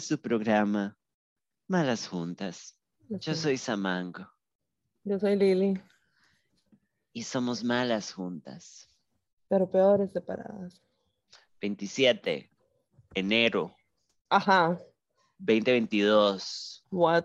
su programa, Malas Juntas. Yo soy Samango Yo soy Lili, y somos malas juntas. pero peores separadas. 27, enero Ajá, 2022, what?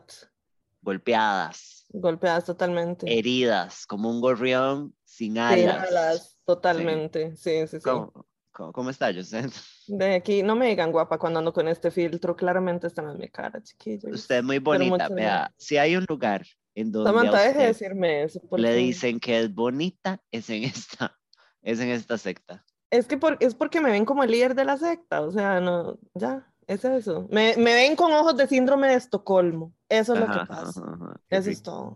golpeadas, Golpeadas totalmente. heridas, como un gorrión sin alas. alas, totalmente. Sí, sí, sí. ¿Cómo, cómo, cómo está, José? De aquí, no me digan guapa cuando ando con este filtro. Claramente está en mi cara, chiquillo. Usted es muy bonita, vea. Si hay un lugar en donde Samantha, deje de decirme eso. le dicen que es bonita, es en esta, es en esta secta. Es que por- es porque me ven como el líder de la secta. O sea, no, ya, es eso. Me, me ven con ojos de síndrome de Estocolmo. Eso es lo Ajá, que pasa. ajá, ajá. Eso es todo.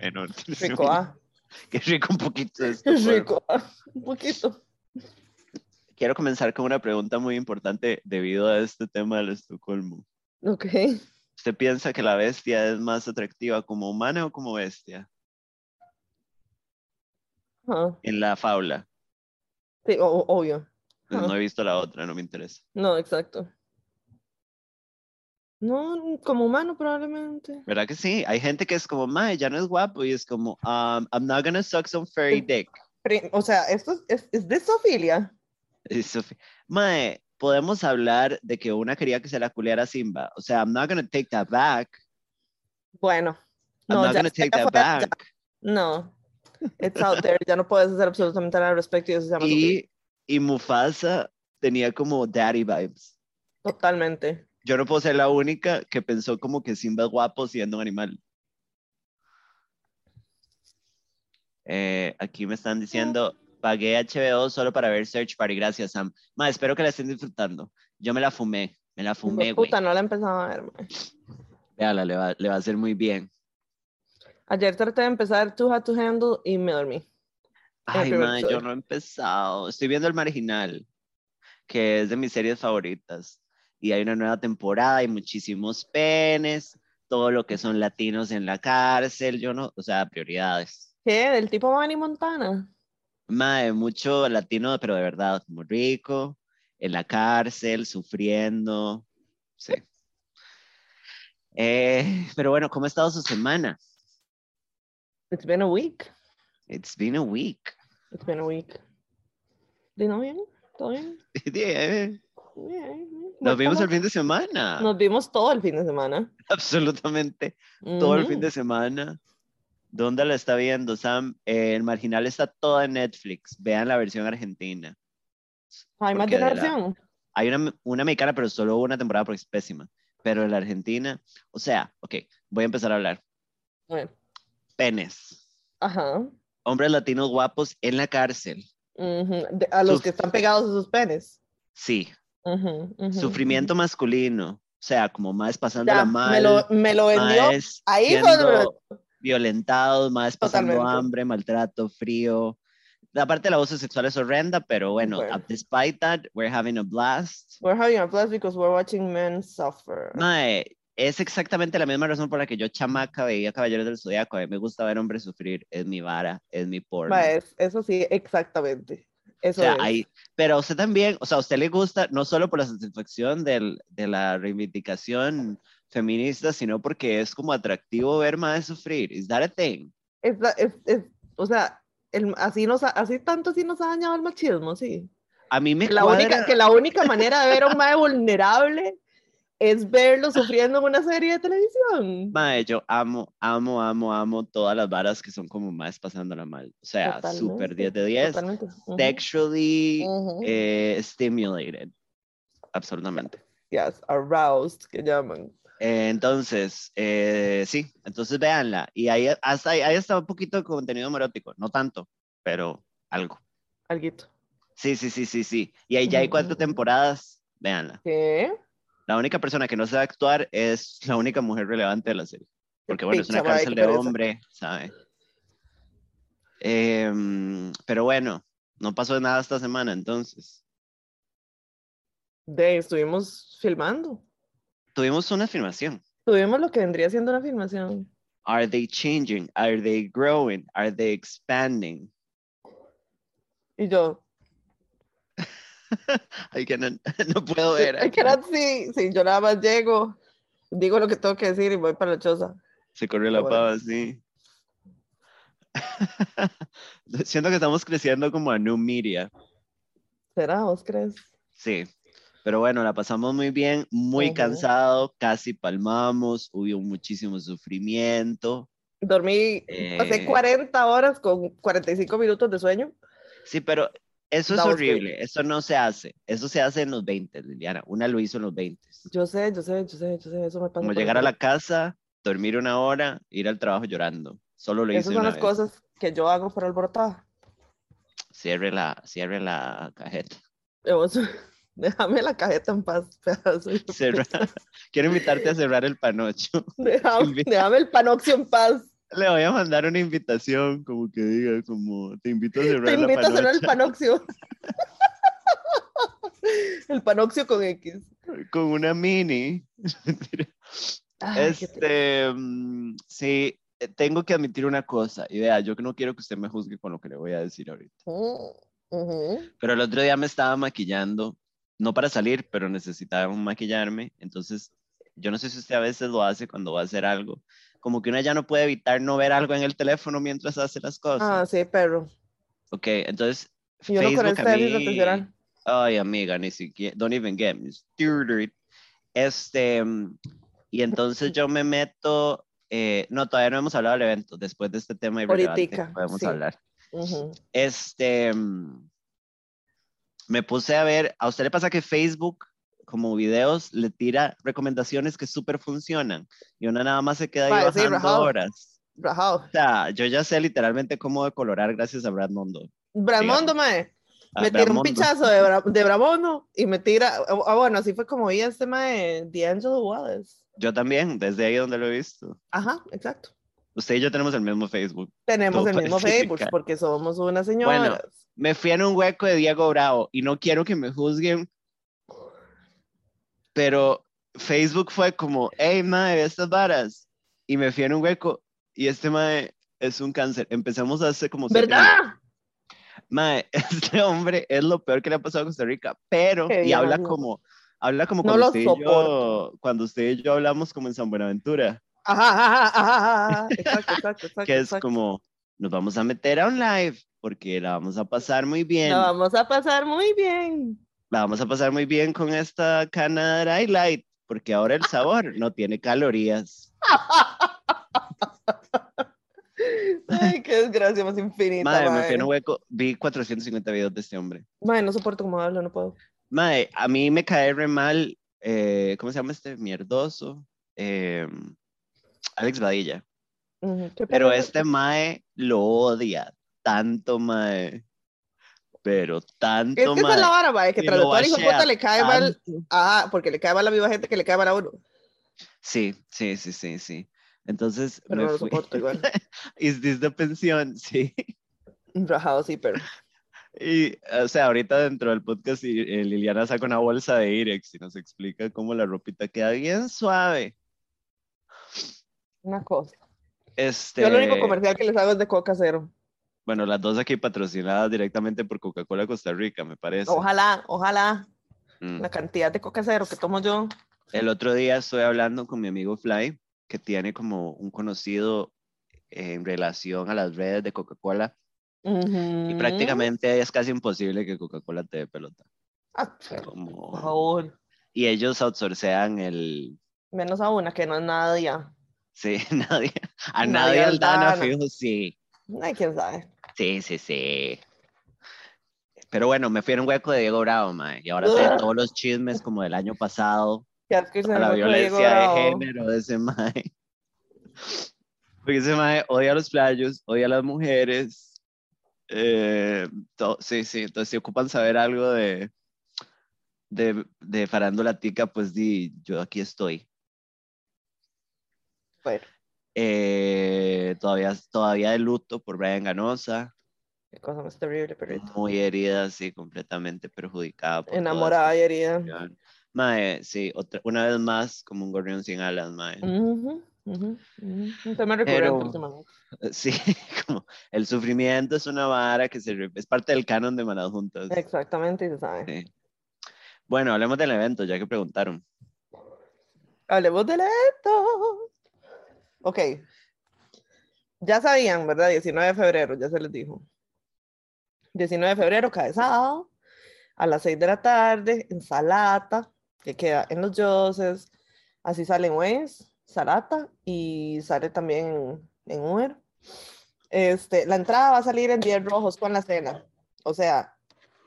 Rico, ah. Qué rico un poquito de rico. ah, Un poquito. Quiero comenzar con una pregunta muy importante debido a este tema del Estocolmo. Ok. ¿Usted piensa que la bestia es más atractiva como humana o como bestia? Ajá. En la fábula. Sí, o- obvio. Pues. No he visto la otra, no me interesa. No, exacto. No, como humano probablemente. ¿Verdad que sí? Hay gente que es como, mae, ya no es guapo y es como, um, I'm not gonna suck some fairy dick. O sea, esto es, es, es de zoofilia. Mae, podemos hablar de que una quería que se la culiara Simba. O sea, I'm not gonna take that back. Bueno, I'm no, not gonna está take that afuera, ya- back. no. It's out there, ya no puedes hacer absolutamente nada al respecto y eso se llama. Y, y Mufasa tenía como daddy vibes. Totalmente. Yo no puedo ser la única que pensó como que Simba es guapo siendo un animal. Eh, aquí me están diciendo, pagué HBO solo para ver Search Party. Gracias, Sam. Ma, espero que la estén disfrutando. Yo me la fumé, me la fumé, güey. puta, no la he empezado a ver. Véala, le va, le va a hacer muy bien. Ayer traté de empezar Too Hot to Handle y me dormí. Ay, ma, yo no he empezado. Estoy viendo el marginal, que es de mis series favoritas. Y hay una nueva temporada, hay muchísimos penes, todo lo que son latinos en la cárcel. Yo no, o sea, prioridades. ¿Qué? ¿Del tipo Manny Montana? Mae, mucho latino, pero de verdad, como rico, en la cárcel, sufriendo. Sí. Eh, pero bueno, ¿cómo ha estado su semana? It's been a week. It's been a week. It's been a week. ¿De no bien? ¿Todo bien? Bien. Bien. Nos vimos el fin de semana. Nos vimos todo el fin de semana. Absolutamente. Todo el fin de semana. ¿Dónde la está viendo, Sam? Eh, el marginal está toda en Netflix. Vean la versión argentina. Hay más de una la- versión. Hay una, una mexicana, pero solo una temporada porque es pésima. Pero en la Argentina, o sea, ok, voy a empezar a hablar. Ver. Penes. Ajá. Hombres latinos guapos en la cárcel. De- a los Suf- que están pegados a sus penes. Sí. Sufrimiento masculino. O sea, como más ujú. pasándola Ya, mal. me lo, me lo vendió. Ahí siendo violentados, más pasando Totalmente. hambre, maltrato, frío. La parte del abuso sexual es horrenda, pero bueno, Bueno. despite that, we're having a blast. We're having a blast because we're watching men suffer. Mae, es exactamente la misma razón por la que yo chamaca veía Caballeros del Zodiaco. A mí me gusta ver hombres sufrir. Es mi vara, es mi porno. Ma, es- eso sí, exactamente. o Eso sea, es. hay, pero a usted también, o sea, a usted le gusta no solo por la satisfacción del, de la reivindicación feminista, sino porque es como atractivo ver más sufrir. ¿Is that a thing? Es es- es- o sea, el- así, nos así tanto sí nos ha dañado el machismo, sí. A mí me La cuadra- única, que la única manera de ver a un mae vulnerable es verlo sufriendo en una serie de televisión. Mae, yo amo, amo, amo, amo todas las varas que son como más pasándola mal. O sea, súper 10 de 10. Totalmente. Ujú, Sexually ujú. eh, stimulated. Absolutamente. Yes, aroused, que llaman. Eh, entonces, eh, sí, entonces véanla. Y ahí hasta ahí, ahí está un poquito de contenido erótico, no tanto, pero algo. Alguito. Sí, sí, sí, sí, sí. Y ahí ya hay cuatro Ujú. temporadas, véanla. ¿Qué? La única persona que no sabe actuar es la única mujer relevante de la serie. Porque bueno, es una cárcel de hombre, ¿sabe? Em, pero bueno, no pasó nada esta semana, entonces. De, estuvimos filmando. Tuvimos una afirmación. Tuvimos lo que vendría siendo una filmación. Are they changing? Are they growing? Are they expanding? Y yo, Ay, que no, no puedo ver. I cannot see. Sí, yo nada más llego Digo lo que tengo que decir y voy para la choza. Se corrió la Bueno. pava, sí. Siento que estamos creciendo como a New Media. ¿Será? ¿Vos crees? Sí. Pero bueno, la pasamos muy bien, muy cansado, casi palmamos, hubo muchísimo sufrimiento. Dormí, pasé Eh. 40 horas con 45 minutos de sueño. Sí, pero eso es horrible, eso no se hace, eso se hace en los 20, Liliana, una lo hizo en los 20. Yo sé, yo sé, yo sé, yo sé, eso me pasa. Como llegar a eso. la casa, dormir una hora, ir al trabajo llorando. Solo lo hice Esas son una las vez. cosas que yo hago por alborotada. Cierre la, cierre la cajeta. Vos- Déjame la cajeta en paz, pedazo Cerra-. Quiero invitarte a cerrar el panocho. Déjame, el panoxio en paz. Le voy a mandar una invitación, como que diga, como te invito a cerrar Te la invito a cerrar el panoxio. el panoxio con X. con una mini. Ay. Este, mm, sí, eh, tengo que admitir una cosa, y vea, yo no quiero que usted me juzgue con lo que le voy a decir ahorita. Mm. Pero el otro día me estaba maquillando, no para salir, pero necesitaba maquillarme. Entonces, yo no sé si usted a veces lo hace cuando va a hacer algo. Como que uno ya no puede evitar no ver algo en el teléfono mientras hace las Ah, cosas. sí, perro. Ok, entonces, Y uno con Facebook este a mí... Ay, amiga, ni siquiera, don't even get me started. Este, y entonces yo me meto, eh, no, todavía no hemos hablado del evento, después de este tema Ahoritica, podemos sí. hablar. Ujú. Este, mm, me puse a ver, ¿a usted le pasa que Facebook, como videos, le tira recomendaciones que súper funcionan? Y uno nada más se queda ahí Mae, bajando horas. Rajado. O sea, yo ya sé literalmente cómo decolorar gracias a Brad Mondo. Bramondo, mae. A Me Brad tira un Mondo. pichazo de, Bra de Bramondo y me tira. Ah, bueno, así fue como vi a este mae, D'Angelo Wallace. Yo también, desde ahí donde lo he visto. Ajá, exacto. Usted y yo tenemos el mismo Facebook. Tenemos el mismo Facebook porque somos unas señoras. Me fui en un hueco de Diego Bravo y no quiero que me juzguen, pero Facebook fue como, hey, mae, estas varas. Y me fui en un hueco y este mae es un cáncer. Empezamos hace como. ¿Verdad? Mae, este hombre es lo peor que le ha pasado a Costa Rica, pero, Qué y bien, habla amigo. como, habla como No cuando, lo usted y yo, cuando usted y yo hablamos como en San Buenaventura, Ajá, ajá, ajá, ajá, ajá. Exacto, exacto, exacto. que es exacto. como, nos vamos a meter a un live porque la vamos a pasar muy bien. La vamos a pasar muy bien. la vamos a pasar muy bien con esta cana de Dry Light, porque ahora el sabor no tiene calorías. Ay, qué desgracia más infinita. Madre, me mae. fui en un hueco, vi 450 videos de este hombre. Mae, no soporto cómo hablo, no puedo. Madre, a mí me cae re mal, eh, ¿cómo se llama este mierdoso? Eh, Alex Badilla. Pero este Mae lo odia tanto, Mae. Pero tanto, Es que esa es la vara, mae, que y tras todo hijo puta le cae mal. porque le cae mal a la misma gente que le cae mal a uno. Sí, sí, sí, sí, sí. Entonces Pero me no lo fui. soporto igual. Is this the pensión? Sí. Rajado, sí, pero. Y, o sea, ahorita dentro del podcast eh, Liliana saca una bolsa de Irex y nos explica cómo la ropita queda bien suave. Una cosa. Este, Yo el único comercial que les hago es de Coca Cero. Bueno, las dos aquí patrocinadas directamente por Coca-Cola Costa Rica, me parece. Ojalá, ojalá. Mm. La cantidad de Coca Cero que tomo yo. El otro día estoy hablando con mi amigo Fly, que tiene como un conocido en relación a las redes de Coca-Cola y prácticamente es casi imposible que Coca-Cola te dé pelota. Ah, por Como... favor. Y ellos outsourcean el... Menos a una que no es nada ya. Sí, nadie, a Nadie nadie Aldana, Aldana. fijo, sí. Ay, quién sabe. Sí, sí, sí. Pero bueno, me fui en un hueco de Diego Bravo, mae, y ahora sé Ugh. todos los chismes como del año pasado, a la violencia de género de ese mae. Porque ese mae odia a los playos, odia a las mujeres. eh, to- sí, sí, entonces si ocupan saber algo de, de, de farándula tica, pues di, yo aquí estoy. Bueno, Eh, todavía, todavía de luto por Brian Ganosa, qué cosa más terrible, perrito. muy herida, sí, completamente perjudicada. por Enamorada y herida. Mae, sí, otra, una vez más como un gorrión sin alas, mae. Ujú. Un tema recurrente Pero- últimamente. Sí, como el sufrimiento es una vara que se, es parte del canon de Manas Juntas. Exactamente, y se sabe. Sí. Bueno, hablemos del evento, ya que preguntaron. Hablemos de esto. Ok. Ya sabían, ¿verdad? 19 de febrero, ya se les dijo. 19 de febrero, cada sábado, a las 6 de la tarde, en Salata, que queda en los Yoses. Así salen Waze, Salata, y sale también en Uber. Este, la entrada va a salir en 10 rojos con la cena. O sea,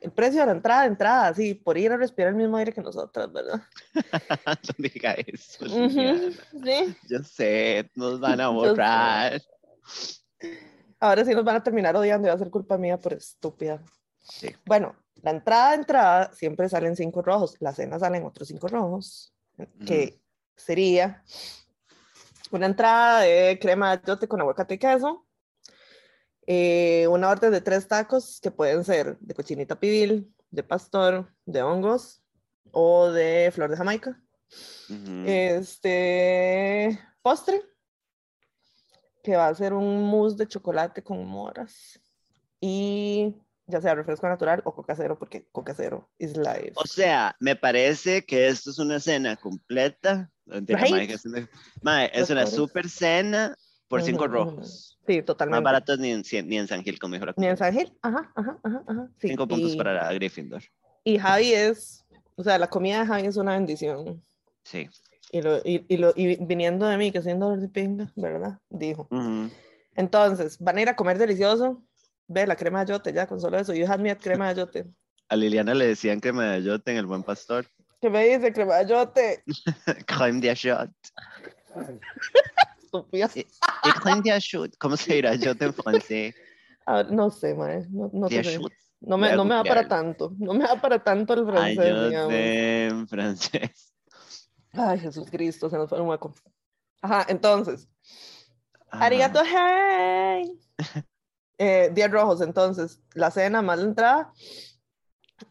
el precio de la entrada, entrada, así, por ir a respirar el mismo aire que nosotras, ¿verdad? no diga eso. Ujú, Liliana. sí. Yo sé, nos van a borrar. Ahora sí nos van a terminar odiando y va a ser culpa mía por estúpida. Sí. Bueno, la entrada, entrada, siempre salen cinco rojos. La cena salen otros cinco rojos, que sería una entrada de crema de yote con aguacate y queso, eh, una orden de tres tacos que pueden ser de cochinita pibil, de pastor, de hongos o de flor de jamaica. Ujú. Este postre, que va a ser un mousse de chocolate con moras. Y ya sea refresco natural o coca cero, porque coca cero is life. O sea, me parece que esto es una cena completa. Right. mae, es una, super cena por cinco rojos. Sí, Más totalmente. baratos ni en, ni en San Gil, como dijo la Ni en. San Gil. Ajá, ajá, ajá, ajá. Sí, Cinco puntos y, para Gryffindor. Y Javi es, o sea, la comida de Javi es una bendición. Sí. Y, lo, y, y lo, y viniendo de mí, que siendo de pinga, ¿verdad? Dijo. Ujú. Entonces, van a ir a comer delicioso. Ve la crema de yote, ya con solo eso. You had me at crema de yote. A Liliana le decían crema de ayote en El Buen Pastor. ¿Qué me dice crema de yote? Crème de achot. Estúpida. Y crème de achot. ¿Cómo se dirá ayote en francés? Ah, no sé, mae. No, no, te sé. no, me, no me da para tanto. No me da para tanto el francés, digamos. Ayote en francés. Ay, Jesús Cristo, se nos fue un hueco. Ajá, entonces. Ajá. Arigato, hey. Eh, 10 rojos, entonces, la cena más la entrada.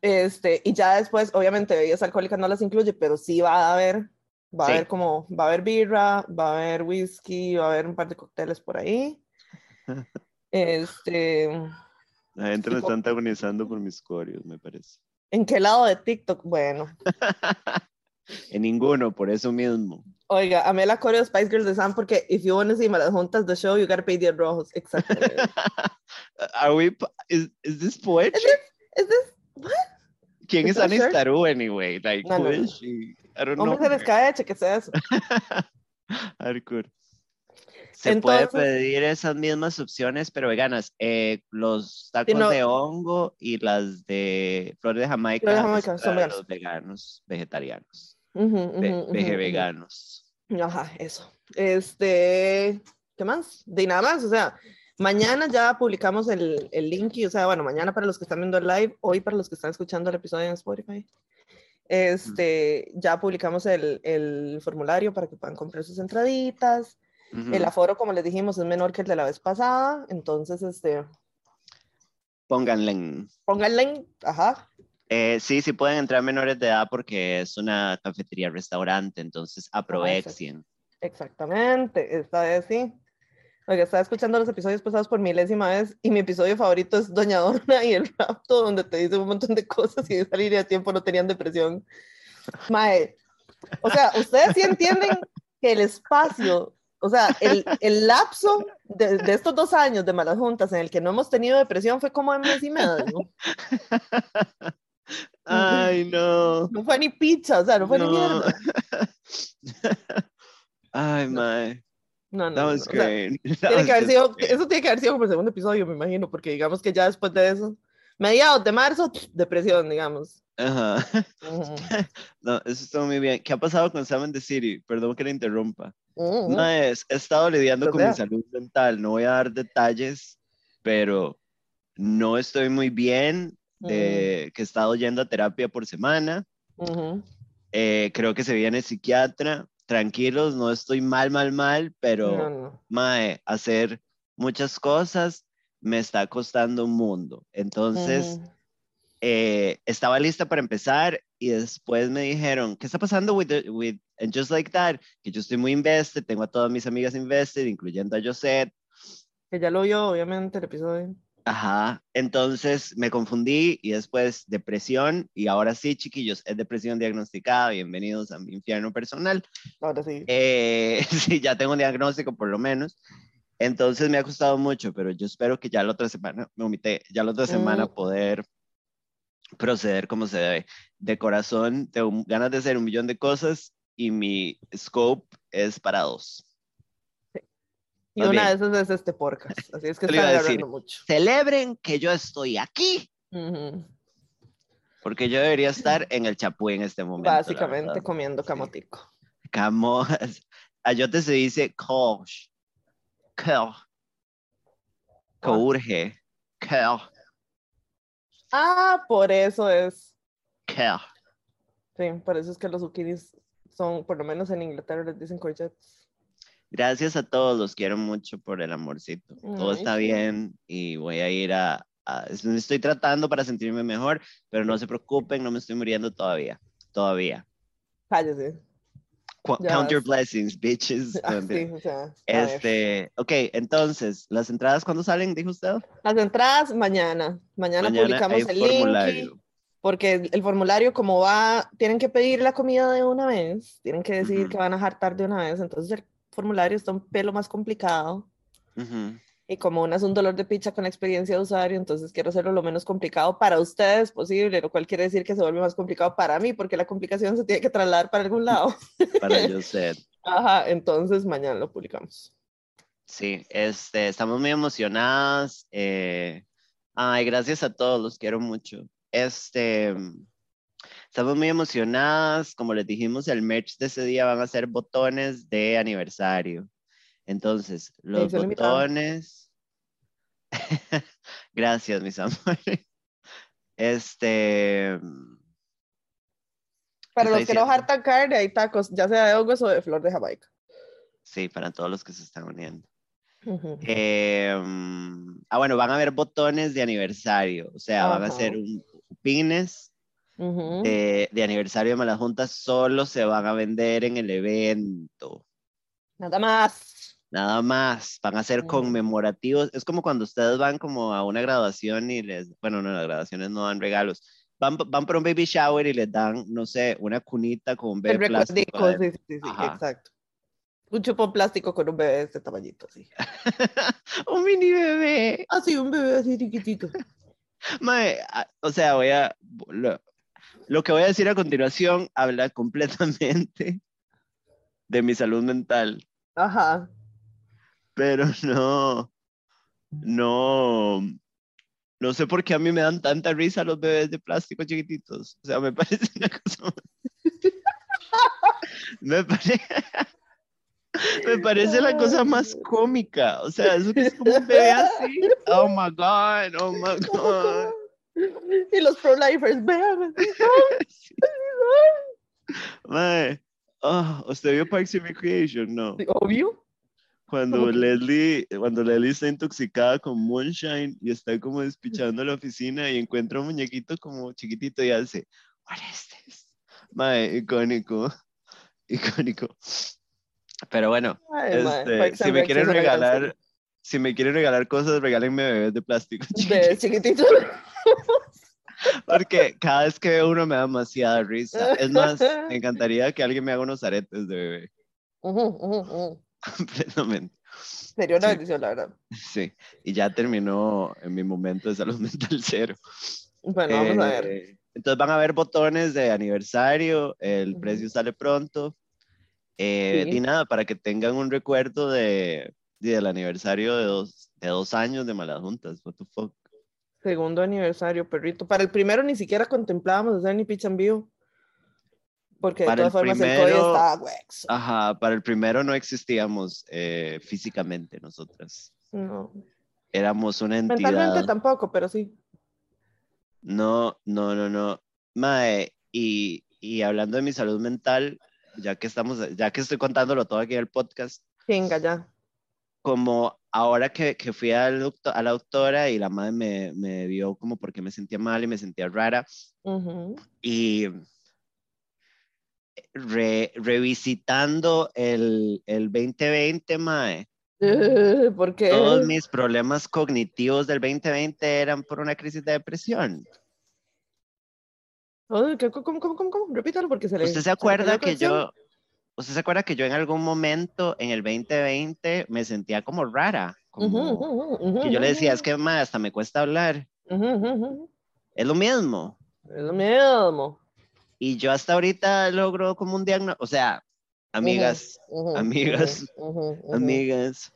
Este, y ya después, obviamente, bebidas alcohólicas no las incluye, pero sí va a haber, va Sí. a haber como, va a haber birra, va a haber whisky, va a haber un par de cócteles por ahí. Este, La gente me está antagonizando por mis corios, me parece. ¿en qué lado de TikTok? Bueno, En ninguno, por eso mismo. oiga, amé la coreo de Spice Girls de Sam porque if you want to see me las juntas the show, you gotta pay 10 rojos. Exactamente. Are we, is, is this poetry? ¿Es this? ¿Quién is es that Annie sure? Starú anyway? Like, No, who no, is no. she? I don't know. Hombre, se les cae, chequese eso. Hardcore. Se puede Entonces- pedir esas mismas opciones, pero veganas. Eh, los tacos no- de hongo y las de flores de Jamaica, Flores de Jamaica, son veganos. los veganos, vegetarianos, Ujú, ve- ujú, ujú, veje ujú. veganos. Ajá, eso. Este, ¿qué más? De nada más, o sea, mañana ya publicamos el, el link, y, o sea, bueno, mañana para los que están viendo el live, hoy para los que están escuchando el episodio en Spotify. Este, ya publicamos el, el formulario para que puedan comprar sus entraditas. Ujú. El aforo, como les dijimos, es menor que el de la vez pasada, entonces, este, Pónganle. pónganle, ajá, Eh, sí, sí pueden entrar menores de edad porque es una cafetería, restaurante, entonces aprovechen. Exactamente, esta vez sí. Oiga, estaba escuchando los episodios pasados por milésima vez y mi episodio favorito es Doña Donna y el rapto, donde te dice un montón de cosas y de salir a tiempo no tenían depresión. Mae, o sea, ustedes sí entienden que el espacio, o sea, el, el lapso de, de estos dos años de malas juntas en el que no hemos tenido depresión fue como de mes y medio. Ay, no. No fue ni pizza, o sea, no fue ni mierda. Ay, my. No, no, no, o sea, Tiene que haber sido, great. eso tiene que haber sido como el segundo episodio, me imagino, porque digamos que ya después de eso, mediados de marzo, depresión, digamos. Ajá. Ujú. No, eso estuvo muy bien. ¿Qué ha pasado con Sam and the City? Perdón que le interrumpa. Ujú. No es, he estado lidiando Pues con mi vea. salud mental. No voy a dar detalles, pero no estoy muy bien. De que he estado yendo a terapia por semana. Eh, creo que se viene psiquiatra. Tranquilos, no estoy mal, mal, mal, pero No, no. mae, hacer muchas cosas me está costando un mundo. Entonces, eh, estaba lista para empezar y después me dijeron, ¿qué está pasando with, the- with and Just Like That? Que yo estoy muy invested, tengo a todas mis amigas invested, incluyendo a Josette. Que ya lo vio, obviamente, el episodio. Ajá, entonces me confundí y después depresión y ahora sí, chiquillos, es depresión diagnosticada, bienvenidos a mi infierno personal. Ahora sí. Eh, sí, ya tengo un diagnóstico por lo menos, entonces me ha costado mucho, pero yo espero que ya la otra semana, me omité, ya la otra semana Mm. poder proceder como se debe. De corazón, tengo ganas de hacer un millón de cosas y mi scope es para dos. Y Más una bien. de esas es este podcast. Así es que están decir. agarrando mucho. Celebren que yo estoy aquí, porque yo debería estar en el Chapuí en este momento. Básicamente comiendo Sí. camotico. Camo, ayote se dice courge, coeur, courge, coeur, Ah, por eso es. coeur. Sí, por eso es que los zucchinis son, por lo menos en Inglaterra les dicen courgettes. Gracias a todos, los quiero mucho por el amorcito. Todo Ay, está sí. bien y voy a ir a, a- Estoy tratando para sentirme mejor, pero no se preocupen, no me estoy muriendo todavía. Todavía. Cállese. Qu- Ya Count your blessings, bitches. Ah, sí, o sea. Este, ok, entonces, ¿las entradas cuándo salen, dijo usted? Las entradas mañana. Mañana, Mañana publicamos el link. formulario. Porque el, formulario, como va, tienen que pedir la comida de una vez, tienen que decidir Ujú. que van a jartar de una vez. Entonces el formulario está un pelo más complicado. Ujú. Y como una es un dolor de picha con la experiencia de usuario, entonces quiero hacerlo lo menos complicado para ustedes posible, lo cual quiere decir que se vuelve más complicado para mí, porque la complicación se tiene que trasladar para algún lado. Para Josette. Ajá, entonces mañana lo publicamos. Sí, este, estamos muy emocionadas. eh, ay, gracias a todos, los quiero mucho. Este, estamos muy emocionadas. Como les dijimos, el merch de ese día van a ser botones de aniversario. Entonces, los botones. Gracias, mis amores. Este, Para está los que no jartan carne, hay tacos, ya sea de hongos o de flor de Jamaica. sí, para todos los que se están uniendo. Eh, mm, ah, bueno, van a haber botones de aniversario, o sea, van a ser un, pines Ujú. de, de aniversario de Malas solo se van a vender en el evento. Nada más. Nada más, van a ser conmemorativos. Es como cuando ustedes van como a una graduación y les, bueno, no, las graduaciones no dan regalos. Van, van por un baby shower y les dan, no sé, una cunita con un El bebé plástico recuerdico, adentro. sí, sí, sí, Ajá. exacto. Un chupón plástico con un bebé de este tamañito, así. un mini bebé. Así, un bebé así chiquitito. Mae, a- o sea, voy a. Lo, lo que voy a decir a continuación habla completamente de mi salud mental, Ajá. pero no. No. No sé por qué a mí me dan tanta risa los bebés de plástico chiquititos. O sea, me parece una cosa. me parece. Me parece la cosa más cómica. O sea, eso que es como un bebé así. Oh my God, oh my God. Y los pro-lifers, vean. Sí. Mae, ah, ¿usted vio Parks and Recreation? No. Obvio. Cuando. Leslie, cuando Leslie está intoxicada con Moonshine y está como despichando la oficina y encuentra un muñequito como chiquitito y hace, What is this? Mae, icónico. Icónico. Pero bueno, Ay, este, si me quieren regalar, si me quieren regalar cosas, regálenme bebés de plástico. Bebés chiquititos. Porque cada vez que veo uno me da demasiada risa. Es más, me encantaría que alguien me haga unos aretes de bebé. Ujú, ujú, ujú. Completamente. Sería una Sí. bendición, la verdad. Sí. Y ya terminó en mi momento de salud mental cero. Bueno, vamos a ver. Eh, Entonces van a haber botones de aniversario. El Ujú. precio sale pronto. Eh, Sí. Y nada, para que tengan un recuerdo de- del aniversario de dos, de dos años de Malas Juntas. What the fuck. Segundo aniversario, perrito. Para el primero ni siquiera contemplábamos hacer ni pitch en vivo. Porque de Para el todas formas el primero- código estaba huex. Ajá, para el primero no existíamos eh, físicamente nosotras. No. Éramos una entidad. Mentalmente tampoco, pero sí. No, no, no, no. Mae, y, y hablando de mi salud mental, ya que estamos, ya que estoy contándolo todo aquí en el podcast, Venga, ya. Como ahora que, que fui al a la doctora y la madre me, me vio como porque me sentía mal y me sentía rara, Ujú. y re- revisitando el, el 2020, mae, Eh, ¿Por qué? Todos mis problemas cognitivos del 2020 eran por una crisis de depresión. Ay, ¿qué- ¿Cómo, cómo, cómo, cómo? Repítalo porque se le. ¿Usted se acuerda la que yo, usted se acuerda que yo en algún momento en el 2020 me sentía como rara? Como Ujú, ujú, ujú, que yo le decía, es que más, hasta me cuesta hablar. Es lo mismo. Es lo mismo. Y yo hasta ahorita logro como un diagnóstico, o sea, amigas, amigas, amigas,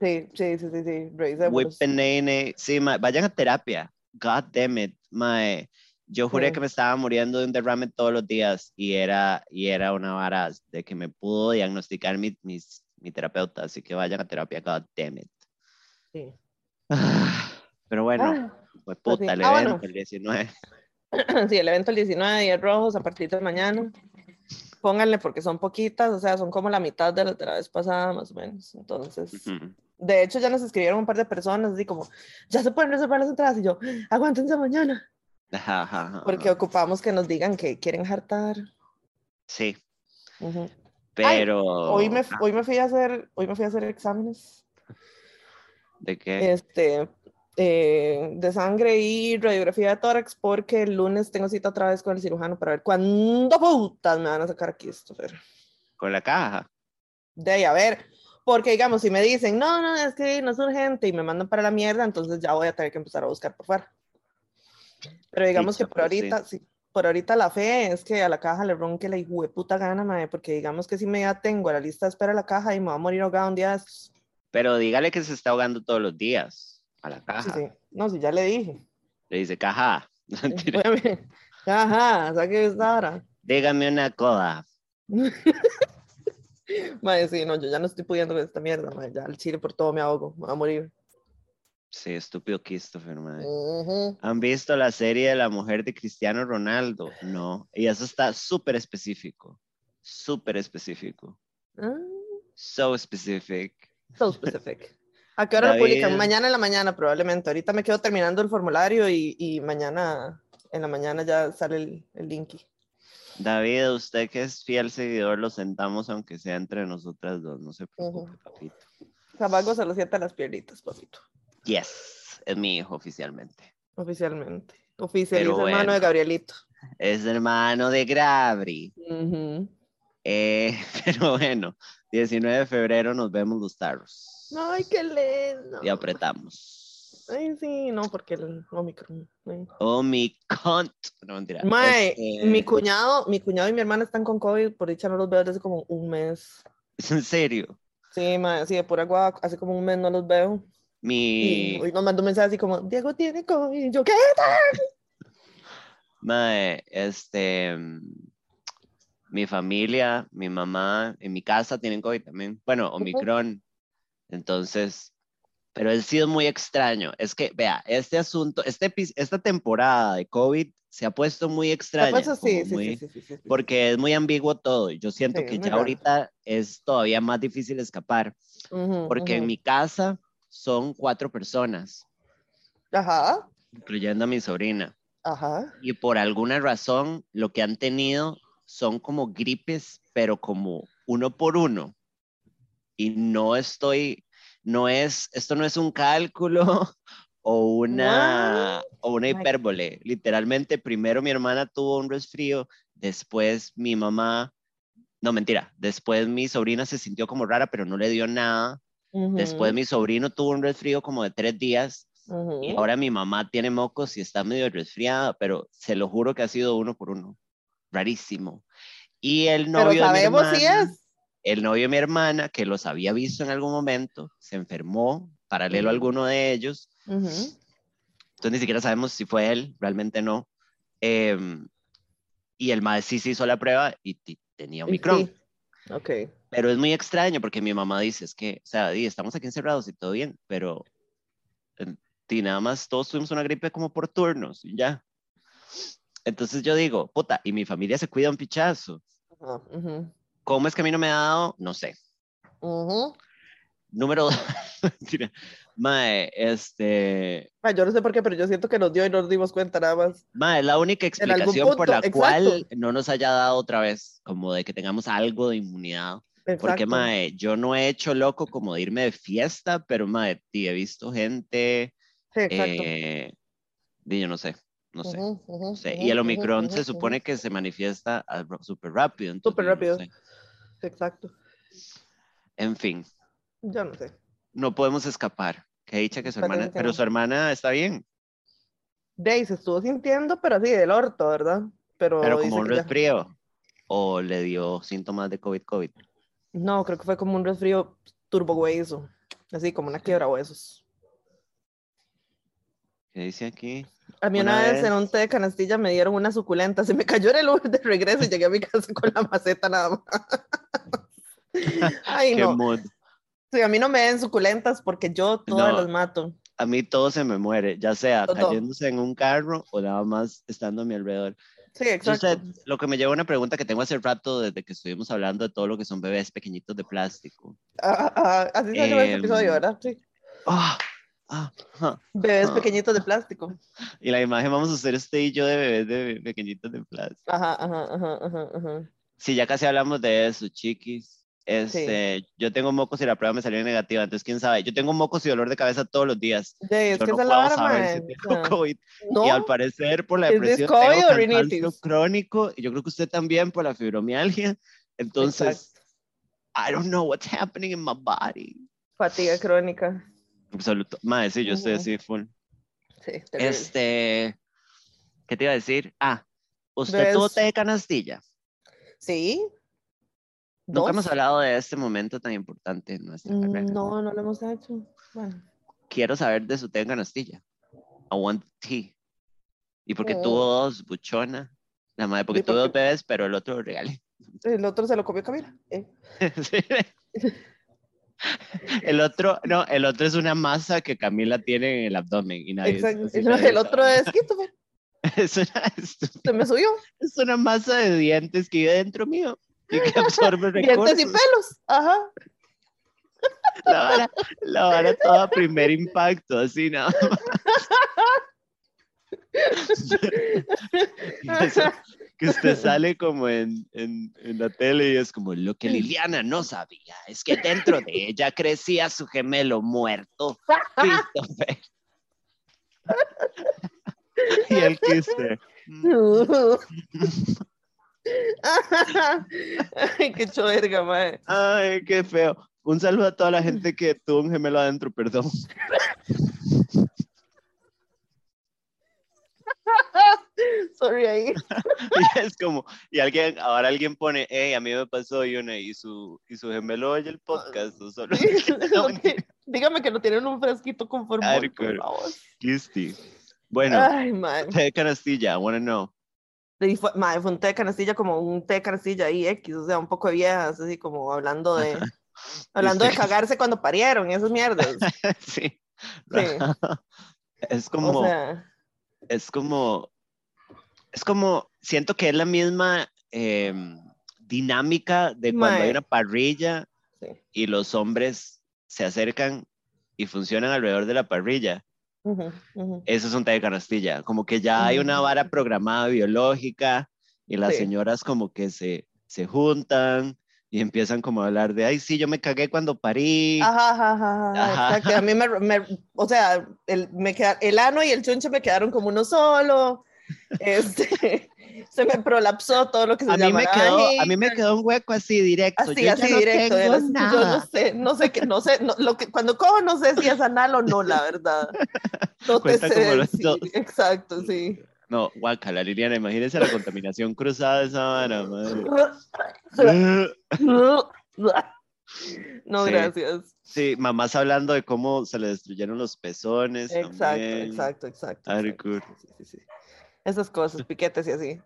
Sí, sí, sí, sí, sí. Whipenene, sí, ma, vayan a terapia. God damn it, mae. Yo juré Sí. que me estaba muriendo de un derrame todos los días y era, y era una vara de que me pudo diagnosticar mi, mis- mi terapeuta, así que vayan a terapia, God damn it. Sí. Ah, Pero bueno, Ah, pues pues puta, sí. el Ah, evento, bueno. el 19. sí, el evento el 19 días rojos a partir de mañana. Pónganle porque son poquitas, o sea, son como la mitad de la, de la vez pasada, más o menos. Entonces, Ujú. de hecho, ya nos escribieron un par de personas, así como, ya se pueden reservar las entradas. Y yo, aguántense mañana, Ajá, ajá, ajá, porque ocupamos que nos digan que quieren hartar. Sí, Ujú. pero... Hoy me, hoy me fui a hacer, hoy me fui a hacer exámenes. ¿De qué? este, eh, de sangre y radiografía de tórax porque el lunes tengo cita otra vez con el cirujano para ver cuándo putas me van a sacar aquí esto. Fer. Con la caja. De ahí, a ver, porque digamos, si me dicen, no, no, es que no es urgente y me mandan para la mierda, entonces ya voy a tener que empezar a buscar por fuera. Pero digamos que por sí. ahorita, sí. por ahorita la fe es que a la caja le ronque la puta gana, mae, porque digamos que si me ya tengo a la lista de espera de la caja y me va a morir ahogado un día de estos. Pero dígale que se está ahogando todos los días a la Sí, caja. sí. No, si ya le dije. Le dice, caja. Ajá, saque esta hora. Dígame una coda. Mae, sí, no, yo ya no estoy pudiendo con esta mierda, mae, ya el chile por todo me ahogo, me voy a morir. Sí, estúpido Christopher, madre. Ujú. ¿Han visto la serie de la mujer de Cristiano Ronaldo? No. Y eso está súper específico. Súper específico. Ah, So specific. so specific. ¿A qué hora lo publican? Mañana en la mañana probablemente. Ahorita me quedo terminando el formulario y, y mañana en la mañana ya sale el, el linky. David, usted que es fiel seguidor, lo sentamos aunque sea entre nosotras dos. No se preocupe, Ujú. papito. Zabago se lo sienta las piernitas, papito. Yes, es mi hijo oficialmente. Oficialmente. Oficializa Pero hermano de. Gabrielito. Es hermano de. Ujú. Eh, pero bueno, 19 de febrero nos vemos los tarros. Ay, qué lindo. Y apretamos. Ay, sí, no, porque el Omicron. mi cunt. No, mentira. Este, mi cuñado, mi cuñado y mi hermana están con COVID, por dicha no los veo desde hace como un mes. Es en serio. Sí, mae, sí, de pura guagua, hace como un mes no los veo. Mi, hoy nos mandó un mensaje así como, Diego tiene COVID. Yo, ¿qué? mae, este, mm, mi familia, mi mamá, en mi casa tienen COVID también. Bueno, Omicron. Entonces, pero ha sido muy extraño. Es que, vea, este asunto, este, esta temporada de COVID se ha puesto muy extraña. Pues sí, muy- sí, sí, porque es muy ambiguo todo. y Yo siento que ya raro. ahorita es todavía más difícil escapar, porque en mi casa son cuatro personas, Ajá, incluyendo a mi sobrina, ajá. y por alguna razón lo que han tenido son como gripes, pero como uno por uno. Y no estoy, no es, esto no es un cálculo o una, o una hipérbole. Literalmente, primero mi hermana tuvo un resfrío, después mi mamá, no mentira, después mi sobrina se sintió como rara, pero no le dio nada. Después mi sobrino tuvo un resfrío como de tres días y ahora mi mamá tiene mocos y está medio resfriada, pero se lo juro que ha sido uno por uno. Rarísimo. Y el Pero novio de mi si hermana, es. el novio de mi hermana, que los había visto en algún momento, se enfermó, paralelo a alguno de ellos. Entonces ni siquiera sabemos si fue él, realmente no. Em, y el mae sí se hizo la prueba y tenía Omicron. sí. Ok. Pero es muy extraño porque mi mamá dice, es que, o sea, di, estamos aquí encerrados y todo bien, pero eh, di, nada más todos tuvimos una gripe como por turnos y ya. Entonces yo digo, puta, y mi familia se cuida un pichazo. Ajá, ujú, ¿Cómo es que a mí no me ha dado? No sé. ujú. Número dos. Mae, este, Ay, yo no sé por qué, pero yo siento que nos dio y no nos dimos cuenta nada más. mae, la única explicación por la punto, cual exacto. no nos haya dado otra vez, como de que tengamos algo de inmunidad, Porque, Exacto. mae, yo no he hecho loco como de irme de fiesta, pero, mae, he visto gente, Sí, exacto. eh, di, yo no sé, no sé. Ujú, no sé. ujú, Y el Omicron se supone que se manifiesta súper rápido. Súper yo no rápido. sé. Exacto. En fin, Yo no sé. no podemos escapar. Que dicha que su hermana, pero su hermana está bien, Day se estuvo sintiendo, pero así del orto, ¿verdad? Pero, pero como un que ya- resfrío. O le dio síntomas de COVID-COVID. No, creo que fue como un resfrío turbohueso. Así como una quiebra huesos. ¿Qué dice aquí? A mí una, Una vez, en un vez- té de canastilla me dieron una suculenta. Se me cayó en el Uber de regreso y llegué a mi casa con la maceta nada más. Ay, Qué no. Sí, a mí no me den suculentas porque yo todas No. las mato. A mí todo se me muere, ya sea cayéndose en un carro o nada más estando a mi alrededor. Sí, exacto. sé, lo que me lleva a una pregunta que tengo hace rato desde que estuvimos hablando de todo lo que son bebés pequeñitos de plástico. Ah, ah, así se llama este Em, episodio, ¿verdad? Sí. Ah, ah, ah. Bebés ah. pequeñitos de plástico. Y la imagen vamos a hacer usted y yo de bebés de pequeñitos de plástico. Ajá, ajá, ajá, ajá, ajá. Sí, ya casi hablamos de eso, chiquis. Este, Yo tengo mocos y la prueba me salió negativa, entonces quién sabe. Yo tengo mocos y dolor de cabeza todos los días. De, es yo que no la puedo vara, saber si tengo COVID. No, Y al parecer por la ¿Es this depresión tengo crónico y yo creo que usted también por la fibromialgia. Entonces, Exacto. I don't know what's happening in my body. Fatiga crónica. Absoluto. Madre, sí, yo estoy Ujú. así full. Sí, terrible. Este, ¿qué te iba a decir? Ah, usted tuvo té de canastilla. Sí. Nunca hemos ¿Dos? hablado de este momento tan importante en nuestra Mm, carrera. No, no lo hemos hecho. Bueno. Quiero saber de su té de canastilla. I want tea. ¿Y porque Mm. tuvo dos, buchona? La madre, porque ¿Y tuvo dos bebés, pero el otro lo regalé. El otro se lo comió Camila. eh. Sí. El otro, no, el otro es una masa que Camila tiene en el abdomen y nadie. Exacto. sí, El, nadie otro sabe. es Christopher. Es una, es, Se me subió. es una masa de dientes que vive dentro mío y que absorbe recursos. Dientes y pelos. Ajá. La vara, la vara toda primer impacto, así nada más. Que usted sale como en, en, en la tele y es como lo que Liliana no sabía es que dentro de ella crecía su gemelo muerto, Christopher. y el quiste. Ay, qué choverga, mae. Ay, qué feo. Un saludo a toda la gente que tuvo un gemelo adentro, perdón. Sorry ahí. Y es como, y alguien, ahora alguien pone, hey, a mí me pasó y una, y su, y su gemelo oye el podcast, o solo Lo que- Dígame que no tienen un fresquito con formol, por favor. Kisti. Bueno, Ay, mae. té de canastilla, I wanna know. Y fue, un té de canastilla como un té de canastilla ahí X, o sea, un poco de viejas, así como hablando de hablando de cagarse cuando parieron esas mierdas. sí. Sí. Es como, O sea, es como, es como, siento que es la misma em, dinámica de cuando hay una parrilla sí. y los hombres se acercan y funcionan alrededor de la parrilla. Ujú, ujú. Eso es un té de canastilla, como que ya hay una Ujú. vara programada biológica y las Sí. señoras como que se, se juntan y empiezan como a hablar de, ay, sí, yo me cagué cuando parí. Ajá, ajá, ajá, ajá, Ajá. exacto. A mí me, me- o sea, el, me queda, el ano y el chunche me quedaron como uno solo. Este, se me prolapsó todo lo que se a, mí me quedó, a mí me quedó un hueco así directo. Así, yo así no directo. tengo yo, no- yo no nada. sé, no sé qué, no sé, no- lo que, cuando cojo no sé si es anal o no, la verdad. No te Cuenta sé como los decir. dos. Exacto, sí. No, guacala, Liliana, imagínese la contaminación cruzada de esa vara, madre. No, Sí. gracias. Sí, mamás hablando de cómo se le destruyeron los pezones. Exacto, también. exacto, exacto. Very exacto, good. sí, sí, sí. Esas cosas, piquetes y así.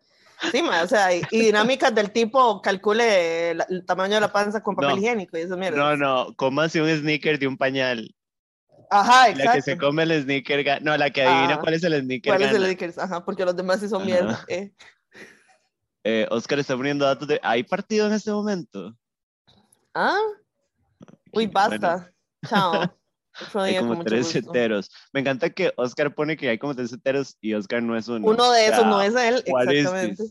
Sí, ma, o sea, y, y dinámicas del tipo calcule el tamaño de la panza con papel No. higiénico y eso mierda. No, no, cómase un sneaker de un pañal. Ajá, La que exacto. se come el sneaker, no, la que adivina Ajá. cuál es el sneaker. ¿Cuál es el gana. Lakers? Ajá, porque los demás sí son Ajá. mierda. eh. Eh, Oscar está poniendo datos de. ¿Hay partido en este momento? Ah, uy, Bueno, basta. Chao. Hay como tres heteros. Me encanta que Oscar pone que hay como tres heteros y Oscar no es uno. Uno de O esos sea, no es él, exactamente.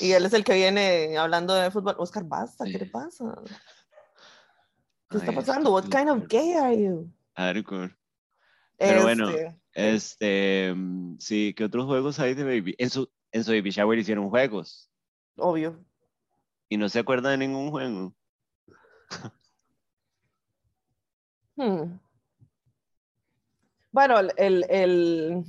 Y él es el que viene hablando de fútbol. Oscar, basta, ¿qué le pasa? ¿Qué está pasando? What kind of gay are you? hardcore. Pero bueno, Este, Este, mm, sí, ¿qué otros juegos hay de Baby? En su, en su Baby Shower hicieron juegos obvio. y no se acuerda de ningún juego. Hmm. Bueno, el, el, el,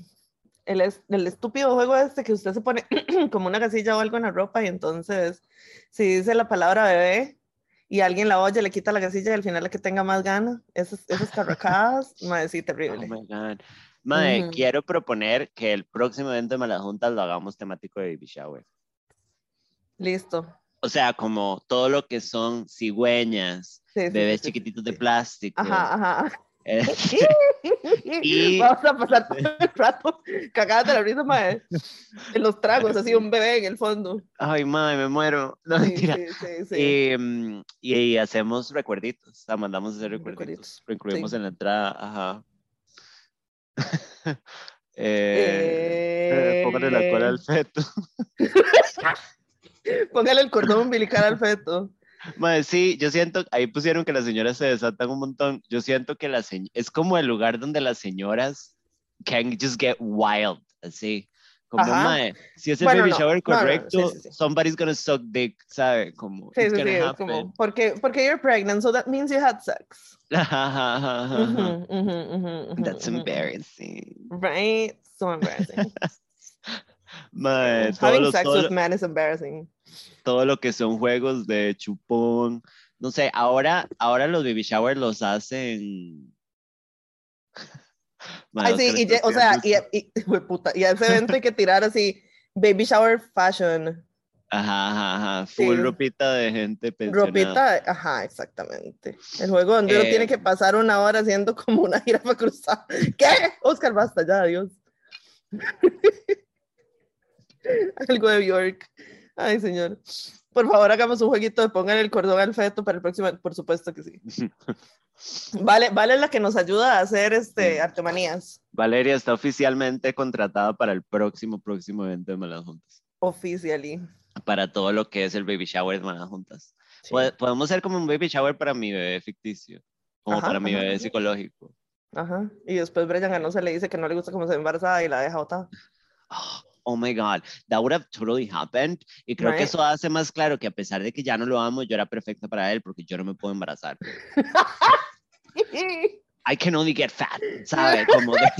el es- el estúpido juego este que usted se pone como una casilla o algo en la ropa y entonces si dice la palabra bebé y alguien la oye, le quita la casilla y al final la que tenga más gana. Esas, esas carracadas, madre, sí, Oh terrible. my God. Mae, Ujú. quiero proponer que el próximo evento de Malas Juntas lo hagamos temático de Baby Shower. Listo. O sea, como todo lo que son cigüeñas, Sí, sí, bebés sí, chiquititos de plástico. Ajá, ajá. eh, Y- Vamos a pasar todo el rato cagadas de la risa, mae. En los tragos, así un bebé en el fondo. Ay, mae, me muero. No, Sí, mentira. sí, sí, sí. Y, y, y hacemos recuerditos, o sea, mandamos a hacer recuerditos. Recuerditos, Lo incluimos en la entrada, ajá. eh, eh, póngale la cola al feto. Póngale el cordón umbilical al feto. Mae, sí, yo siento, ahí pusieron que las señoras se desatan un montón. Yo siento que las es como el lugar donde las señoras can just get wild, así. Como, mae, si es el Bueno, baby no, shower no, no, sí, correcto, sí, sí. somebody's gonna suck dick, ¿sabe? Como, Sí, it's gonna happen. como, porque, porque you're pregnant, so that means you had sex. That's embarrassing. Right? So embarrassing. Todo Having lo, sex with men is embarrassing. todo lo que son juegos de chupón. No sé, ahora, ahora los baby showers los hacen. Mae, Ay, sí, y, ye- o sea, haciendo y, y, puta, y a ese evento hay que tirar así, baby shower fashion, Ajá, ajá, ajá. Full Sí. ropita de gente pensionada. ropita, ajá, exactamente. El juego donde uno Eh, tiene que pasar una hora haciendo como una jirafa cruzada. ¿Qué? Oscar, basta ya, adiós. Algo de Bjork. Ay, señor. Por favor, hagamos un jueguito de pongan el cordón al feto para el próximo, por supuesto que sí. Vale, vale la que nos ayuda a hacer este artemanías. Valeria está oficialmente contratada para el próximo, próximo evento de Malas Juntas. Oficially. Para todo lo que es el baby shower de Malas Juntas. Sí. Pod- Podemos hacer como un baby shower para mi bebé ficticio. Como Ajá, para mi bebé ajá. psicológico. Ajá. Y después Brian Ganosa le dice que no le gusta cómo se embarazada y la deja botada. Oh, oh my God, that would have totally happened. Y creo que eso hace más claro que a pesar de que ya no lo amo, yo era perfecta para él porque yo no me puedo embarazar. I can only get fat, ¿sabe? Como de-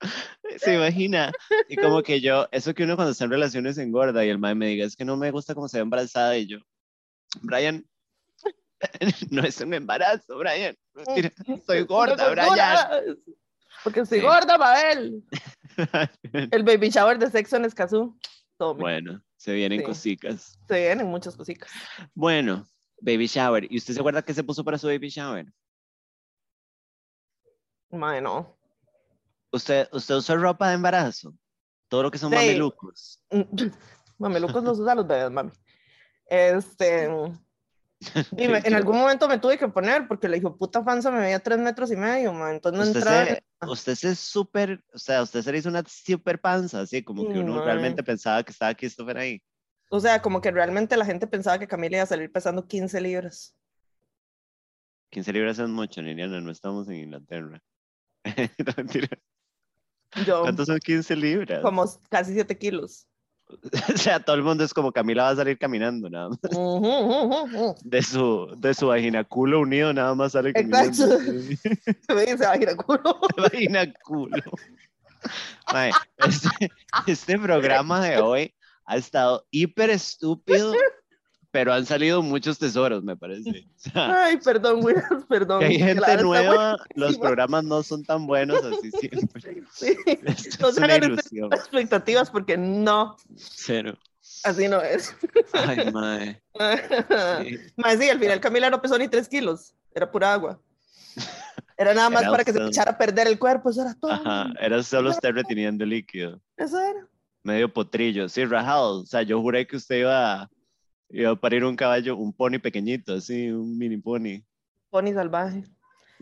Se imagina. Y como que yo, eso que uno cuando está en relaciones engorda y el mae me diga, es que no me gusta cómo se ve embarazada y yo, Brian, no es un embarazo, Brian. Soy gorda, Brian. Porque estoy Sí. gorda, Mabel. El baby shower de sexo en Escazú. Bueno, se vienen Sí. cositas. Se vienen muchas cositas. Bueno, baby shower. ¿Y usted se acuerda qué se puso para su baby shower? Mae, no. ¿Usted, usted usó ropa de embarazo? Todo lo que son Sí. mamelucos. Mamelucos los usa los bebés, mami. Este. Dime, en Yo- algún momento me tuve que poner porque le dijo puta panza me veía tres metros y medio, man. Entonces no Usted entraba. se, usted se súper, o sea, usted se le hizo una super panza, así como que uno mae. realmente pensaba que estaba Christopher ahí. O sea, como que realmente la gente pensaba que Camila iba a salir pesando 15 libras. 15 libras es mucho, Liliana, no estamos en Inglaterra. No. Yo, ¿Cuántos son 15 libras? como casi 7 kilos. O sea, todo el mundo es como Camila va a salir caminando, nada más. De su, de su vagina culo unido, nada más sale caminando. Exacto. me dice, ay, culo. vagina culo. Mae, este, este programa de hoy ha estado hiper estúpido, pero han salido muchos tesoros, me parece. O sea, Ay, perdón, Williams, perdón. que hay gente está nueva, los programas no son tan buenos así siempre. Sí. Esto No hagan expectativas porque no, Cero. así no es. Ay, mae. sí. Más sí, al final Camila no pesó ni 3 kilos, era pura agua. Era nada más Era para que se echara a perder el cuerpo, eso era todo. Ajá, era solo usted reteniendo líquido. Eso era. Medio potrillo. Sí, rajado. O sea, yo juré que usted iba, iba a parir un caballo, un pony pequeñito, así, un mini pony. Pony salvaje.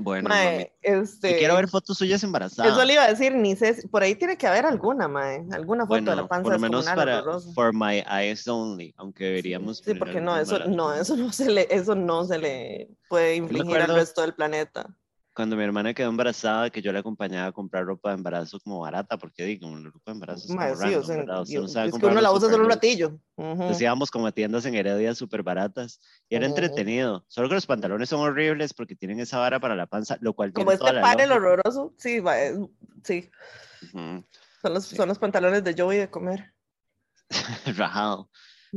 Bueno, Mae, este, Yo quiero ver fotos suyas embarazadas. Eso le iba a decir, ni sé, por ahí tiene que haber alguna, mae, alguna foto de la Bueno, panza por lo menos para horrorosa. for my eyes only, aunque deberíamos. Sí, poner porque no, eso no, eso no se le, eso no se le puede infligir al resto del planeta. Cuando mi hermana quedó embarazada, que yo la acompañaba a comprar ropa de embarazo como barata, porque digo, la ropa de embarazo es como sí, random, o sea, yo- no sabe es que uno la usa solo un ratillo. Ujú. Entonces íbamos como a tiendas en Heredia súper baratas y era Ujú. entretenido. Solo que los pantalones son horribles porque tienen esa vara para la panza, lo cual Como este panel horroroso, sí, va, es- sí, Ujú. son los, Sí. son los pantalones de Joey de comer. Rajado.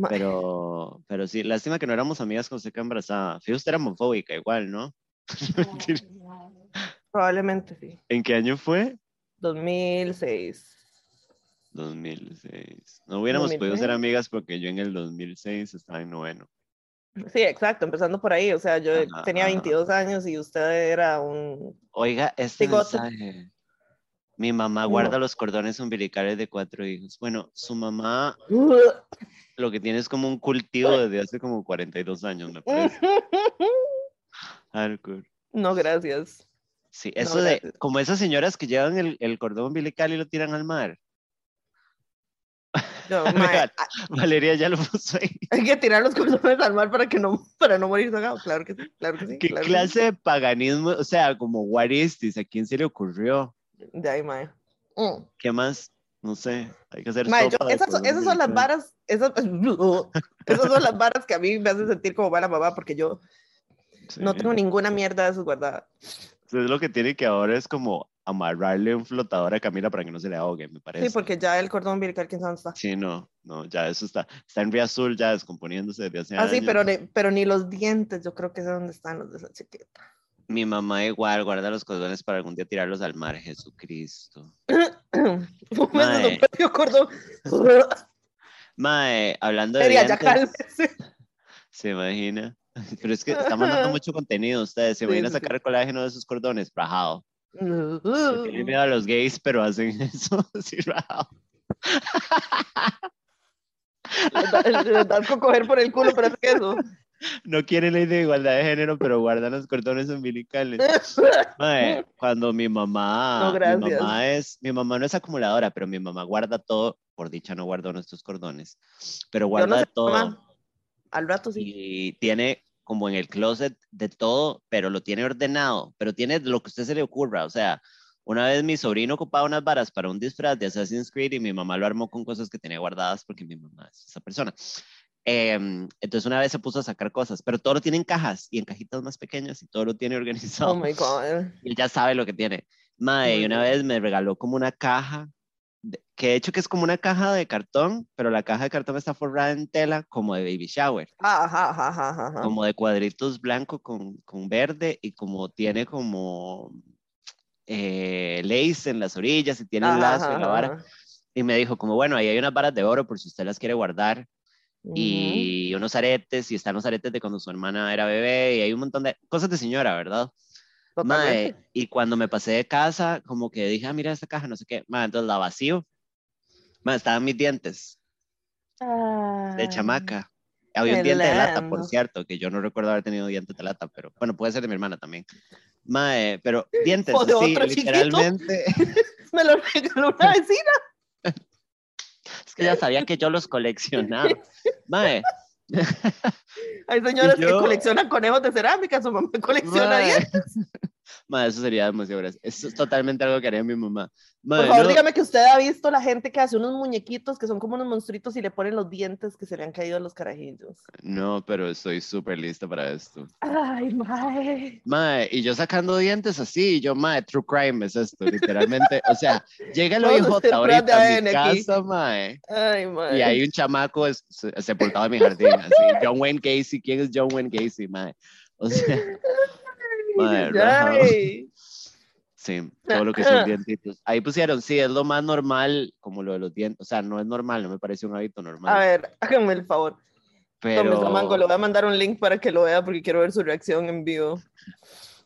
Pero, pero sí, lástima que no éramos amigas cuando se quedó embarazada. Fíjate, usted era homofóbica igual, ¿no? Probablemente sí. ¿En qué año fue? 2006. 2006. No hubiéramos podido ser 2006. amigas porque yo en el 2006 estaba en noveno. Sí, exacto, empezando por ahí. O sea, yo Ajá, tenía ajá. 22 años y usted era un... Oiga, este mensaje. Mi mamá No. guarda los cordones umbilicales de cuatro hijos. Bueno, su mamá lo que tiene es como un cultivo desde hace como 42 años, me parece. Hardcore. No, gracias. Sí, No, eso de, como esas señoras que llevan el, el cordón umbilical y lo tiran al mar. No, mae, Valeria ya lo puso ahí. hay que tirar los cordones al mar para que no, para no morir ahogado. Claro que sí, claro que sí. ¿Qué claro que sí. clase de paganismo? O sea, como what is this? ¿A quién se le ocurrió? De ahí, mae. Mm. ¿Qué más? No sé. Hay que hacer Mae, yo- esas, son- cordón esas son las varas, esas, esas son las varas que a mí me hacen sentir como mala mamá porque yo no tengo ninguna mierda de esas guardadas. Entonces lo que tiene que ahora es como amarrarle un flotador a Camila para que no se le ahogue, me parece. Sí, porque ya el cordón umbilical, quién sabe dónde está. Sí, no, no, ya eso está, está en Río Azul ya descomponiéndose desde hace Ah, sí, años. pero, ni- pero ni los dientes, yo creo que es donde están los de esa chiquita. Mi mamá igual guarda los cordones para algún día tirarlos al mar, Jesucristo. Mae. cordón. Mae, hablando de Sería, ya dientes, cálmese. se imagina. Pero es que está mandando mucho contenido ustedes. Se Sí, sí. sacar colágeno de esos cordones, rajado. Tienen miedo a los gays, pero hacen eso, sí, rajado. Les coger por el culo, pero es que eso. No quieren ley de igualdad de género, pero guardan los cordones umbilicales. Cuando mi mamá, No, mi mamá es, mi mamá no es acumuladora, pero mi mamá guarda todo, por dicha no guardo nuestros cordones, pero guarda no sé, todo mamá. Al rato sí. y tiene como en el closet de todo, pero lo tiene ordenado, pero tiene lo que a usted se le ocurra, o sea, una vez mi sobrino ocupaba unas varas para un disfraz de Assassin's Creed y mi mamá lo armó con cosas que tenía guardadas porque mi mamá es esa persona. Em, entonces una vez se puso a sacar cosas, pero todo lo tiene en cajas y en cajitas más pequeñas y todo lo tiene organizado. Oh my God. Y ya sabe lo que tiene. Mae, y una vez me regaló como una caja, que de hecho que es como una caja de cartón, pero la caja de cartón está forrada en tela como de baby shower, Ajá, ajá, ajá, ajá, como de cuadritos blanco con, con verde y como tiene como eh, lace en las orillas y tiene un lazo en la vara. Y me dijo como, bueno, ahí hay unas varas de oro por si usted las quiere guardar Ujú. y unos aretes y están los aretes de cuando su hermana era bebé y hay un montón de cosas de señora, ¿verdad? Mae, y cuando me pasé de casa, como que dije, ah, mira esta caja, no sé qué. Mae, entonces la vacío. Estaban mis dientes de Ay, chamaca. Había un diente de lata, por cierto, que yo no recuerdo haber tenido dientes de lata, pero bueno, puede ser de mi hermana también. Mae, pero dientes, O de así, otro chiquito. literalmente. Me lo regaló una vecina. Es que ya sabía que yo los coleccionaba. Mae, Hay señoras que coleccionan conejos de cerámica, su mamá colecciona mae. dientes. Mae, eso sería demasiado gracioso. Eso es totalmente algo que haría mi mamá. Mae, Por favor, no- dígame que usted ha visto la gente que hace unos muñequitos que son como unos monstruitos y le ponen los dientes que se le han caído a los carajillos. no, pero estoy súper lista para esto. Ay, mae. Mae, y yo sacando dientes así, y yo, mae, true crime es esto, literalmente. O sea, llega el OIJ ahorita a mi aquí. casa, mae, Ay, mae. y hay un chamaco es- se- sepultado en mi jardín, así, John Wayne Casey, ¿quién es John Wayne Casey, mae? O sea, Ay. sí, todo lo que son dientitos. Ahí pusieron, sí, es lo más normal, como lo de los dientes, o sea, no es normal, no me parece un hábito normal, A ver, háganme el favor. Pero Samango, le voy a mandar un link para que lo vea porque quiero ver su reacción en vivo.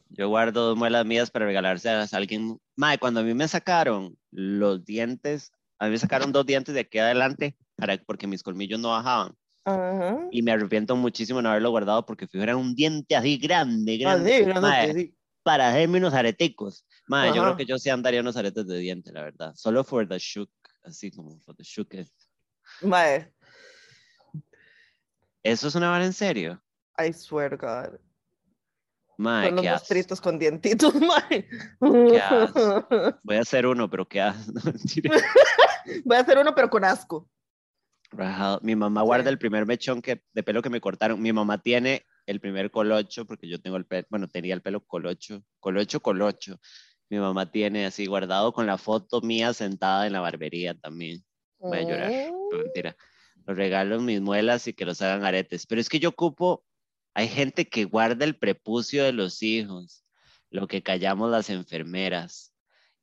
yo guardo dos muelas mías para regalárselas a alguien. Mae, cuando a mí me sacaron los dientes, a mí me sacaron dos dientes de aquí adelante para, porque mis colmillos no bajaban. Ajá. Y me arrepiento muchísimo de no haberlo guardado porque era un diente así grande, grande. Así, Mae, sí. para hacerme unos areticos. Mae, yo creo que yo sí andaría unos aretes de diente, la verdad. Solo for the shook, así como for the shook. Mae, ¿Eso es una vara en serio? I swear God. Mae, Son los qué mostritos con dientitos, mae. asco. Voy a hacer uno, pero qué asco. Voy a hacer uno, pero con asco. Rajado. Mi mamá guarda el primer mechón que, de pelo que me cortaron. Mi mamá tiene el primer colocho, porque yo tengo el pelo, bueno, tenía el pelo colocho, colocho, colocho. Mi mamá tiene así guardado con la foto mía sentada en la barbería también. Voy a llorar. No, mentira. Los regalo mis muelas y que los hagan aretes. Pero es que yo ocupo, hay gente que guarda el prepucio de los hijos, lo que callamos las enfermeras.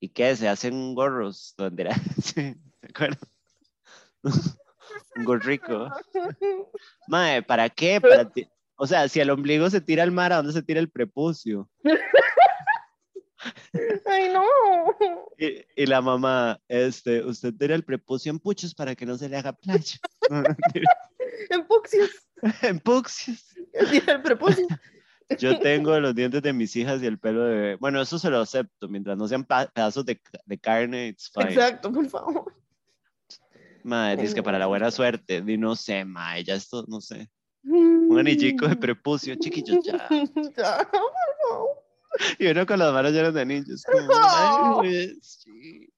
¿Y qué? Se hacen gorros, donde era? Sí, ¿se acuerdan? Un gorrico. Mae, ¿para qué? Para ti- O sea, si el ombligo se tira al mar, ¿a dónde se tira el prepucio? Ay, no. Y, y la mamá, este, usted tira el prepucio en puchos para que no se le haga playa. En puxios. en puxios. El propósito. Yo tengo los dientes de mis hijas y el pelo de. Bueno, eso se lo acepto. Mientras no sean pedazos de, de carne, it's fine. Exacto, por favor. Mae, dice que para la buena suerte. Di, no sé, mae, ya esto, no sé. Un anillico de prepucio, chiquillos, ya. Ya. Y uno con las manos llenas de anillos. como, sí.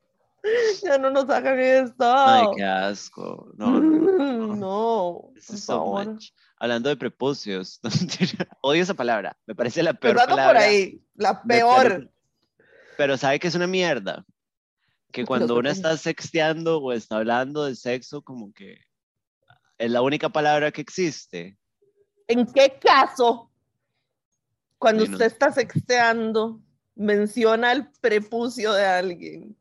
Ya no nos hagan esto. Ay, qué asco. No, no, no. Is so much. Hablando de prepucios, odio esa palabra. Me parece la peor palabra. por ahí, la peor. tele- Pero sabe que es una mierda. Que cuando uno está sexteando o está hablando de sexo, como que es la única palabra que existe. ¿En qué caso, cuando Sí, no. usted está sexteando, menciona el prepucio de alguien?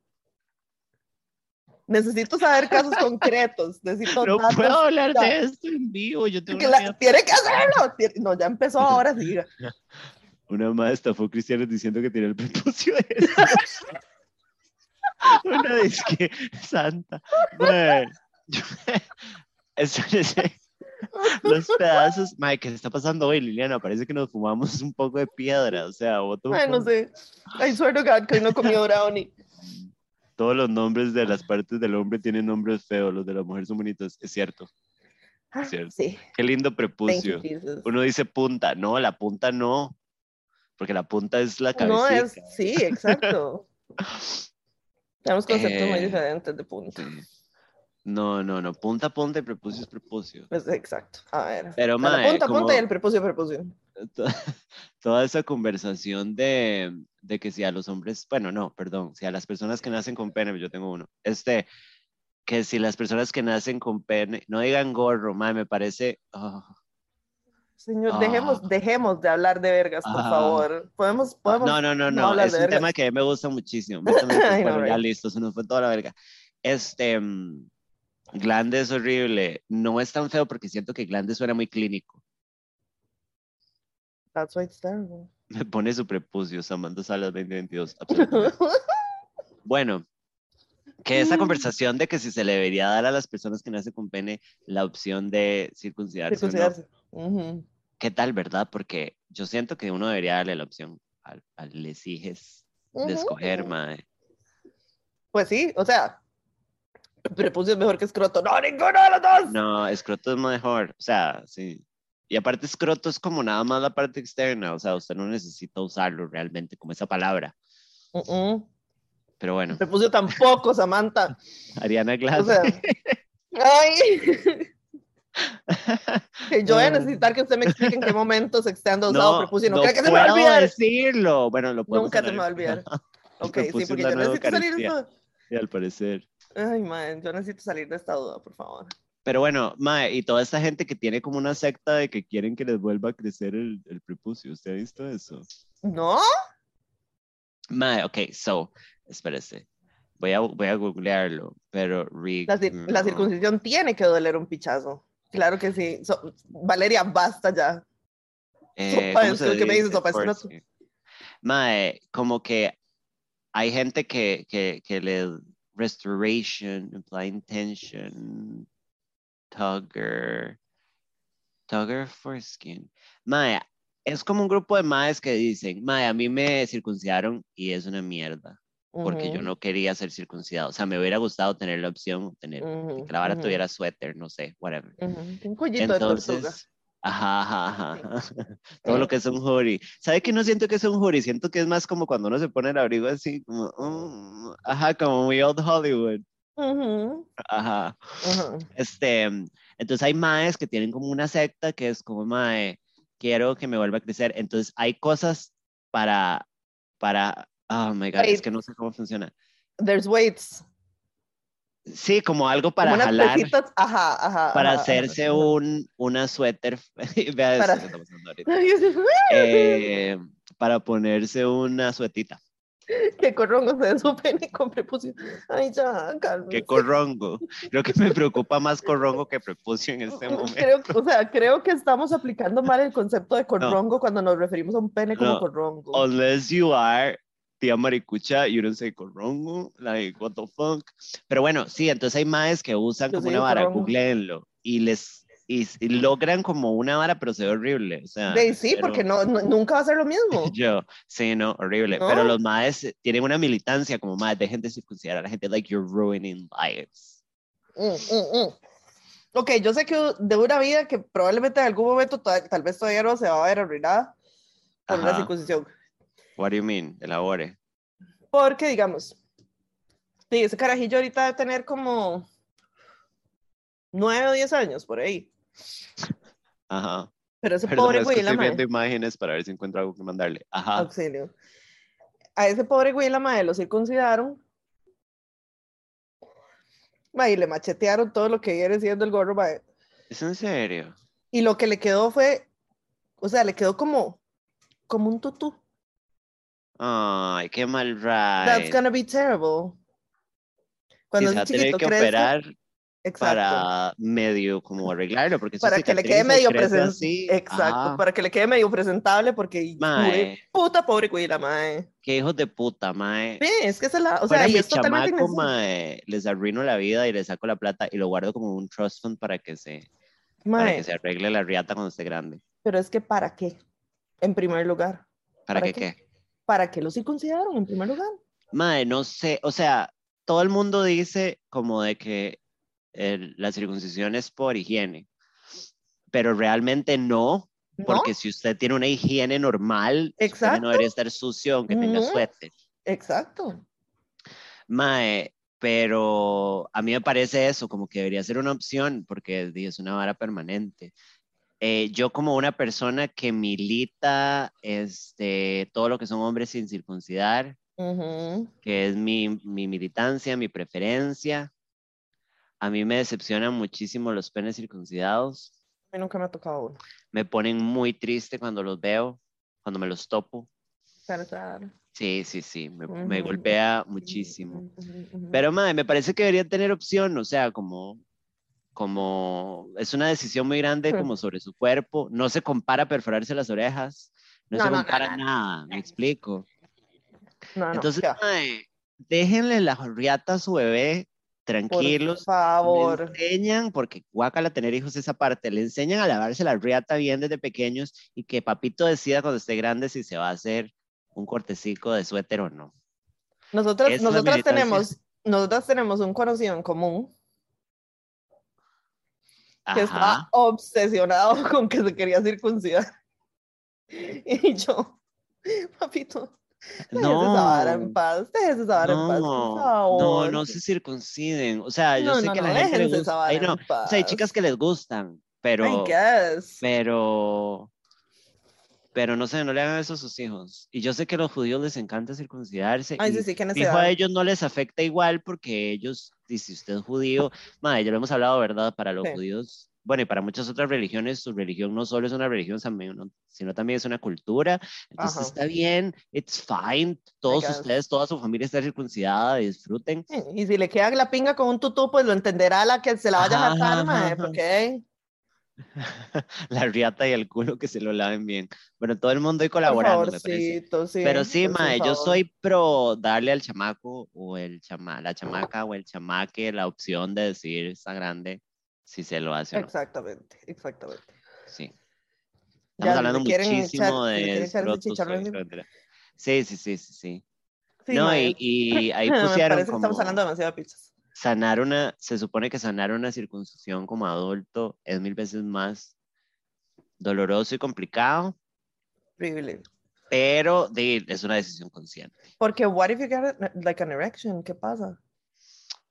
Necesito saber casos concretos. Necesito No datos. puedo hablar de esto en vivo. Yo tengo Que la- tiene que hacerlo. No, ya empezó ahora, siga. una madre estafó cristianos diciendo que tiene el prepucio de. Una disque santa. Espérese. Los pedazos, Mae, ¿qué está pasando hoy, Liliana? Parece que nos fumamos un poco de piedra, o sea, boto un Ay, no sé. I swear to God que hoy no comió brownie. Todos los nombres de las partes del hombre tienen nombres feos, los de la mujer son bonitos, es cierto. Ah, Cierto. Sí. Qué lindo prepucio. you. Uno dice punta, no, la punta no, porque la punta es la cabecita. No es, sí, exacto. Tenemos conceptos muy Eh, diferentes de punto. Sí. No, no, no, punta, punta y prepucio es prepucio. Pues, exacto. A ver. Pero, sea, la punta, como- punta y el prepucio, prepucio. to- toda esa conversación de, de que si a los hombres, bueno, no, perdón, si a las personas que nacen con pene, yo tengo uno, este, que si las personas que nacen con pene, no digan gorro, mae, me parece, ah, Señor, Ah. dejemos, dejemos de hablar de vergas, por Ah. favor. Podemos, podemos. no, no, no, no es un vergas. tema que a mí me gusta muchísimo. pues, I know, bueno, ya right? listo, se nos fue toda la verga. Este, mm, glande es horrible, no es tan feo porque siento que glande suena muy clínico. That's why it's terrible. Me pone su prepucio, Samantha Salas 2022. absolutamente. Bueno, que esa Mm. conversación de que si se le debería dar a las personas que nacen con pene la opción de circuncidarse, o no, ¿qué tal, verdad? Porque yo siento que uno debería darle la opción al, al les hijes de escoger, mae. Pues sí, o sea, prepucio es mejor que escroto. No, ninguno de los dos. No, escroto es mejor, o sea, sí. Y aparte escroto es como nada más la parte externa, o sea, usted no necesita usarlo realmente como esa palabra. Pero bueno, Prepucio tampoco, Samantha. Ariana O Glass. sea, ay. Yo voy a necesitar que usted me explique en qué momento sexteando usado prepucio. No, que se me va a olvidar. decirlo. Bueno, lo Nunca se me va a olvidar. Ok, sí, porque yo necesito salir de esta. Sí, al parecer. Ay, man, yo necesito salir de esta duda, por favor. Pero bueno, Mae, y toda esta gente que tiene como una secta de que quieren que les vuelva a crecer el, el prepucio. ¿Usted ha visto eso? ¿No? Mae, ok, so, espérese. Voy a, voy a googlearlo, pero Rick. La, la no. circuncisión tiene que doler un pichazo. Claro que sí. So- Valeria, basta ya. Eh, ¿cómo se ¿qué me dices. Mae, como que hay gente que, que, que le restoration, implying tension, tugger, tugger foreskin. Mae, es como un grupo de madres que dicen, mae, a mí me circuncidaron y es una mierda, porque yo Ujú, no quería ser circuncidado. O sea, me hubiera gustado tener la opción, tener, ujú, que la vara ujú, tuviera suéter, no sé, whatever. Un cuellito de tortuga. Entonces, ajá, ajá, ajá. Todo lo que es un hoodie. ¿Sabe que no siento que es un hoodie? Siento que es más como cuando uno se pone el abrigo así, como, mm, ajá, como muy old Hollywood. Ajá. Este, entonces hay maes que tienen como una secta que es como, mae, quiero que me vuelva a crecer. Entonces hay cosas para, para, oh my God, es Wait. que no sé cómo funciona. There's weights. Sí, como algo para como unas jalar, pesitas. Ajá, ajá. para ajá, hacerse ajá. un, una suéter. Para- que. Eh, para ponerse una suetita. que corrongo se de su pene con prepucio. Ay, ya, calma. Qué corrongo. Creo que me preocupa más corrongo que prepucio en este momento. Creo, o sea, creo que estamos aplicando mal el concepto de corrongo cuando nos referimos a un pene como No. corrongo. Unless you are tía maricucha, you don't say corrongo, like what the fuck. Pero bueno, sí, entonces hay maes que usan Yo como una un vara, googleenlo, y les y, y logran como una vara, pero se ve horrible. O sea, sí, pero- porque no, no- nunca va a ser lo mismo. Yo, sí, no, horrible. ¿No? Pero los maes tienen una militancia como más, de circuncidar a la gente, like you're ruining lives. Mm, mm, mm. Ok, yo sé que de una vida que probablemente en algún momento to- tal vez todavía no se va a ver arruinada por una Ajá. circuncisión. What do you mean? Elabore. Porque, digamos, ese carajillo ahorita debe tener como 9 o 10 años por ahí. Ajá. Pero ese Perdón, pobre es que güey, la estoy viendo imágenes para ver si encuentro algo que mandarle. Ajá. Auxilio. A ese pobre güey, la madre, lo circuncidaron. Y le machetearon todo lo que viene siendo el gorro, ma. ¿Es en serio? Y lo que le quedó fue, o sea, le quedó como, como un tutú. Ay, qué mal That's ride. gonna be terrible. Cuando Sí, se va a tener que crezca, operar exacto, para medio como arreglarlo, porque para que le quede medio crece presentable. Exacto, Ajá. para que le quede medio presentable, porque Mae. puta pobre la mae. Qué hijos de puta, mae. Sí, es que esa es la, o Fuera sea, y es totalmente chamaco, mae, les arruino la vida y le saco la plata y lo guardo como un trust fund para que se, para Mae, que se arregle la riata cuando esté grande. pero es que ¿para qué? En primer lugar. ¿Para, ¿Para qué qué? ¿Para qué lo circuncidaron en primer lugar? Mae, no sé, o sea, todo el mundo dice como de que el- la circuncisión es por higiene, pero realmente no, ¿No? porque si usted tiene una higiene normal, Exacto. no debería estar sucio aunque tenga No. suéter. Exacto. Mae, pero a mí me parece eso, como que debería ser una opción, porque es una vara permanente. Eh, yo como una persona que milita este, todo lo que son hombres sin circuncidar, Ujú. que es mi, mi militancia, mi preferencia, a mí me decepcionan muchísimo los penes circuncidados, A mí nunca me ha tocado uno. me ponen muy triste cuando los veo, cuando me los topo. Claro. Sí, sí, sí, me, me Ujú. golpea muchísimo. Ujú, ujú. Pero, madre, me parece que debería tener opción, o sea, como, como es una decisión muy grande Hmm. como sobre su cuerpo, no se compara perforarse las orejas, no, No, se no, compara no, nada, me explico. Entonces, mae, déjenle la riata a su bebé, por tranquilos, le favor. enseñan, porque guácala tener hijos esa parte, le enseñan a lavarse la riata bien desde pequeños y que papito decida cuando esté grande si se va a hacer un cortecico de suéter o no. La nosotras tenemos, nosotras tenemos un conocido en común que estaba Ajá. obsesionado con que se quería circuncidar. Y yo, papito, déjese esa en No. paz, déjese esa vara en paz, por No, no, no se circunciden. O sea, yo No, sé no, que no, la gente le gusta. Ay, no. O sea, hay chicas que les gustan, I pero, guess. pero, pero no sé, no le hagan eso a sus hijos. Y yo sé que a los judíos les encanta circuncidarse. Ay, sí, sí, fijo necesidad. a ellos no les afecta igual porque ellos, y si usted es judío, madre, ya lo hemos hablado, ¿verdad? Para los Sí. judíos, bueno, y para muchas otras religiones, su religión no solo es una religión, sino también es una cultura. Entonces Ajá. está bien, it's fine. Todos ustedes, toda su familia está circuncidada, disfruten. Y si le queda la pinga con un tutú, pues lo entenderá la que se la vaya a jatar, porque la riata y el culo que se lo laven bien. Bueno, todo el mundo ahí colaborando, me parece. sí. Pero sí, mae, yo favor. soy pro darle al chamaco o el chama, la chamaca o el chamaque la opción de decir está grande si se lo hace o no. Exactamente, exactamente. Sí. Estamos Ya, hablando muchísimo echar- de. Sí, sí, sí, sí, sí. Sí, no, y, y ahí Me pusieron parece que como estamos hablando demasiado de pizzas. Sanar una, se supone que sanar una circuncisión como adulto es mil veces más doloroso y complicado, Horrible. pero de, es una decisión consciente. Porque what if you get like an erection? ¿Qué pasa?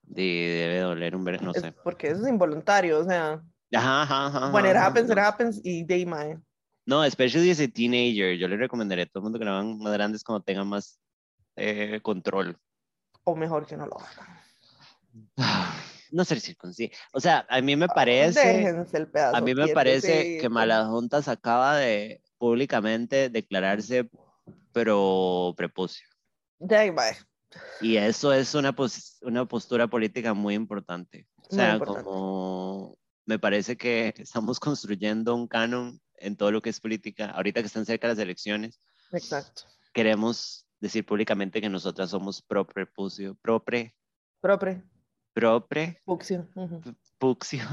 De, debe doler un ver, no Es sé. porque eso es involuntario, o sea, Ajá, ajá, ajá, when it happens, it happens y ahí, mae. No, especially as a teenager, yo le recomendaría a todo el mundo que lo hagan más grandes cuando tengan más eh, control. O mejor que no lo hagan. No ser circunciso. O sea, a mí me parece, Déjense el pedazo. a mí me parece que. Maladjuntas acaba de públicamente declararse pro prepucio. De. Y eso es una, pos- una postura política muy importante. O sea, importante. como me parece que estamos construyendo un canon en todo lo que es política. Ahorita que están cerca las elecciones, Exacto. queremos decir públicamente que nosotras somos pro prepucio, pro pre, Propre. Pro pre, Puxio. ujú. puxio,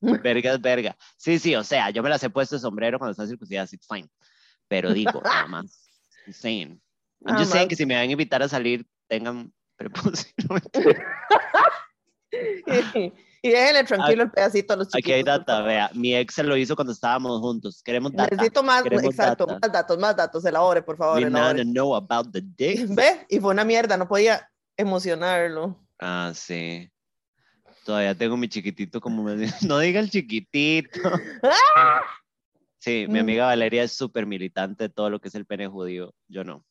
verga es verga. Sí, sí, o sea, yo me las he puesto de sombrero cuando están circuncidadas, it's fine. Pero digo, nada más. I'm saying. I'm just saying que si me van a invitar a salir, tengan prepucio. Y, y déjenle tranquilo el pedacito a los chiquitos. Aquí hay data, vea. Mi ex se lo hizo cuando estábamos juntos. Queremos data. Necesito más, Queremos exacto, data. más datos, más datos. Elabore, por favor, We elabore. know about the dick. Ve, y fue una mierda, no podía emocionarlo. Ah, sí. Todavía tengo mi chiquitito como me. No diga el chiquitito. Sí, mi Mm. amiga Valeria es súper militante de todo lo que es el pene judío. Yo no.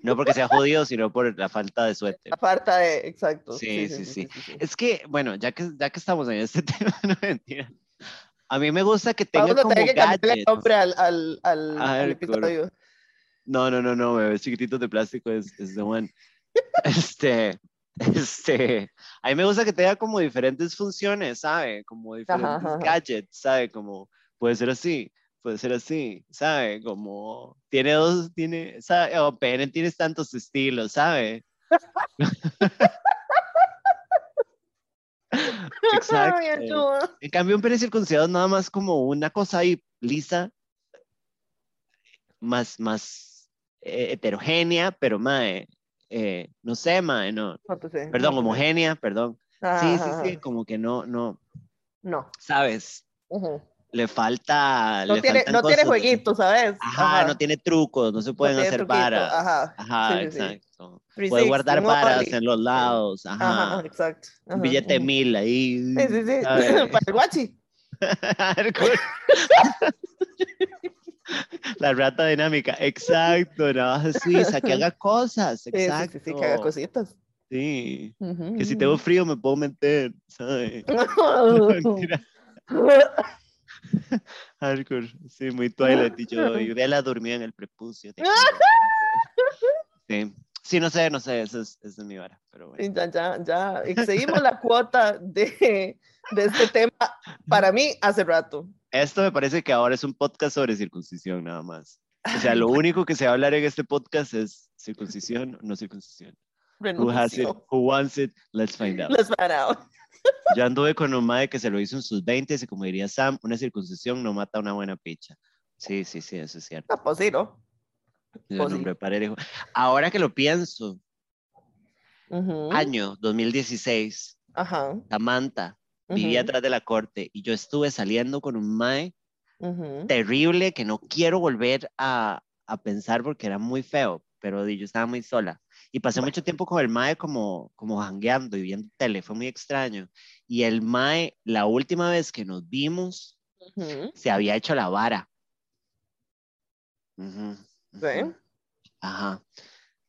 No porque sea judío, sino por la falta de suéter. La falta de, exacto. Sí, sí, sí. Es que, bueno, ya que, ya que estamos en este tema, no mentira. A mí me gusta que tenga a como que el nombre al, al, al, Ah, al episodio. No, no, no, no, bebés chiquititos de plástico es, es the one. Este, este, a mí me gusta que tenga como diferentes funciones, ¿sabe? Como diferentes ajá, ajá. gadgets, ¿sabe? Como puede ser así, puede ser así, ¿sabe? Como tiene dos, tiene, ¿sabe? O pene tienes tantos estilos, ¿sabe? Exacto. En cambio, un pene circuncidado es nada más como una cosa ahí lisa, más, más eh, heterogénea, pero mae, eh, no sé, mae, no. No te sé, Perdón, no te sé. homogénea, perdón. Ajá, Sí, sí, ajá, sí, ajá. como que no, no, No. sabes, le falta. No, le tiene, no tiene jueguitos, ¿sabes? Ajá, no tiene trucos, no se pueden hacer varas. Ajá, Ajá, sí, sí, sí. exacto. 360, Puede guardar varas en los lados, ajá. Ajá, exacto. Un billete de mil ahí. Sí, sí, sí. Para el guachi. La rata dinámica, exacto, navaja suiza, que haga cosas, Sí, sí, exacto. sí, sí, que haga cositas. Sí, Ujú, que si tengo frío me puedo meter, ¿sabes? No, mentira. Hardcore, sí, muy Twilight y yo, y Vela dormía en el prepucio. Sí, sí, no sé, no sé, eso es, eso es mi vara, pero bueno. Ya, ya, ya. Excedimos la cuota de, de este tema para mí hace rato. Esto me parece que ahora es un podcast sobre circuncisión nada más. O sea, lo único que se va a hablar en este podcast es circuncisión o no circuncisión. Who has it? Who wants it? Let's find out. Let's find out. Yo anduve con un mae que se lo hizo en sus 20 y como diría Sam, una circuncisión no mata una buena picha. Sí, sí, sí, eso es cierto. Ah, pues sí, ¿no? Yo Pues no sí. Ahora que lo pienso, Ujú, año 2016, Ajá. Samantha vivía ujú, atrás de la corte y yo estuve saliendo con un mae ujú. terrible que no quiero volver a, a pensar porque era muy feo, pero yo estaba muy sola. Y pasé Bueno. mucho tiempo con el mae como, como jangueando y viendo tele, fue muy extraño. Y el mae, la última vez que nos vimos, Ujú. se había hecho la vara. ¿Sí? Ajá.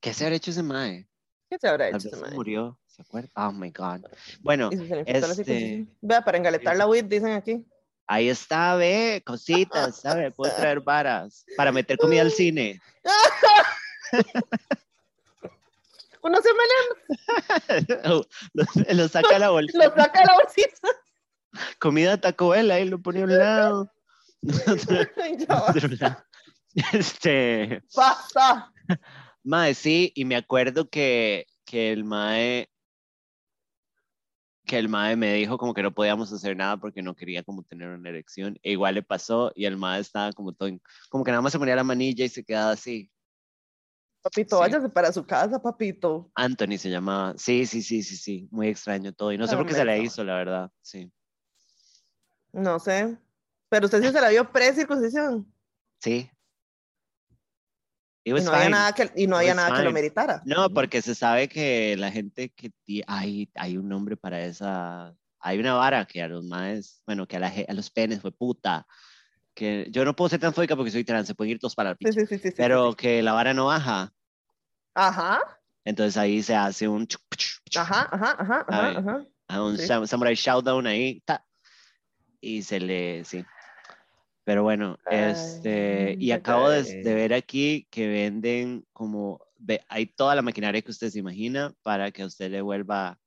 ¿Qué se habrá hecho ese mae? ¿Qué se habrá hecho ese se mae? murió, ¿se acuerda? Oh my God. Bueno, este-. Vea, para engaletar la weed, dicen aquí. ahí está, ve, cositas, ¿sabe? Puedo traer varas para meter comida al cine. Uno se me lo, lo saca a la bolsa. lo saca la bolsita. Comida Taco Bell, ahí lo pone a un lado. Este, Basta. mae, sí, y me acuerdo que, que el mae que el mae me dijo como que no podíamos hacer nada porque no quería como tener una erección. E igual le pasó y el mae estaba como todo, como que nada más se ponía la manilla y se quedaba así. Papito, Sí. váyase para su casa, papito. Anthony se llamaba. Sí, sí, sí, sí, sí. Muy extraño todo. Y no sé por qué se le hizo, la verdad. Sí. No sé. Pero usted sí se la vio pre-circuncisión. Sí. Y was no había fine. nada que, y no había nada que lo meritara. No, porque se sabe que la gente que hay, hay un nombre para esa, hay una vara que a los maes, bueno, que a, la a los penes fue puta, que yo no puedo ser tan fóbica porque soy trans, se pueden ir todos para Sí, picha, sí, sí, sí, pero que la vara no baja, Ajá, entonces ahí se hace un, ajá, ajá, ajá, ajá, ajá. a un samurai showdown ahí, ta, y se le, sí. Pero bueno, este, y Ay, acabo de, ay. de ver aquí que venden como, hay toda la maquinaria que usted se imagina para que a usted le vuelva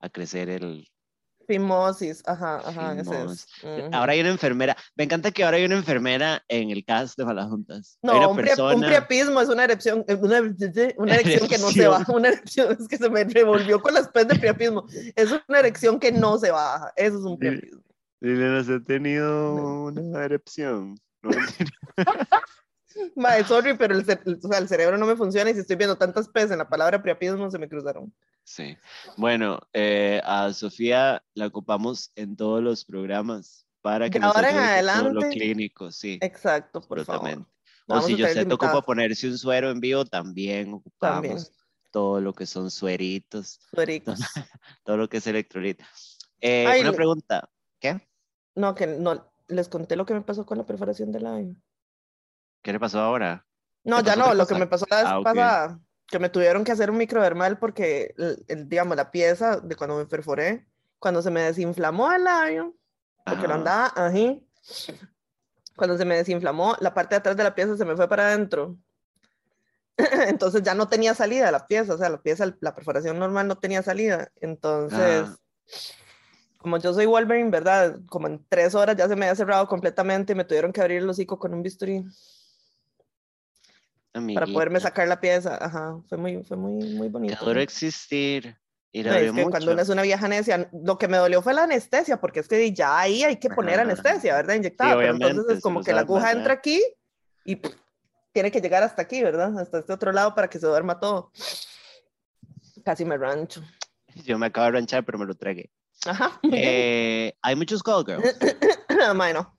a crecer el... Fimosis, ajá, ajá, ese Fimos. es. Ahora hay una enfermera, me encanta que ahora hay una enfermera en el cast de Malajuntas. Hay No, una un, persona, un priapismo es una erección, eh, una, una erección que no se baja, una erección, es que se me revolvió con las P's de priapismo, es una erección que no se baja, eso es un priapismo. Liliana, ¿se ha tenido una erupción? No, Mae, sorry, pero el, cer- o sea, el cerebro no me funciona y si estoy viendo tantas P's en la palabra priapismo se me cruzaron. Sí. Bueno, eh, a Sofía la ocupamos en todos los programas para que De nos ahora en con todo lo adelante, clínico, sí, Exacto, por favor. absolutamente. O Vamos si a yo sé te ocupa ponerse un suero en vivo, también ocupamos También. todo lo que son sueritos, Suericos. todo lo que es electrolit. Eh, Ay, una le- pregunta, ¿qué? No, que no, les conté lo que me pasó con la perforación del labio. ¿Qué le pasó ahora? No, ¿Te ya no, lo que me pasó la vez Ah, pasada, que me tuvieron que hacer un microdermal porque, el, el- digamos, la pieza de cuando me perforé, cuando se me desinflamó el labio, porque lo Ajá. andaba así, cuando se me desinflamó, la parte de atrás de la pieza se me fue para adentro. Entonces ya no tenía salida la pieza, o sea, la pieza, la perforación normal no tenía salida. Entonces, Ah. Como yo soy Wolverine, ¿verdad? Como en tres horas ya se me había cerrado completamente y me tuvieron que abrir el hocico con un bisturí para poderme Amiguita, sacar la pieza. Ajá, fue muy, fue muy, muy bonito. duro existir. Y No, es que cuando mucho. uno es una vieja necia, lo que me dolió fue la anestesia, porque es que ya ahí hay que poner Ajá. anestesia, ¿verdad? Inyectada, pero entonces es como que la aguja entra aquí y pff, tiene que llegar hasta aquí, ¿verdad? Hasta este otro lado para que se duerma todo. Casi me rancho. Yo me acabo de ranchar, pero me lo tragué. Ajá. Eh, hay muchos call girls. Mae, no.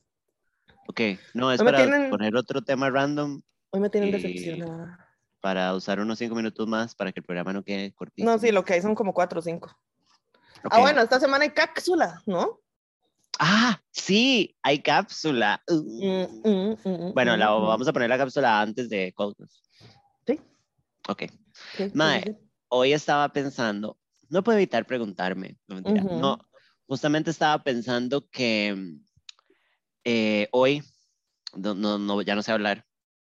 Ok, no, es para tienen- poner otro tema random Hoy me tienen Y- decepcionada. para usar unos cinco minutos más para que el programa no quede cortito. No, sí, lo que hay son como cuatro o cinco. Ok. Ah, bueno, esta semana hay cápsula, ¿no? Ah, sí, hay cápsula. Uh. Mm, mm, mm, Bueno, mm, la, mm. vamos a poner la cápsula antes de call girls. Sí. Ok. Sí, Mae, sí. Hoy estaba pensando, no puedo evitar preguntarme, no, mentira, Ujú. no, justamente estaba pensando que mm, eh, hoy, no, no, ya no sé hablar,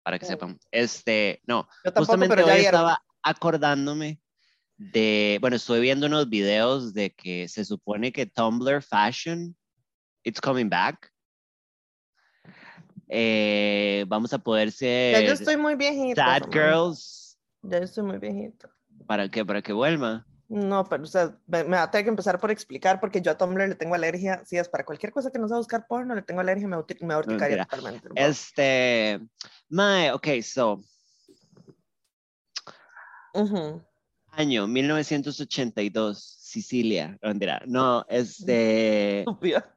para que sepan, este, no, Yo tampoco, justamente hoy estaba acordándome de, bueno, estoy viendo unos videos de que se supone que Tumblr Fashion, it's coming back. Eh, vamos a poder Ya yo ser estoy muy viejita. sad girls Ya yo estoy muy viejita. para que, para que vuelva. No, pero o sea, me, me va a tener que empezar por explicar porque yo a Tumblr le tengo alergia. Si es para cualquier cosa que no sea buscar porno, le tengo alergia, me, me totalmente. Este, Mae, ok, so, Ujú. año 1982, Sicilia, no, mentira, no, este, Estúpida.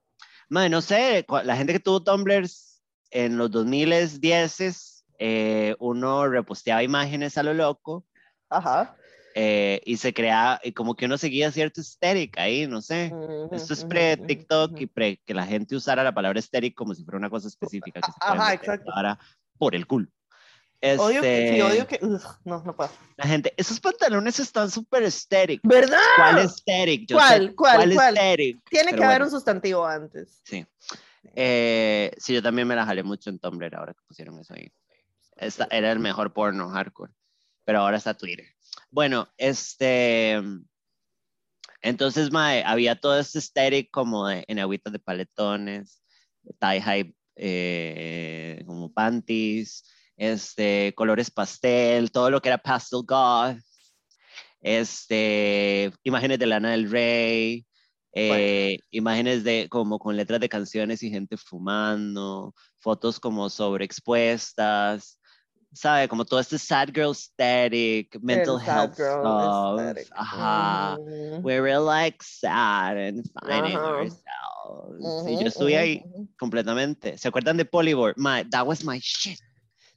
Mae, no sé, la gente que tuvo Tumblrs en los 2010, eh, uno reposteaba imágenes a lo loco Ajá. Eh, y se creaba, y como que uno seguía cierto estética ahí, no sé. Ujú, Esto es pre-TikTok ujú, y pre que la gente usara la palabra estéril como si fuera una cosa específica que se Ajá, exacto. por el culo. Odio que, sí, Este, odio que. ugh, no, no puedo. La gente, esos pantalones están súper estéricos. ¿Verdad? ¿Cuál esteric? Yo ¿Cuál? ¿Cuál? ¿Cuál. Tiene Pero que haber bueno. un sustantivo antes. Sí. Eh, sí, yo también me la jalé mucho en Tumblr ahora que pusieron eso ahí. Esta, era el mejor porno hardcore. Pero ahora está Twitter. Bueno, este. Entonces, mae, había todo este estético como de, en agüitas de paletones, tie-high, eh, como panties, este, colores pastel, todo lo que era pastel goth, este, imágenes de Lana del Rey, eh, imágenes de como con letras de canciones y gente fumando, fotos como sobreexpuestas, ¿sabe? Como todo este sad girl static, mental health stuff. Ajá. We were like sad and finding ourselves. y yo estuve ahí completamente. ¿Se acuerdan de Polybor? My, that was my shit.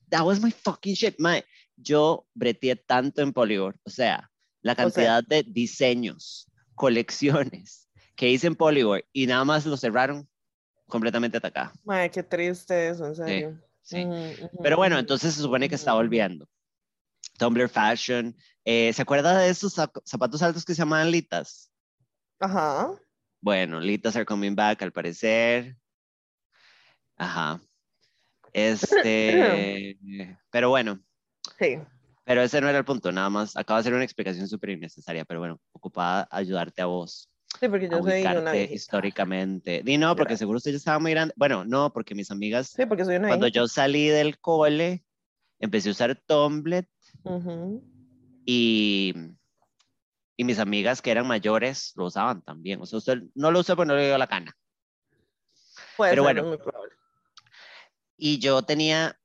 That was my fucking shit. My, yo breteé tanto en Polybor. O sea, la cantidad de diseños, colecciones que hice en Polybor y nada más lo cerraron completamente atacada. Ay, qué triste eso, en serio. Sí. Pero bueno, entonces se supone que está volviendo. Tumblr Fashion. Eh, ¿Se acuerda de esos zapatos altos que se llaman litas? Ajá. Bueno, litas are coming back al parecer. Ajá. Este, pero bueno. Sí. Pero ese no era el punto, nada más. Acaba de ser una explicación súper innecesaria, pero bueno, ocupada ayudarte a vos. Sí, porque yo soy una históricamente. Di no, porque seguro usted ya estaba muy grande. Bueno, no, porque mis amigas. Sí, porque soy una Cuando yo salí del cole, empecé a usar Tumblr. y, y mis amigas que eran mayores lo usaban también. O sea, usted no lo usa porque no le dio la cana. Pero bueno. Muy probable. Y yo tenía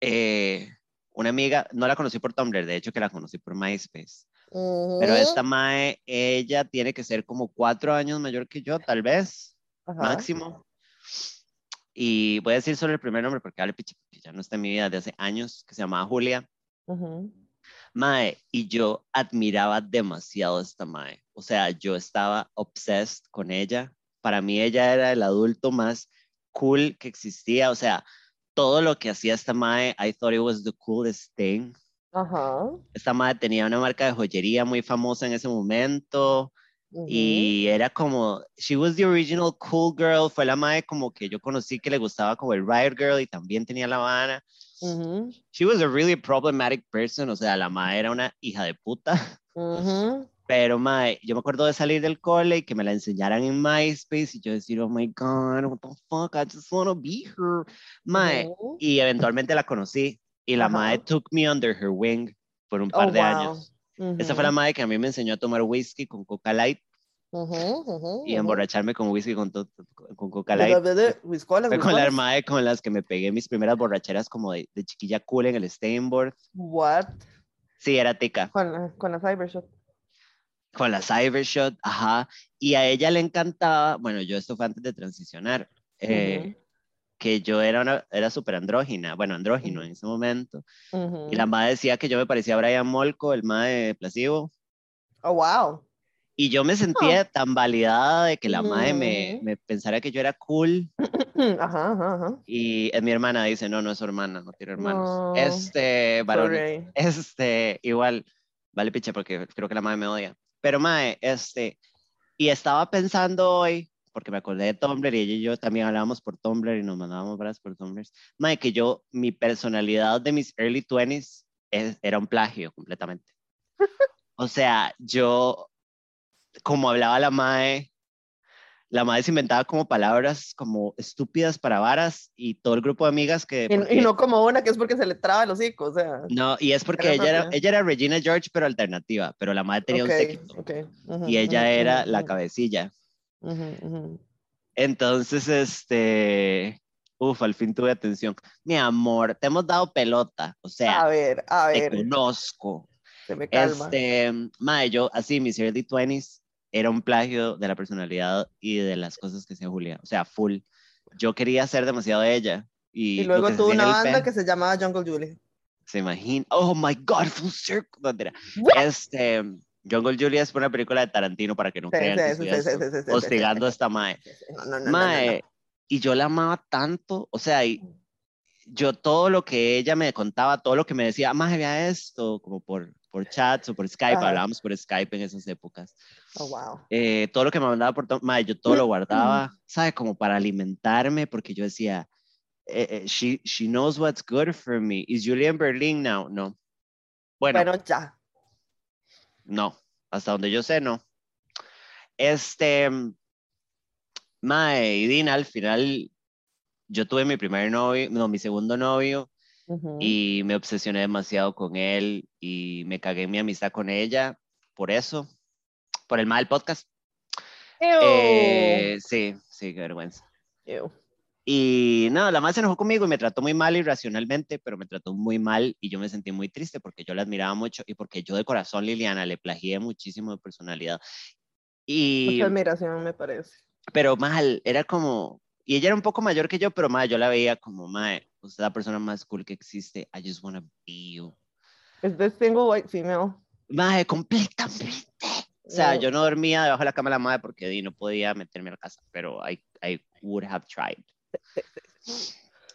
eh, una amiga, no la conocí por Tumblr, de hecho que la conocí por MySpace. Pero esta Mae, ella tiene que ser como cuatro años mayor que yo, tal vez, máximo. Y voy a decir solo el primer nombre porque vale ya no está en mi vida de hace años, que se llamaba Julia. Mae, y yo admiraba demasiado a esta Mae. O sea, yo estaba obsessed con ella. Para mí ella era el adulto más cool que existía. O sea, todo lo que hacía esta mae, I thought it was the coolest thing. Ajá. Esta mae tenía una marca de joyería muy famosa en ese momento. Y era como, she was the original cool girl, fue la mae como que yo conocí que le gustaba como el Riot Girl y también tenía la Habana. She was a really problematic person, o sea, la mae era una hija de puta. Pero, mae, yo me acuerdo de salir del cole y que me la enseñaran en MySpace y yo decir, oh my God, what the fuck, I just want to be her. Mae, y eventualmente la conocí y la mae took me under her wing por un par oh, de años. Esa fue la mae que a mí me enseñó a tomar whisky con Coca Light. y emborracharme con whisky con, con Coca Light. Fue con la mae con las que me pegué mis primeras borracheras como de, de chiquilla cool en el Steinboard. What? Sí, era tica. Con, con la Cybershot con la Cybershot, ajá, y a ella le encantaba, bueno, yo esto fue antes de transicionar, eh, que yo era, una, era súper andrógina, bueno, andrógino en ese momento, y la madre decía que yo me parecía a Brian Molko, el madre Placebo. Oh, wow. Y yo me sentía tan validada de que la madre me, me, pensara que yo era cool. Ajá, ajá, ajá. Y mi hermana dice, no, no es su hermana, no tiene hermanos. este, varón, este, igual, vale picha porque creo que la madre me odia. Pero, Mae, este, y estaba pensando hoy, porque me acordé de Tumblr y ella y yo también hablábamos por Tumblr y nos mandábamos varias por Tumblr, Mae, que yo, mi personalidad de mis early 20s era un plagio completamente. O sea, yo, como hablaba la Mae, la madre se inventaba como palabras como estúpidas para varas y todo el grupo de amigas que... Y, no como una que es porque se le traba el hocico, o sea... No, y es porque ella era, ella era Regina George, pero alternativa, pero la madre tenía un séquito. y ella era la cabecilla. Entonces, este... Uf, al fin tuve atención. Mi amor, te hemos dado pelota, o sea... A ver, a ver. Te conozco. Se me calma. Este, madre, yo así, mis early 20s, era un plagio de la personalidad y de las cosas que hacía Julia. O sea, full. Yo quería ser demasiado ella. Y, luego tuvo una banda que se llamaba Jungle Julie. Se imagina. Oh my God, full circle. Este. Jungle Julie es una película de Tarantino para que no crean que hostigando a esta Mae. mae, y yo la amaba tanto, o sea, y yo todo lo que ella me contaba, todo lo que me decía, Mae, vea esto, como por, por chats o por Skype, hablábamos por Skype en esas épocas. Oh, wow. Eh, todo lo que me mandaba por Mae, yo todo lo guardaba, ¿sabe? Como para alimentarme, porque yo decía, eh, eh, she, she knows what's good for me. Is Julia in Berlin now? No. Bueno, bueno, ya. No, hasta donde yo sé, no. Este, Mae y Dina, al final, yo tuve mi primer novio, no, mi segundo novio, y me obsesioné demasiado con él y me cagué en mi amistad con ella por eso por el mal podcast. Eh, sí, sí, qué vergüenza. Ew. Y no, la madre se enojó conmigo y me trató muy mal irracionalmente, pero me trató muy mal y yo me sentí muy triste porque yo la admiraba mucho y porque yo de corazón, Liliana, le plagié muchísimo de personalidad. Y, Mucha admiración, me parece. pero mal, era como, y ella era un poco mayor que yo, pero madre, yo la veía como, madre, usted es la persona más cool que existe, I just wanna be you. Es de single white female. Madre, completamente. O sea, Ew. yo no dormía debajo de la cama de la madre porque no podía meterme a la casa, pero I, I would have tried.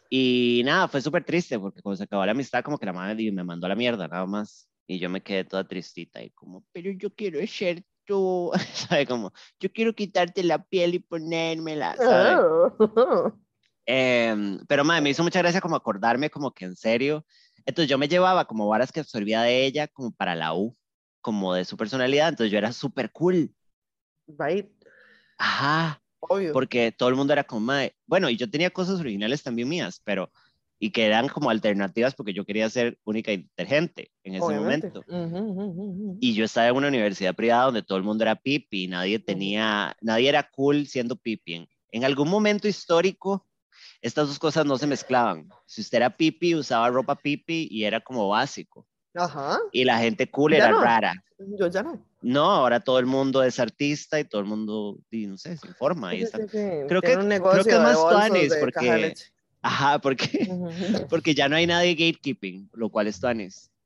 Y nada, fue súper triste porque cuando se acabó la amistad, como que la madre me mandó a la mierda, nada más. Y yo me quedé toda tristita y como, pero yo quiero ser tú, ¿sabe? Como, yo quiero quitarte la piel y ponérmela, ¿sabe? Oh. Em, pero madre, me hizo mucha gracia como acordarme como que en serio. Entonces yo me llevaba como varas que absorbía de ella como para la U, como de su personalidad. Entonces yo era súper cool. Right. Ajá, Obvio. porque todo el mundo era como, madre, bueno, y yo tenía cosas originales también mías, pero, y que eran como alternativas porque yo quería ser única y detergente en ese Obviamente. momento. Y yo estaba en una universidad privada donde todo el mundo era pipi, y nadie tenía, nadie era cool siendo pipi. En, en algún momento histórico, estas dos cosas no se mezclaban. Si usted era pipi, usaba ropa pipi y era como básico. Ajá. Y la gente cool Ya era no. rara. Yo ya no. No, ahora todo el mundo es artista y todo el mundo, y no sé, se informa. Sí, está. sí, sí. Creo que- un creo que es más de porque-. Ajá, porque, porque ya no hay nadie gatekeeping, lo cual es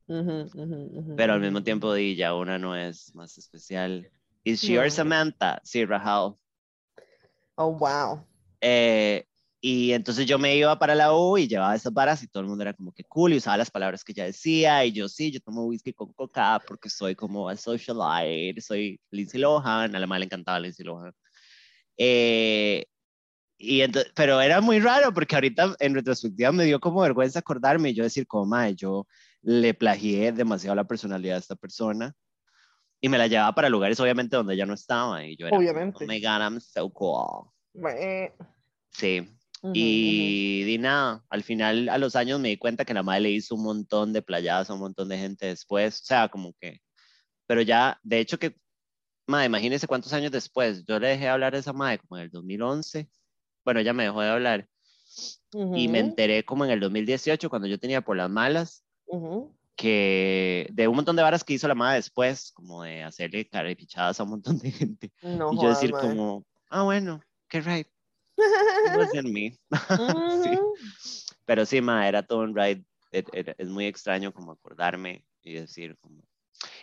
ujú, ujú, Pero al mismo tiempo, di, ya una no es más especial. ¿Is she or Samantha? Sí, Rahal. Oh, wow. Eh, y entonces yo me iba para la U y llevaba esas varas y todo el mundo era como que cool y usaba las palabras que ella decía y yo sí, yo tomo whisky con coca porque soy como a socialite, soy Lindsay Lohan, a la madre le encantaba Lindsay Lohan. Eh, y entonces, pero era muy raro porque ahorita en retrospectiva me dio como vergüenza acordarme y yo decir como, mae, yo le plagié demasiado la personalidad de esta persona y me la llevaba para lugares obviamente donde ella no estaba y yo era Obviamente. oh my god, I'm so cool. Sí, Y di nada, al final a los años me di cuenta que la madre le hizo un montón de playadas a un montón de gente después, o sea, como que, pero ya, de hecho que, madre, imagínese cuántos años después, yo le dejé de hablar a esa madre como en el 2011, bueno, ella me dejó de hablar y me enteré como en el 2018 cuando yo tenía por las malas que de un montón de varas que hizo la madre después, como de hacerle caripichadas a un montón de gente No y yo jodas, decir como, ah, bueno, qué right, it wasn't me. Sí. Ujú. Pero sí, ma, era todo un ride. It- it- es muy extraño como acordarme y decir como...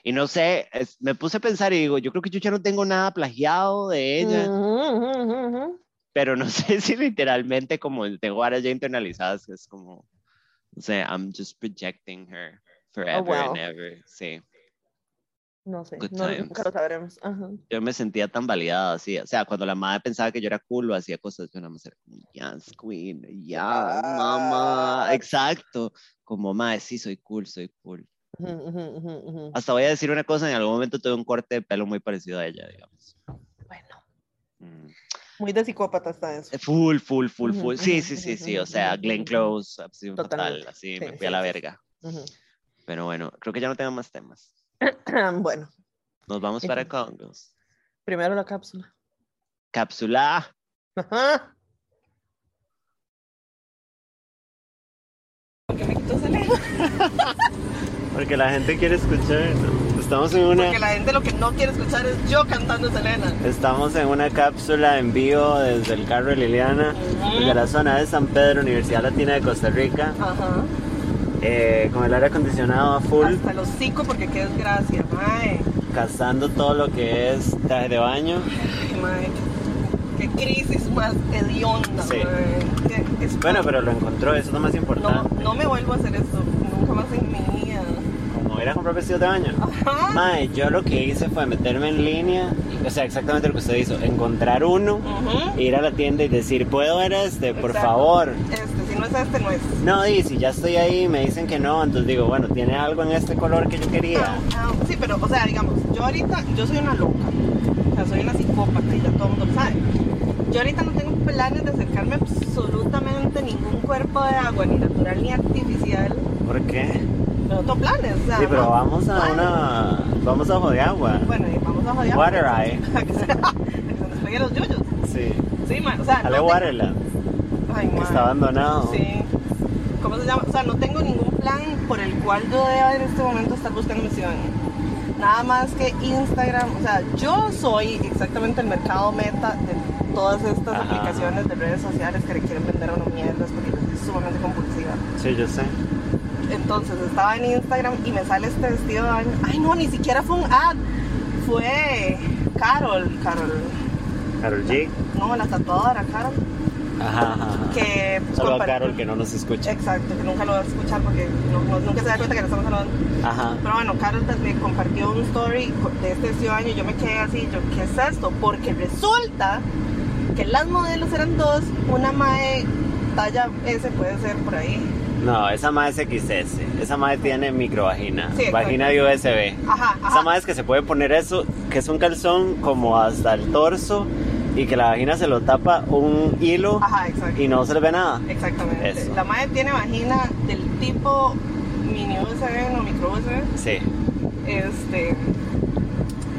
Y no sé, es- me puse a pensar y digo, yo creo que yo ya no tengo nada plagiado de ella, ujú, ujú. pero no sé si literalmente como tengo varas ya internalizadas, que es como, o sea, I'm just projecting her forever wow. and ever. Sí, No sé, no, nunca lo sabremos. Ajá. yo me sentía tan validada así, o sea, cuando la madre pensaba que yo era cool o hacía cosas, yo nada más era como, yes, queen, yes, mamá, exacto, como, madre, sí, soy cool, soy cool. Hasta voy a decir una cosa, en algún momento tuve un corte de pelo muy parecido a ella, digamos. Bueno, Mm. muy de psicópata está eso. Full, full, full, full. Sí, sí, sí, sí. O sea, Glenn. Close, así fatal, así Sí, me fui a la verga. Pero bueno, creo que ya no tengo más temas. bueno, Nos vamos para Congos. primero la cápsula. Cápsula. Ajá. Porque me quitó Selena. Porque la gente quiere escuchar. Estamos en Porque la gente lo que no quiere escuchar es yo cantando Selena. Estamos en una cápsula en vivo desde el carro de Liliana, Ujú. desde la zona de San Pedro, Universidad Latina de Costa Rica, Ajá. Eh, con el aire acondicionado a full, Hasta el hocico porque qué desgracia, mae. cazando todo lo que es traje de baño. Ay, mae. Qué crisis más hedionda, Sí. mae. Qué- Bueno, pero lo encontró, eso es lo más no, importante. no me vuelvo a hacer esto. Nunca más en mi vida. Como ir a comprar vestidos de baño. Ajá. Mae, yo lo que hice fue meterme en línea, o sea, exactamente lo que usted hizo, encontrar uno, ir a la tienda y decir, ¿puedo ver este? Por Exacto. favor. Este, si no es este, no es. No, y si ya estoy ahí y me dicen que no, entonces digo, bueno, ¿tiene algo en este color que yo quería? Ah, ah, sí, pero, o sea, digamos, yo ahorita, yo soy una loca. O sea, soy una psicópata y ya todo el mundo lo sabe. Yo ahorita no tengo planes de acercarme a absolutamente ningún cuerpo de agua, ni natural ni artificial. ¿Por qué? No tengo planes, o sea. Sí, pero vamos a Ay, una... Vamos a ojo de agua. Bueno, y vamos a joder. Water Eye. que se que se nos los Yuyos. Sí. Sí, ma, o sea, Ale no tengo- Waterland, Ay, que está abandonado. Sí. ¿Cómo se llama? O sea, no tengo ningún plan por el cual yo deba en este momento estar buscando misión. Nada más que Instagram. O sea, yo soy exactamente el mercado meta de todas estas Ajá. aplicaciones de redes sociales que le quieren vender a uno mierdas porque yo soy sumamente compulsiva. Sí, yo sé. Entonces estaba en Instagram y me sale este vestido de baño. Ay, no, ni siquiera fue un ad. Fue Carol, Carol. Carol G. No, la tatuadora, Carol. Ajá, ajá. Que pues, Solo a Carol que no nos escucha. Exacto, que nunca lo va a escuchar porque no- no- nunca se da cuenta que le estamos hablando. Ajá. Pero bueno, Carol me compartió un story de este vestido de baño y yo me quedé así, yo, ¿qué es esto? Porque resulta que las modelos eran dos, una mae talla S puede ser por ahí. No, esa madre es XS. Esa madre tiene microvagina. Sí, vagina de USB. Ajá, Esa madre es que se puede poner eso, que es un calzón como hasta el torso y que la vagina se lo tapa un hilo Ajá, y no se le ve nada. Exactamente. Eso. La mae tiene vagina del tipo mini USB, no micro USB. Sí. Este,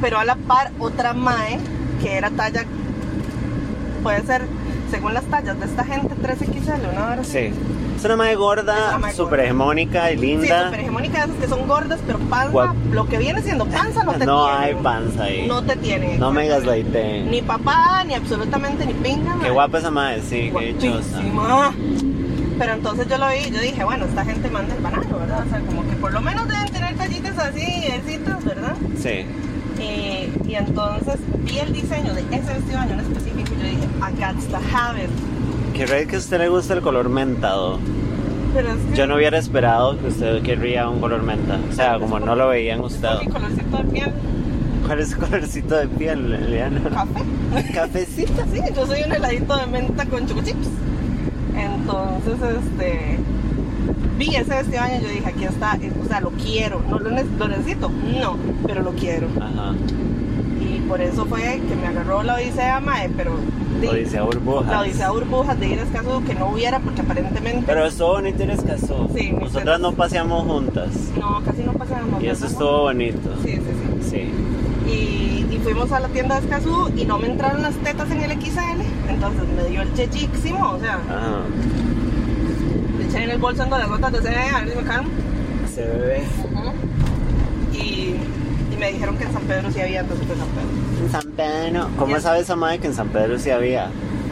pero a la par otra mae que era talla, puede ser, según las tallas de esta gente, 3XL, una hora Sí. Es una madre gorda, súper hegemónica y Sí, linda. super hegemónica, esas que son gordas, pero panza, lo que viene siendo panza no te no tiene. hay panza ahí. No te tiene. No me gaslighten. Ni papá, ni absolutamente ni pinga. Qué mae. guapa esa madre, sí, qué dichosa. Guapísima. Pero entonces yo lo vi y yo dije, bueno, esta gente manda el banano, ¿verdad? O sea, como que por lo menos deben tener tallitas así, ercitas, ¿verdad? Sí. Y, y entonces vi el diseño de ese vestido de baño en específico y yo dije, I got to have it. Qué que a usted le gusta el color mentado. Pero es que Yo no hubiera esperado que usted querría un color menta. O sea, como no lo veía en usted. mi colorcito de piel, ¿Cuál es su colorcito de piel, Liliana? café. Cafecita. Sí, yo soy un heladito de menta con choco chips. Entonces, este, vi ese vestido de baño y yo dije, aquí está, eh, o sea, lo quiero, no lo, ne- lo necesito, no, pero lo quiero. Ajá. Y por eso fue que me agarró la odisea, mae, pero... di- Odisea burbujas. La odisea burbujas de ir a Escazú, que no hubiera, porque aparentemente... Pero estuvo bonito en Escazú. Sí, muy Nosotras no paseamos juntas. No, casi no pasábamos. Y eso estuvo bonito. Sí, sí, sí. Sí. Y, y fuimos a la tienda de Escazú y no me entraron las tetas en el XL, entonces me dio el chechísimo, o sea, Ajá. le eché en el bolso ando las gotas de CBD, a ver si me calmo. Bebe. Y, y me dijeron que en San Pedro sí había, entonces fue San Pedro. En San Pedro. ¿Cómo sabe esa madre que en San Pedro sí había?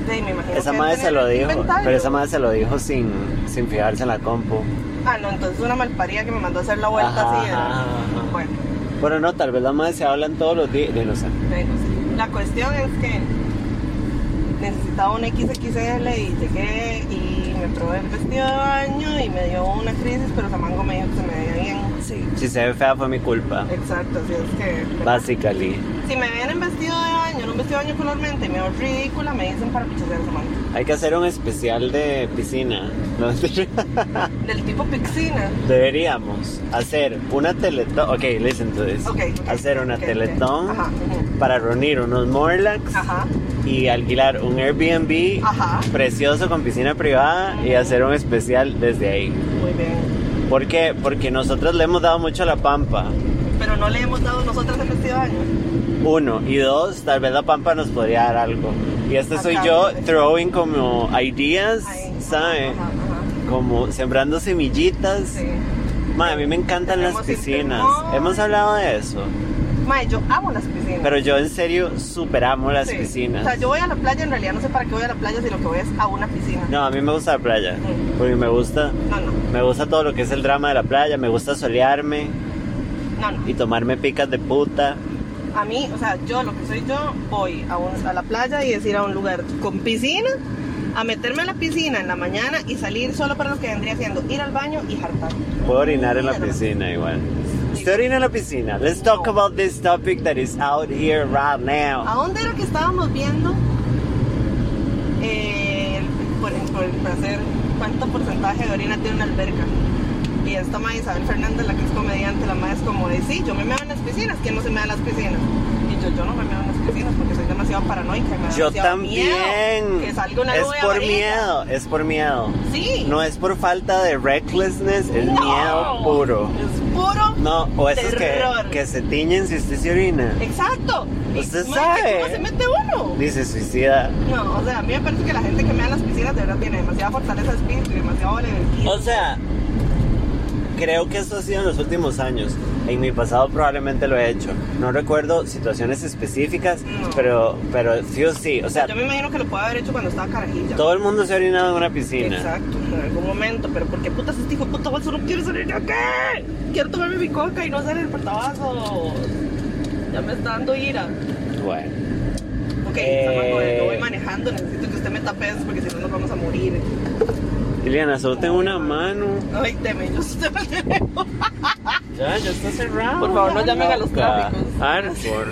Sí, me imagino Esa que madre se lo dijo. inventario. Pero esa madre se lo dijo sin, sin fijarse en la compu. Ah, no, entonces una malparida que me mandó a hacer la vuelta Ajá, así. era- ajá, ajá. Bueno, Bueno, no, tal vez la madre se hablan todos los días. Yo no sé. la cuestión es que necesitaba un XXL y llegué y me probé el vestido de baño y me dio una crisis, pero Samango me dijo que se me veía bien. Sí. Si se ve fea fue mi culpa. Exacto, así es que... Basically. Si me ven en vestido de baño, en un vestido de baño color mente y me veo ridícula, me dicen para pichasear esa mano. Hay que hacer un especial de piscina. ¿no? Del tipo pixina. Deberíamos hacer una teletón. Ok, listen to this. Ok, ok, hacer una teletón Ajá, para reunir unos Morlocks Ajá, y alquilar un Airbnb ajá. precioso con piscina privada y hacer un especial desde ahí. Muy bien. ¿Por qué? Porque nosotros le hemos dado mucho a la pampa. Pero no le hemos dado nosotras el vestido de baño. Uno. Y dos, tal vez la pampa nos podría dar algo. Y este soy yo throwing como ideas. ¿sabe? Como sembrando semillitas. Sí. Ma, a mí me encantan las piscinas. Hemos hablado de eso. Mae, yo amo las piscinas. Pero yo en serio superamo las Sí. piscinas. O sea, yo voy a la playa, en realidad no sé para qué voy a la playa si lo que voy es a una piscina. No, a mí me gusta la playa. Mm. Porque me gusta, No, no, me gusta todo lo que es el drama de la playa. Me gusta solearme no, no. y tomarme picas de puta. A mí, o sea, yo lo que soy yo, voy a, un- a la playa y es ir a un lugar con piscina, a meterme a la piscina en la mañana y salir solo para lo que vendría siendo ir al baño y jartar. Puedo orinar en la piscina igual. ¿Usted orina en la piscina? Let's talk No. about this topic that is out here right now. ¿A dónde era que estábamos viendo? Eh, por, por, por hacer cuánto porcentaje de orina tiene una alberca. Y esta ma Isabel Fernández, la que es comediante, la ma es como de sí, yo me meo en las piscinas, ¿quién no se mea en las piscinas? Y yo, yo no me meo en las piscinas porque soy demasiado paranoica. me da Yo demasiado miedo también. Que salga una Es por amarilla. miedo, es por miedo. Sí. No es por falta de recklessness, es No. miedo puro. Es puro. No, o esos que, que se tiñen si usted se orina. Exacto. Usted sabe. ¿Cómo se mete uno? Dice suicida. No, o sea, a mí me parece que la gente que me da las piscinas de verdad tiene demasiada fortaleza de espíritu y demasiado energía. O sea, creo que eso ha sido en los últimos años. En mi pasado probablemente lo he hecho. No recuerdo situaciones específicas, No. pero, pero sí o sí. O sea, Yo me imagino que lo puede haber hecho cuando estaba carajilla. todo el mundo se ha orinado en una piscina. Exacto, en algún momento, pero ¿por qué putas este hijo de puta bolso no quiere salir de aquí? Quiero tomarme mi coca y no hacer el portavasos. Ya me está dando ira. Bueno. Ok, Eh. Yo voy manejando, necesito que usted me tape eso porque si no nos vamos a morir. Liliana, solo tengo una mano. Ay, teme, yo estoy Ya, ya está cerrado. Por favor, no llamen a los tráficos. Arfor.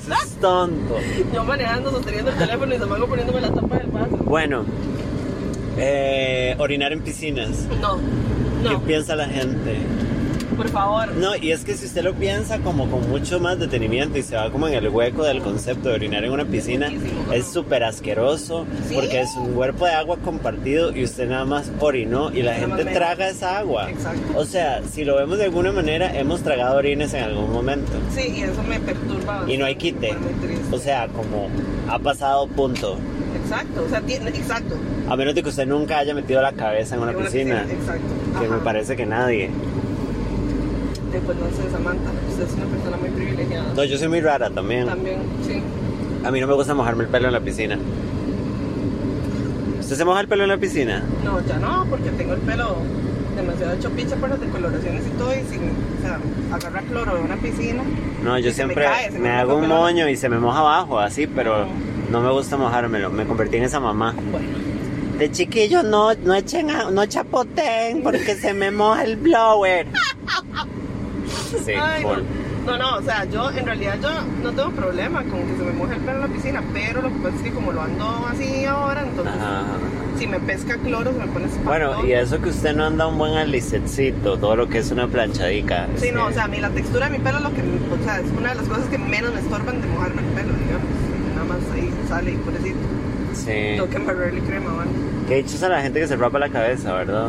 Eso es tonto. Yo manejando, sosteniendo el teléfono y Samantha poniéndome la tapa del vaso. Bueno, eh, orinar en piscinas. No, ¿Qué no, piensa la gente? Por favor. No, y es que si usted lo piensa como con mucho más detenimiento y se va como en el hueco del concepto de orinar en una piscina, es súper asqueroso Sí. porque es un cuerpo de agua compartido y usted nada más orinó y la gente traga esa agua. Exacto. O sea, si lo vemos de alguna manera, hemos tragado orines en algún momento. Sí, y eso me perturba. Y no hay quite. O sea, como ha pasado punto. Exacto, o sea, tiene, exacto. A menos de que usted nunca haya metido la cabeza en una, piscina, Exacto. que me parece que nadie. Pues no sé, Samantha, usted es una persona muy privilegiada. No, yo soy muy rara también. También, sí. A mí no me gusta mojarme el pelo en la piscina. ¿Usted se moja el pelo en la piscina? No, ya no, porque tengo el pelo demasiado hecho picha por las decoloraciones y todo. Y si, o sea, agarra cloro de una piscina. No, yo me siempre cae, me me hago un moño y se me moja abajo, así, pero No. no me gusta mojármelo. Me convertí en esa mamá. Bueno, De chiquillo no, no echen, a- no chapoten porque se me moja el blower. Sí, Ay, full. no. no, no, o sea, yo en realidad yo no tengo problema con que se me moje el pelo en la piscina, pero lo que pasa es que como lo ando así ahora, entonces Ajá. si me pesca cloro se me pone Bueno, espantón. y eso que usted no anda un buen alicetcito, todo lo que es una planchadica. Sí, no, o que- sea, a mí la textura de mi pelo es lo que, o sea, es una de las cosas que menos me estorban de mojarme el pelo, digamos. Nada más ahí sale y pobrecito. Sí. Tengo que embarrarle crema, ¿vale? Que dichos a la gente que se rapa la cabeza, ¿verdad?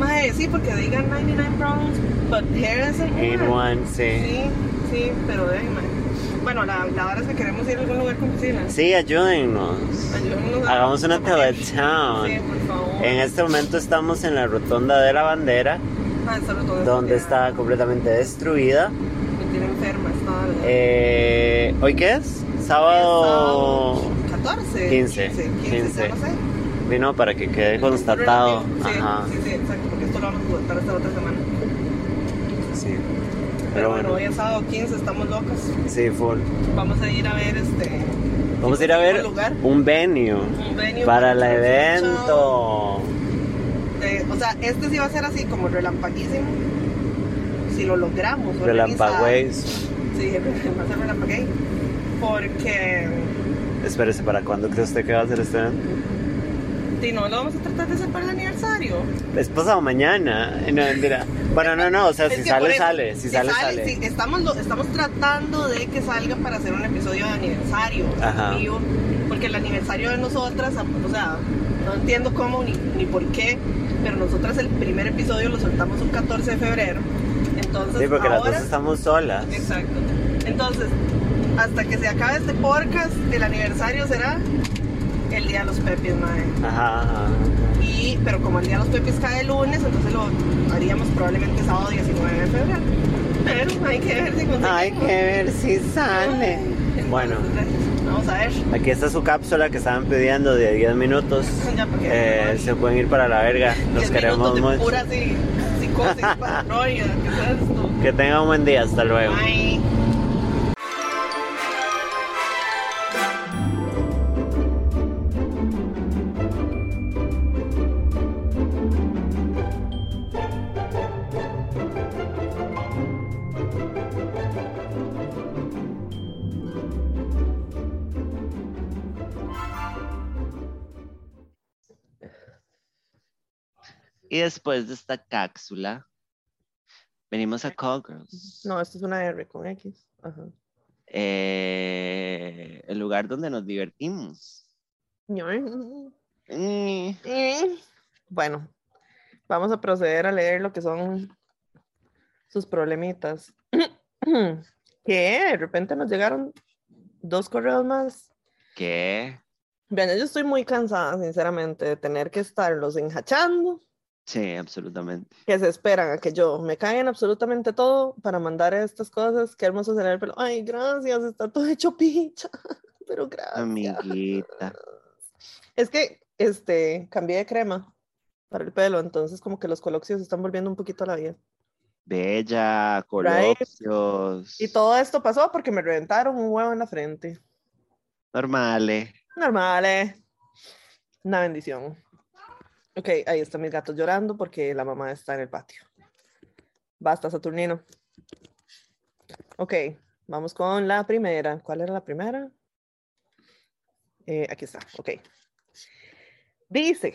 Mae, sí, porque digan 99 problems, but hair is In one, sí. Sí, sí, pero mae. Bueno, la, la verdad es que queremos ir a algún lugar con piscina. Sí, ayúdennos. Ayúdennos a- Hagamos una teletown. Sí, por favor. En este momento estamos en la rotonda de la bandera, Ah, esa rotonda donde está está completamente destruida. Me tiene enferma, está. Eh, ¿Hoy qué es? Sábado 14. 15, 15, 15, 15. ya no sé. vino para que quede constatado. Sí, Ajá, sí, sí, exacto, porque esto lo vamos a contar hasta la otra semana. sí. Pero Pero bueno, hoy es sábado 15, estamos locas. sí, full. Vamos a ir a ver este. Vamos a ir a ver un lugar, un venue un venue para el evento. de- o sea, este sí va a ser así como relampaguísimo. Si lo logramos. Relampagueis. Sí, va a ser relampaguey. Porque. Espérese, ¿para cuándo cree usted que va a ser este evento? Si no, lo vamos a tratar de hacer para el aniversario. Es pasado mañana. No, mentira. Bueno, no, no, o sea, si sale, sale. Si sale, sale. estamos, lo- estamos tratando de que salga para hacer un episodio de aniversario Ajá. porque el aniversario de nosotras, o sea, no entiendo cómo ni, ni por qué, pero nosotras el primer episodio lo soltamos un 14 de febrero. Entonces, Sí, porque las ahora, dos estamos solas. Exacto. Entonces, hasta que se acabe este podcast, el aniversario será el día de los pepis, madre. Ajá, ajá. Y, pero como el día de los pepis cae el lunes, entonces lo haríamos probablemente sábado 19 de febrero. Pero hay que ver si conseguimos. Hay que ver si sale. Bueno, Vamos a ver. aquí está su cápsula que estaban pidiendo de 10 minutos. Ya, porque Eh, se pueden ir para la verga. Los 10 queremos de mucho. pura así, psicosis, paranoia, ¿qué es esto? Que tengan un buen día. Hasta luego. Bye. Y después de esta cápsula, venimos a Call Girls, No, esto es una R con X. Ajá. eh, el lugar donde nos divertimos. Mm, Bueno, vamos a proceder a leer lo que son sus problemitas. que de repente nos llegaron dos correos más. ¿Qué? Vean, yo estoy muy cansada, sinceramente, de tener que estarlos enjachando, Sí, absolutamente. que se esperan a que yo me caigan absolutamente todo para mandar estas cosas. Qué hermoso será el pelo. Ay, gracias, está todo hecho picha. Pero gracias. Amiguita. Es que este cambié de crema para el pelo, entonces como que los coloxios están volviendo un poquito a la vida. Bella, coloquios. Y todo esto pasó porque me reventaron un huevo en la frente. Normales. Normal, ¿eh? Una bendición. Ok, ahí están mis gatos llorando porque la mamá está en el patio. Basta, Saturnino. Ok, vamos con la primera. ¿Cuál era la primera? Eh, aquí está, ok. Dice,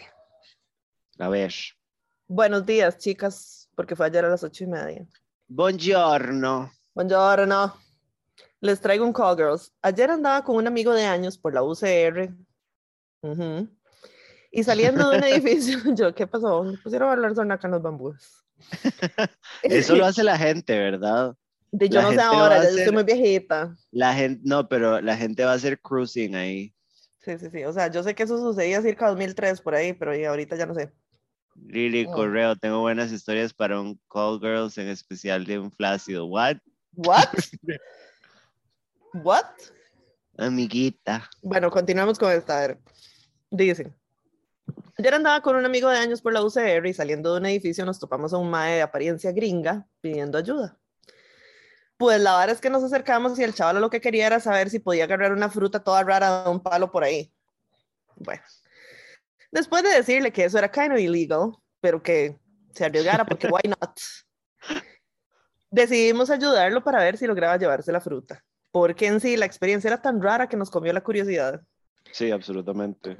A ver. buenos días, chicas, porque fue ayer a las ocho y media. Buongiorno. Buongiorno. Les traigo un call, girls. Ayer andaba con un amigo de años por la UCR. Ujú. Y saliendo de un edificio, yo, ¿qué pasó? Me pusieron a hablar sobre acá en los bambús. Eso lo hace la gente, ¿verdad? De yo la no sé ahora, yo estoy muy viejita. La gente, no, pero la gente va a hacer cruising ahí. Sí, sí, sí. O sea, yo sé que eso sucedía cerca de 2003 por ahí, pero ahorita ya no sé. Lili Oh. Correo, tengo buenas historias para un Call Girls, en especial de un flácido. What? ¿What? ¿What? Amiguita. Bueno, continuamos con esta. a ver. Dice. Ayer andaba con un amigo de años por la UCR y saliendo de un edificio nos topamos a un mae de apariencia gringa pidiendo ayuda. Pues la verdad es que nos acercamos y el chaval lo que quería era saber si podía agarrar una fruta toda rara de un palo por ahí. Bueno, después de decirle que eso era kind of illegal, pero que se arriesgara porque why not, decidimos ayudarlo para ver si lograba llevarse la fruta, porque en sí la experiencia era tan rara que nos comió la curiosidad. Sí, absolutamente.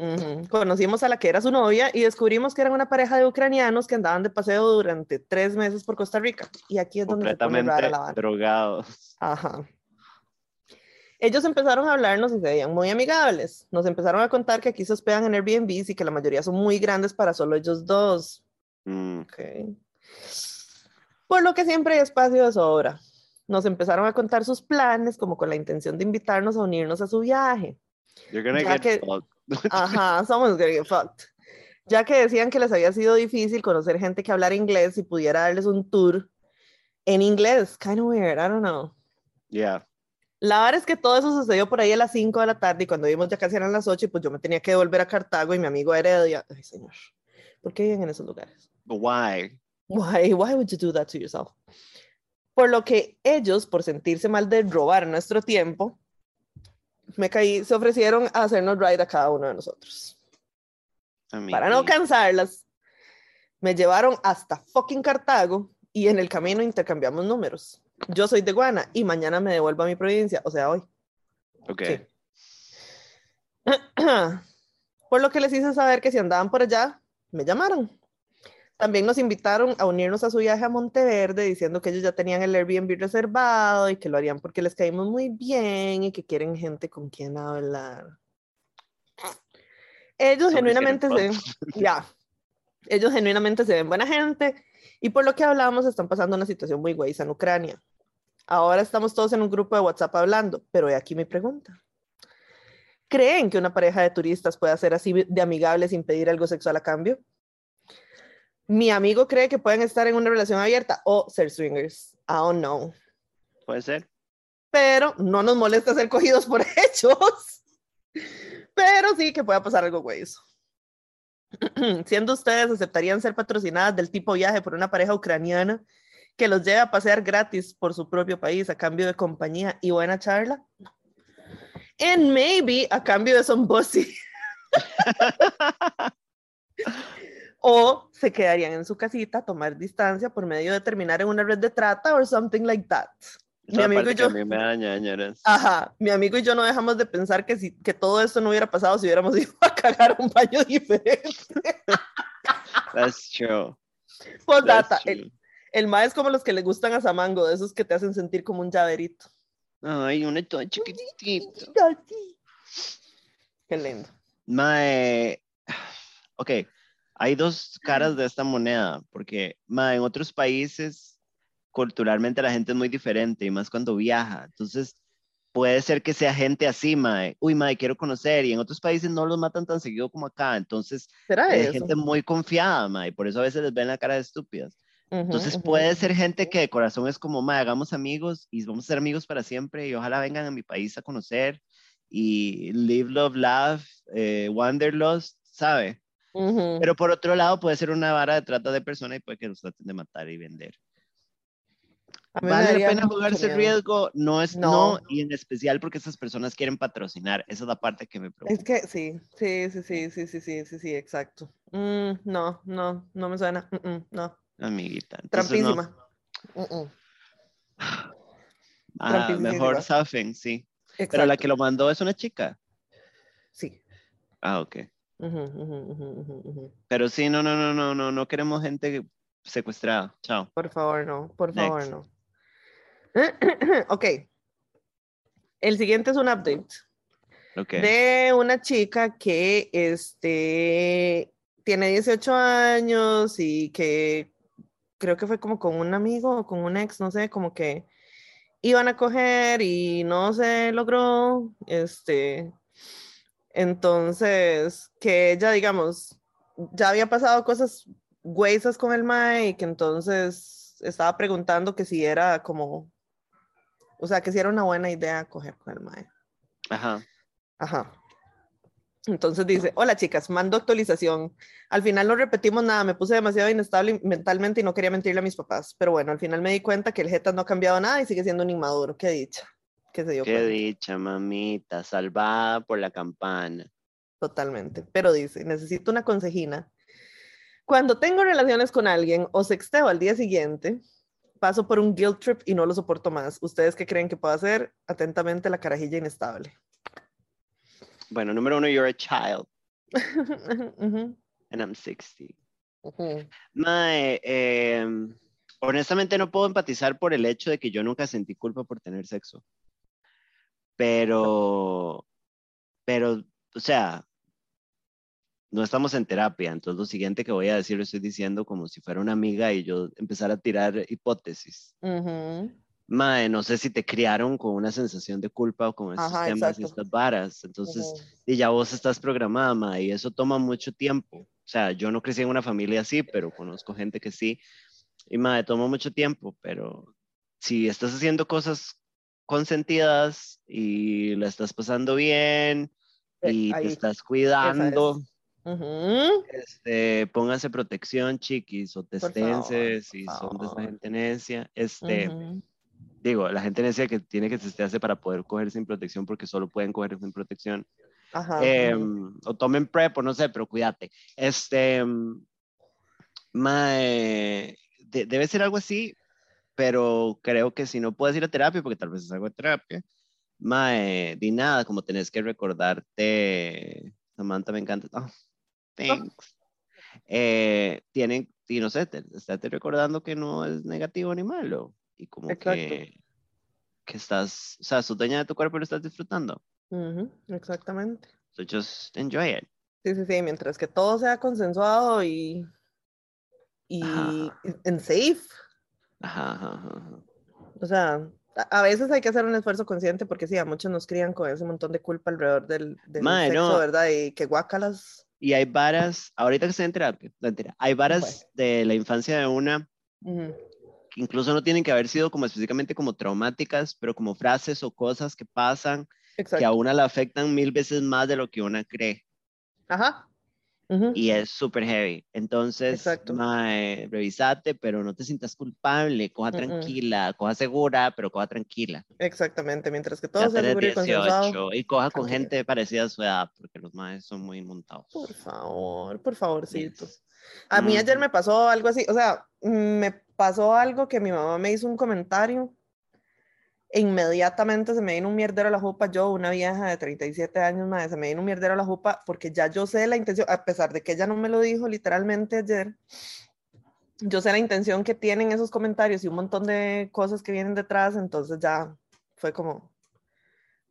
Conocimos a la que era su novia y descubrimos que eran una pareja de ucranianos que andaban de paseo durante tres meses por Costa Rica. Y aquí es donde se pone rara la drogados. Ajá. Ellos empezaron a hablarnos y se veían muy amigables. Nos empezaron a contar que aquí se hospedan en Airbnb y que la mayoría son muy grandes para solo ellos dos. Mm, Ok. Por lo que siempre hay espacio de sobra. Nos empezaron a contar sus planes, como con la intención de invitarnos a unirnos a su viaje. You're gonna Ya get que- fucked. Ajá, somos gonna get fucked. Ya que decían que les había sido difícil conocer gente que hablara inglés y pudiera darles un tour en inglés. Kind of weird, I don't know. Yeah. La verdad es que todo eso sucedió por ahí a las 5 de la tarde y cuando vimos ya casi eran las 8 y pues yo me tenía que volver a Cartago y mi amigo Heredia. Ay, señor, ¿por qué viven en esos lugares? Why? Why, why would you do that to yourself? Por lo que ellos, por sentirse mal de robar nuestro tiempo, me caí, se ofrecieron a hacernos ride a cada uno de nosotros. Para no cansarlas, me llevaron hasta fucking Cartago y en el camino intercambiamos números. Yo soy de Guana y mañana me devuelvo a mi provincia, o sea, hoy. Ok. Sí. Por lo que les hice saber que si andaban por allá, me llamaron. También nos invitaron a unirnos a su viaje a Monteverde diciendo que ellos ya tenían el Airbnb reservado y que lo harían porque les caímos muy bien y que quieren gente con quien hablar. Ellos genuinamente se ya, ellos genuinamente se ven buena gente y por lo que hablamos están pasando una situación muy güeyza en Ucrania. Ahora estamos todos en un grupo de WhatsApp hablando, pero he aquí mi pregunta. ¿Creen que una pareja de turistas puede ser así de amigable sin pedir algo sexual a cambio? Mi amigo cree que pueden estar en una relación abierta o ser swingers. I don't know. Puede ser. Pero no nos molesta ser cogidos por hechos. Pero sí que pueda pasar algo güey. eso. Siendo ustedes, ¿aceptarían ser patrocinadas del tipo viaje por una pareja ucraniana que los lleve a pasear gratis por su propio país a cambio de compañía y buena charla? And maybe a cambio de some pussy. o se quedarían en su casita a tomar distancia por medio de terminar en una red de trata or something like that. Mi amigo y yo- me. Ajá, mi amigo y yo no dejamos de pensar que, si, que todo esto no hubiera pasado si hubiéramos ido a cagar un baño diferente. That's true. Postdata, That's el, true. el ma es como los que le gustan a Samango, de esos que te hacen sentir como un llaverito. Ay, uno todo chiquitito. Qué lindo. Mae, ok, hay dos caras de esta moneda, porque mae, en otros países culturalmente la gente es muy diferente y más cuando viaja. Entonces, puede ser que sea gente así, mae. Uy, mae, quiero conocer. Y en otros países no los matan tan seguido como acá. Entonces, ¿Será es eso? gente muy confiada, mae. Por eso a veces les ven la cara de estúpidas. Ujú, Entonces, ujú, puede ujú. ser gente que de corazón es como, mae, hagamos amigos y vamos a ser amigos para siempre. Y ojalá vengan a mi país a conocer. Y live, love, laugh, eh, wanderlust, ¿sabe? Ujú. Pero por otro lado, puede ser una vara de trata de persona y puede que los traten de matar y vender. ¿Vale la pena jugarse el miedo. riesgo? No es no. No. y en especial porque esas personas quieren patrocinar. Esa es la parte que me preocupa. Es que sí, sí, sí, sí, sí, sí, sí, sí, sí, exacto. Mm, no, no, no me suena. mm, mm, no, Amiguita. Entonces, trampísima. Ah, mejor safen, sí. Pero la que lo mandó es una chica. Sí. Ah, ok. Pero sí, no, no, no, no, no, no queremos gente secuestrada. Chao. Por favor, no, por favor, Next. no. Ok. El siguiente es un update Ok. de una chica que este, tiene 18 años y que creo que fue como con un amigo o con un ex, no sé, como que iban a coger y no se logró. Este, entonces, que ella, digamos, ya había pasado cosas güeyes con el mae y que entonces estaba preguntando que si era como, o sea, que si era una buena idea coger con el mae. Ajá. Ajá. Entonces dice, hola chicas, mando actualización. Al final no repetimos nada, me puse demasiado inestable mentalmente y no quería mentirle a mis papás. Pero bueno, al final me di cuenta que el Jeta no ha cambiado nada y sigue siendo un inmaduro. Qué dicha. Que se dio Qué cuenta. dicha, mamita. Salvada por la campana. Totalmente. Pero dice, necesito una consejina. Cuando tengo relaciones con alguien o sexteo al día siguiente, paso por un guilt trip y no lo soporto más. ¿Ustedes qué creen que puedo hacer? Atentamente, la carajilla inestable. Bueno, número uno, you're a child. And I'm 60. ujú. Mae, em, honestamente no puedo empatizar por el hecho de que yo nunca sentí culpa por tener sexo. Pero, pero, o sea, no estamos en terapia, entonces lo siguiente que voy a decir lo estoy diciendo como si fuera una amiga y yo empezar a tirar hipótesis. Ujú. Mae, no sé si te criaron con una sensación de culpa o con estos Ajá, temas y exacto. estas varas, entonces, Ujú. y ya vos estás programada, mae, y eso toma mucho tiempo. O sea, yo no crecí en una familia así, pero conozco gente que sí. Y mae, toma mucho tiempo, pero si estás haciendo cosas consentidas y la estás pasando bien Eh, y ahí, te estás cuidando, Ujú. este, pónganse protección, chiquis, o Por favor, testense por si son de favor. gente necia. Este, Ujú. digo, la gente necia que tiene que testearse para poder coger sin protección porque solo pueden coger sin protección. Ajá. Ujú. o tomen prep o no sé, pero cuídate. Este, em, mae, de- debe ser algo así, pero creo que si no puedes ir a terapia, porque tal vez es algo de terapia, mae, di nada, como tenés que recordarte, Samantha me encanta, oh, thanks. Eh, tienen, y no sé, te, estate recordando que no es negativo ni malo, y como Exacto. que, que estás, o sea, sos dueña de tu cuerpo y lo estás disfrutando. Exactamente. So just enjoy it. Sí, sí, sí, mientras que todo sea consensuado y, y Ajá. en safe. Ajá, ajá, ajá. O sea, a, veces hay que hacer un esfuerzo consciente porque sí, a muchos nos crían con ese montón de culpa alrededor del, del Mae, sexo, no. ¿verdad? Y que guácalas. Y hay varas, ahorita que estoy en terapia, no, mentira, hay varas de la infancia de una Ujú, que incluso no tienen que haber sido como específicamente como traumáticas, pero como frases o cosas que pasan que a Exacto. una la afectan mil veces más de lo que una cree. Ajá. Ujú, Y es súper heavy. Entonces, mae, revisate, pero no te sientas culpable, coja mm. tranquila, coja segura, pero coja tranquila. Exactamente, mientras que todo Ya sea tenés seguro y consensuado. 18 y coja con gente parecida a su edad, porque los maes son muy montados. Por favor, por favorcito. Yes. A mí ayer Ujú. me pasó algo así, o sea, me pasó algo que mi mamá me hizo un comentario e inmediatamente se me vino un mierdero a la jupa, yo, una vieja de 37 años, madre, se me vino un mierdero a la jupa porque ya yo sé la intención, a pesar de que ella no me lo dijo literalmente ayer, yo sé la intención que tienen esos comentarios y un montón de cosas que vienen detrás, entonces ya fue como,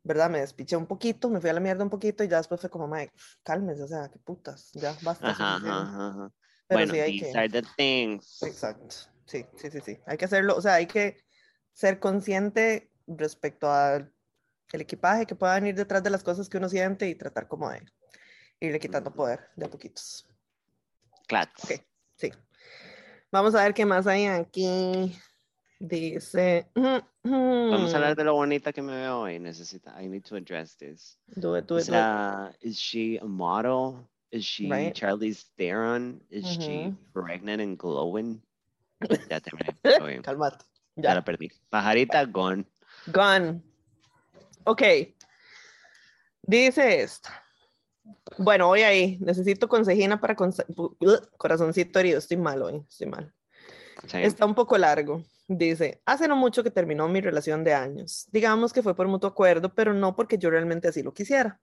¿verdad? Me despiché un poquito, me fui a la mierda un poquito y ya después fue como, madre, cálmese, o sea, qué putas, ya basta. Ajá, suficiente". ajá, ajá, ajá. Pero Bueno, sí hay these que... are the things. Exacto. sí, sí, sí, sí. Hay que hacerlo, o sea, hay que ser consciente respecto al equipaje que pueda venir detrás de las cosas que uno siente y tratar como de irle quitando poder de a poquitos. Claro. Ok, sí. Vamos a ver qué más hay aquí. Dice. Vamos a hablar de lo bonita que me veo hoy. Necesita. I need to address this. Do it, do it, do it. sea, is she a model? Is she Right. Charlize Theron? Is she Ujú. pregnant and glowing? Ya terminé. Calmate. Ya Ya. la perdí. Pajarita gone. Gone. Ok. Dice esta. Bueno, voy ahí. Necesito consejina para conse- corazoncito herido. Estoy mal hoy. Estoy mal. Sí. Está un poco largo. Dice, hace no mucho que terminó mi relación de años. Digamos que fue por mutuo acuerdo, pero no porque yo realmente así lo quisiera.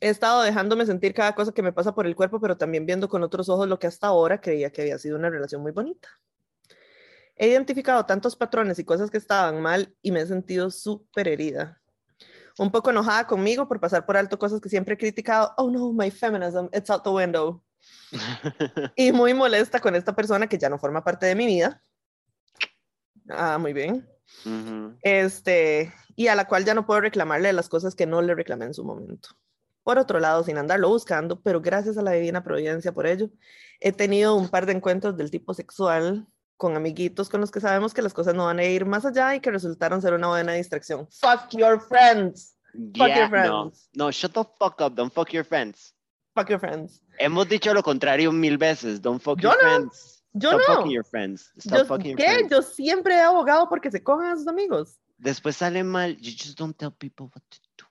He estado dejándome sentir cada cosa que me pasa por el cuerpo, pero también viendo con otros ojos lo que hasta ahora creía que había sido una relación muy bonita. He identificado tantos patrones y cosas que estaban mal y me he sentido súper herida. Un poco enojada conmigo por pasar por alto cosas que siempre he criticado. Oh no, my feminism, it's out the window y muy molesta con esta persona que ya no forma parte de mi vida. Ah, muy bien. Ujú. Este, y a la cual ya no puedo reclamarle las cosas que no le reclamé en su momento. Por otro lado, sin andarlo buscando, pero gracias a la divina providencia por ello, he tenido un par de encuentros del tipo sexual con amiguitos con los que sabemos que las cosas no van a ir más allá y que resultaron ser una buena distracción. Fuck your friends. Fuck Yeah, your no. friends. No, shut the fuck up. Don't fuck your friends. Fuck your friends. Hemos dicho lo contrario mil veces. Don't fuck Yo your no. friends. Yo Stop no. fucking your friends. Stop Yo, fucking your ¿Qué? friends. Yo siempre he abogado porque se cojan a sus amigos. Después sale mal. You just don't tell people what to do.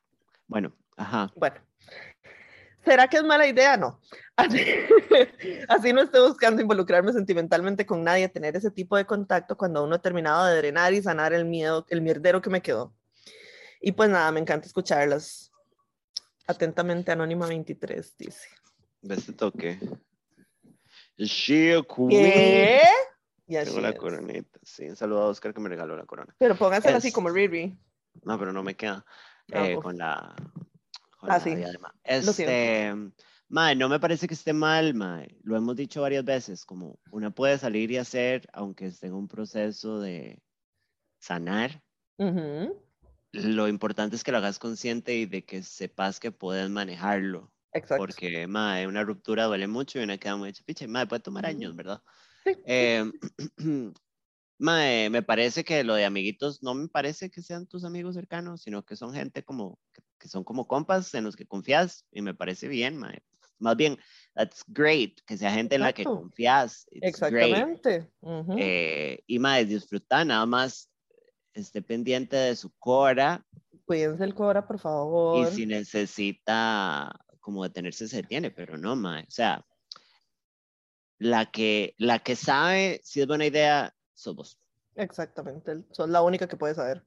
Bueno, ajá. Bueno, ¿será que es mala idea? No. Así, así no estoy buscando involucrarme sentimentalmente con nadie, tener ese tipo de contacto cuando uno ha terminado de drenar y sanar el miedo, el mierdero que me quedó. Y pues nada, me encanta escucharlas. Atentamente, Anónima 23 dice. Ve este toque. She? ¿Qué? Y así Tengo la coronita. Sí, un saludo a Oscar que me regaló la corona. Pero póngasela así como Riri. No, pero no me queda. Ah, eh, con la, con Ah, la sí. Este, mae, no me parece que esté mal, mae. Lo hemos dicho varias veces, como una puede salir y hacer, aunque esté en un proceso de sanar. Ujú, Lo importante es que lo hagas consciente y de que sepas que puedes manejarlo. Exacto. Porque, mae, una ruptura duele mucho y una queda muy hecha piche. Mae, puede tomar años, ¿verdad? Sí. Eh, mae, me parece que lo de amiguitos no me parece que sean tus amigos cercanos, sino que son gente como, que, que son como compas en los que confías y me parece bien, mae. Más bien, that's great, que sea gente en la que Exacto. confías. It's. Exactamente. ujú. Eh, y mae, disfrutar nada más, esté pendiente de su cora Cuídense el cora, por favor. y si necesita como detenerse, se detiene, pero no, mae. O sea, la que, la que sabe si es buena idea, sos vos. Exactamente, sos la única que puede saber.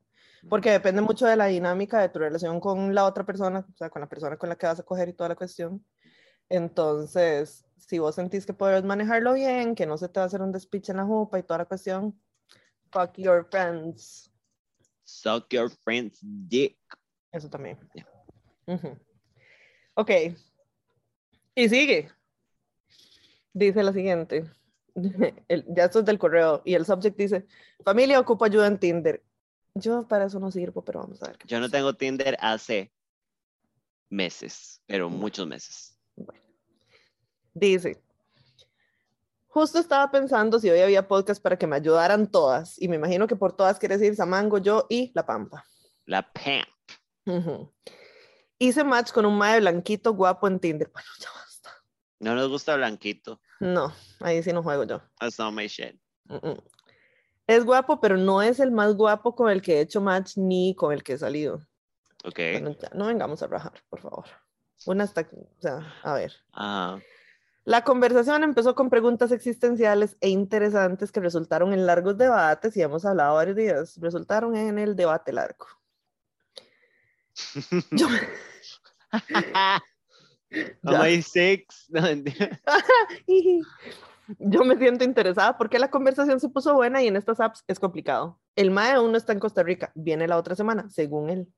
Porque depende mucho de la dinámica de tu relación con la otra persona, o sea, con la persona con la que vas a coger y toda la cuestión. Entonces, si vos sentís que puedes manejarlo bien, que no se te va a hacer un despiche en la jupa y toda la cuestión, fuck your friends. Suck your friend's dick. Eso también. Ya. Ujú. Ok. Y sigue. Dice la siguiente. El- ya esto es del correo. Y el subject dice: Familia ocupa ayuda en Tinder. Yo para eso no sirvo, pero vamos a ver. qué Yo no tengo Tinder hace meses, pero muchos meses. Dice: Justo estaba pensando si hoy había podcast para que me ayudaran todas. Y me imagino que por todas quiere decir Samango, yo y La Pampa. La Pam. Ujú. Hice match con un mae blanquito guapo en Tinder. Bueno, ya basta. No nos gusta Blanquito. No, ahí sí no juego yo. That's not my shit. Mm, mm. Es guapo, pero no es el más guapo con el que he hecho match ni con el que he salido. Ok. Bueno, ya, no vengamos a rajar, por favor. Una hasta, o sea, a ver. Ajá. La conversación empezó con preguntas existenciales e interesantes que resultaron en largos debates y hemos hablado varios días. Resultaron en el debate largo. Yo, Oh my six. Yo me siento interesada porque la conversación se puso buena y en estas apps es complicado. El MAE aún no está en Costa Rica, viene la otra semana, según él.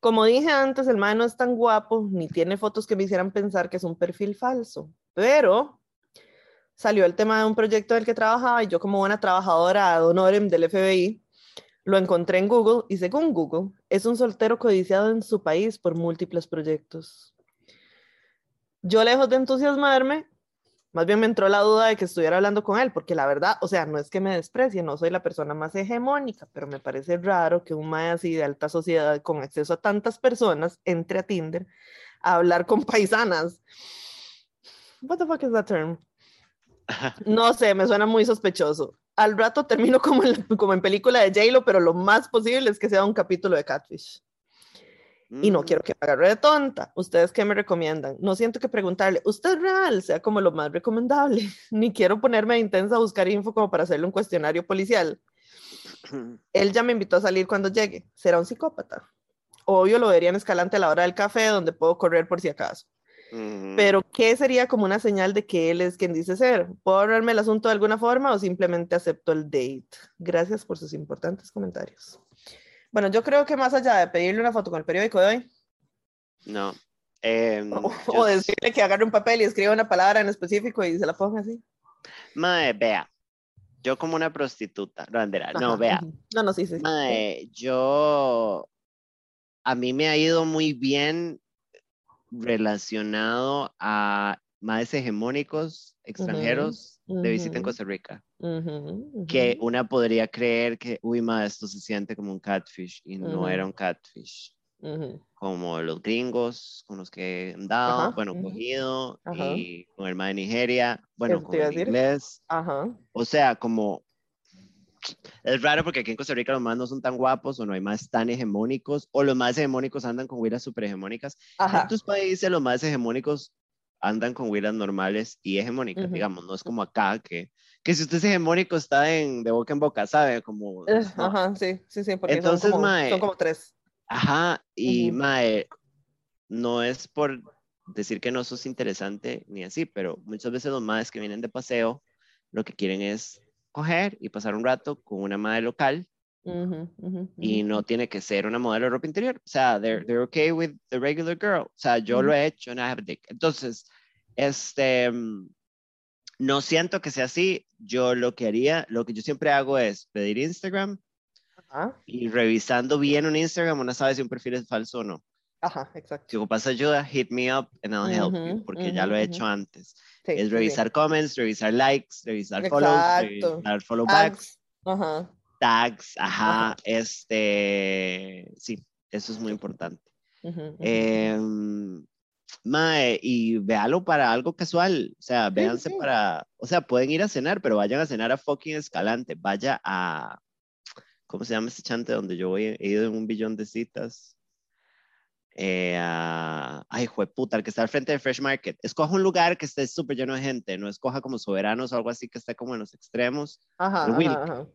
Como dije antes, el MAE no es tan guapo ni tiene fotos que me hicieran pensar que es un perfil falso, pero salió el tema de un proyecto del que trabajaba y yo como buena trabajadora ad honorem del FBI, lo encontré en Google y según Google, es un soltero codiciado en su país por múltiples proyectos. Yo lejos de entusiasmarme, más bien me entró la duda de que estuviera hablando con él, porque la verdad, o sea, no es que me desprecie, no soy la persona más hegemónica, pero me parece raro que un mae así de alta sociedad con acceso a tantas personas entre a Tinder a hablar con paisanas. What the fuck is that term? No sé, me suena muy sospechoso. Al rato termino como en, película de J-Lo, pero lo más posible es que sea un capítulo de Catfish. Y no Mm, quiero que me agarre de tonta. ¿Ustedes qué me recomiendan? No siento que preguntarle, ¿usted real? Sea como lo más recomendable. Ni quiero ponerme intensa a buscar info como para hacerle un cuestionario policial. Él ya me invitó a salir cuando llegue. ¿Será un psicópata? Obvio lo vería en Escalante a la hora del café, donde puedo correr por si acaso. mm. Pero, ¿qué sería como una señal de que él es quien dice ser? ¿Puedo ahorrarme el asunto de alguna forma o simplemente acepto el date? Gracias por sus importantes comentarios. Bueno, yo creo que más allá de pedirle una foto con el periódico de hoy, No. em, o, yo o decirle que agarre un papel y escriba una palabra en específico y se la ponga así. Mae, vea, yo como una prostituta, no, Andrea, no, vea. No, no, sí, sí. sí. mae, yo, a mí me ha ido muy bien relacionado a maes hegemónicos extranjeros de visita en. Costa Rica, que una podría creer que, uy, ma, esto se siente como un catfish, y no era un catfish, como los gringos con los que he andado, bueno, cogido, y con el ma de Nigeria, bueno, con el inglés. O sea, como es raro porque aquí en Costa Rica los más no son tan guapos o no hay más tan hegemónicos o los más hegemónicos andan con huilas súper hegemónicas. En otros países los más hegemónicos andan con huilas normales y hegemónicas, Ujú. digamos, no es como acá que, que si usted es hegemónico está en, de boca en boca, ¿sabe? Como, Eh, no. Ajá, sí, sí, sí, porque Entonces, son, como, mae, son como tres. Ajá, y Ujú. mae, no es por decir que no sos interesante ni así, pero muchas veces los maes que vienen de paseo lo que quieren es coger y pasar un rato con una madre local Ujú, ujú, y ujú. no tiene que ser una modelo de ropa interior. O sea, they're, they're okay with the regular girl. O sea, yo lo he hecho and I have a dick. Entonces, este, mm, no siento que sea así. Yo lo que haría, lo que yo siempre hago es pedir Instagram y revisando bien un Instagram, uno sabe si un perfil es falso o no. ajá, exacto. Si ocupas ayuda, hit me up and I'll help you, Ujú, porque ya ujú, lo he ujú. hecho antes. Sí, es sí, sí. revisar comments, revisar likes, revisar follows, revisar follow backs. Ajá. Tags, ajá, Ajá. este, sí, eso es muy importante. ujú. Em, mae, y véalo para algo casual, o sea, Sí, véanse sí. para, o sea, pueden ir a cenar, pero vayan a cenar a fucking Escalante, vaya a, ¿cómo se llama este chante donde yo voy? he ido en un billón de citas? Eh, a- ay, jueputa, el que está al frente de Fresh Market. Escoja un lugar que esté súper lleno de gente, no escoja como soberanos o algo así que esté como en los extremos. Ajá, ajá, ajá.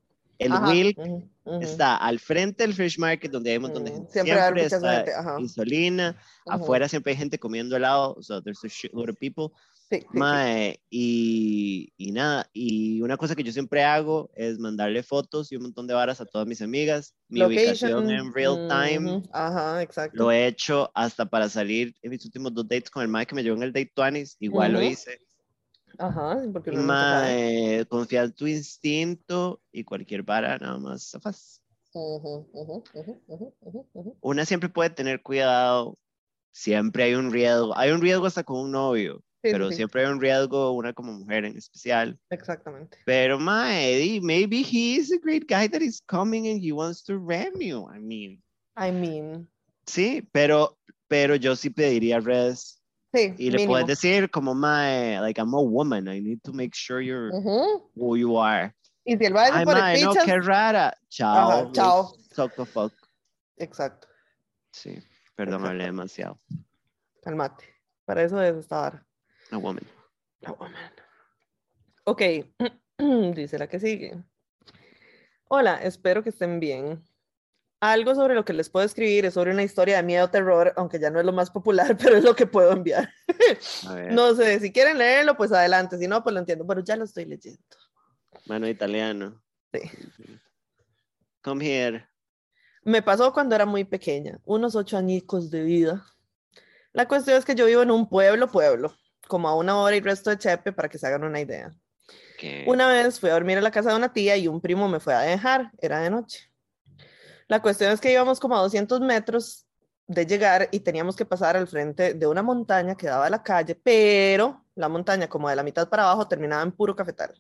El Ajá, Wilk ujú, ujú. está al frente del Fresh Market donde hay un montón de Mm, gente. siempre hay Siempre mucha está gente, ajá. insulina. Ujú. Afuera siempre hay gente comiendo helado. So there's a shitload of people. Sí, sí, sí. Mae, y, y nada, y una cosa que yo siempre hago es mandarle fotos y un montón de varas a todas mis amigas. Mi ubicación Location, en real time. ujú, Ajá, exacto. Lo he hecho hasta para salir en mis últimos dos dates con el Mae que me llevó en el date 20 Igual lo hice. Ajá, porque sabe. Mae, confía en tu instinto y cualquier vara nada más. Una siempre puede tener cuidado. Siempre hay un riesgo. Hay un riesgo hasta con un novio, Sí, pero sí, siempre hay un riesgo, una como mujer en especial. Exactamente. Pero mae, maybe he is a great guy that is coming and he wants to ram you. I mean, I mean, sí, pero, pero yo sí pediría redes sí, y le mínimo. puedes decir como mae, like I'm a woman, I need to make sure you're who you are. Y si el va a Ay, decir por mae, no, qué rara. Chao. Ajá, chao. Suck the fuck. exacto, Sí, perdón, hablé demasiado. calmate. Para eso es esta vara. A woman. La woman. Ok, dice la que sigue. Hola, espero que estén bien. Algo sobre lo que les puedo escribir es sobre una historia de miedo terror, aunque ya no es lo más popular, pero es lo que puedo enviar. No sé, si quieren leerlo, pues adelante, si no, pues lo entiendo, pero ya lo estoy leyendo. mano italiano. Sí. Come here. Me pasó cuando era muy pequeña, unos ocho añicos de vida. La cuestión es que yo vivo en un pueblo, pueblo, como a una hora y resto de Chepe, para que se hagan una idea. ¿Qué? Una vez fui a dormir a la casa de una tía y un primo me fue a dejar, era de noche. La cuestión es que íbamos como a 200 metros de llegar y teníamos que pasar al frente de una montaña que daba a la calle, pero la montaña como de la mitad para abajo terminaba en puro cafetal.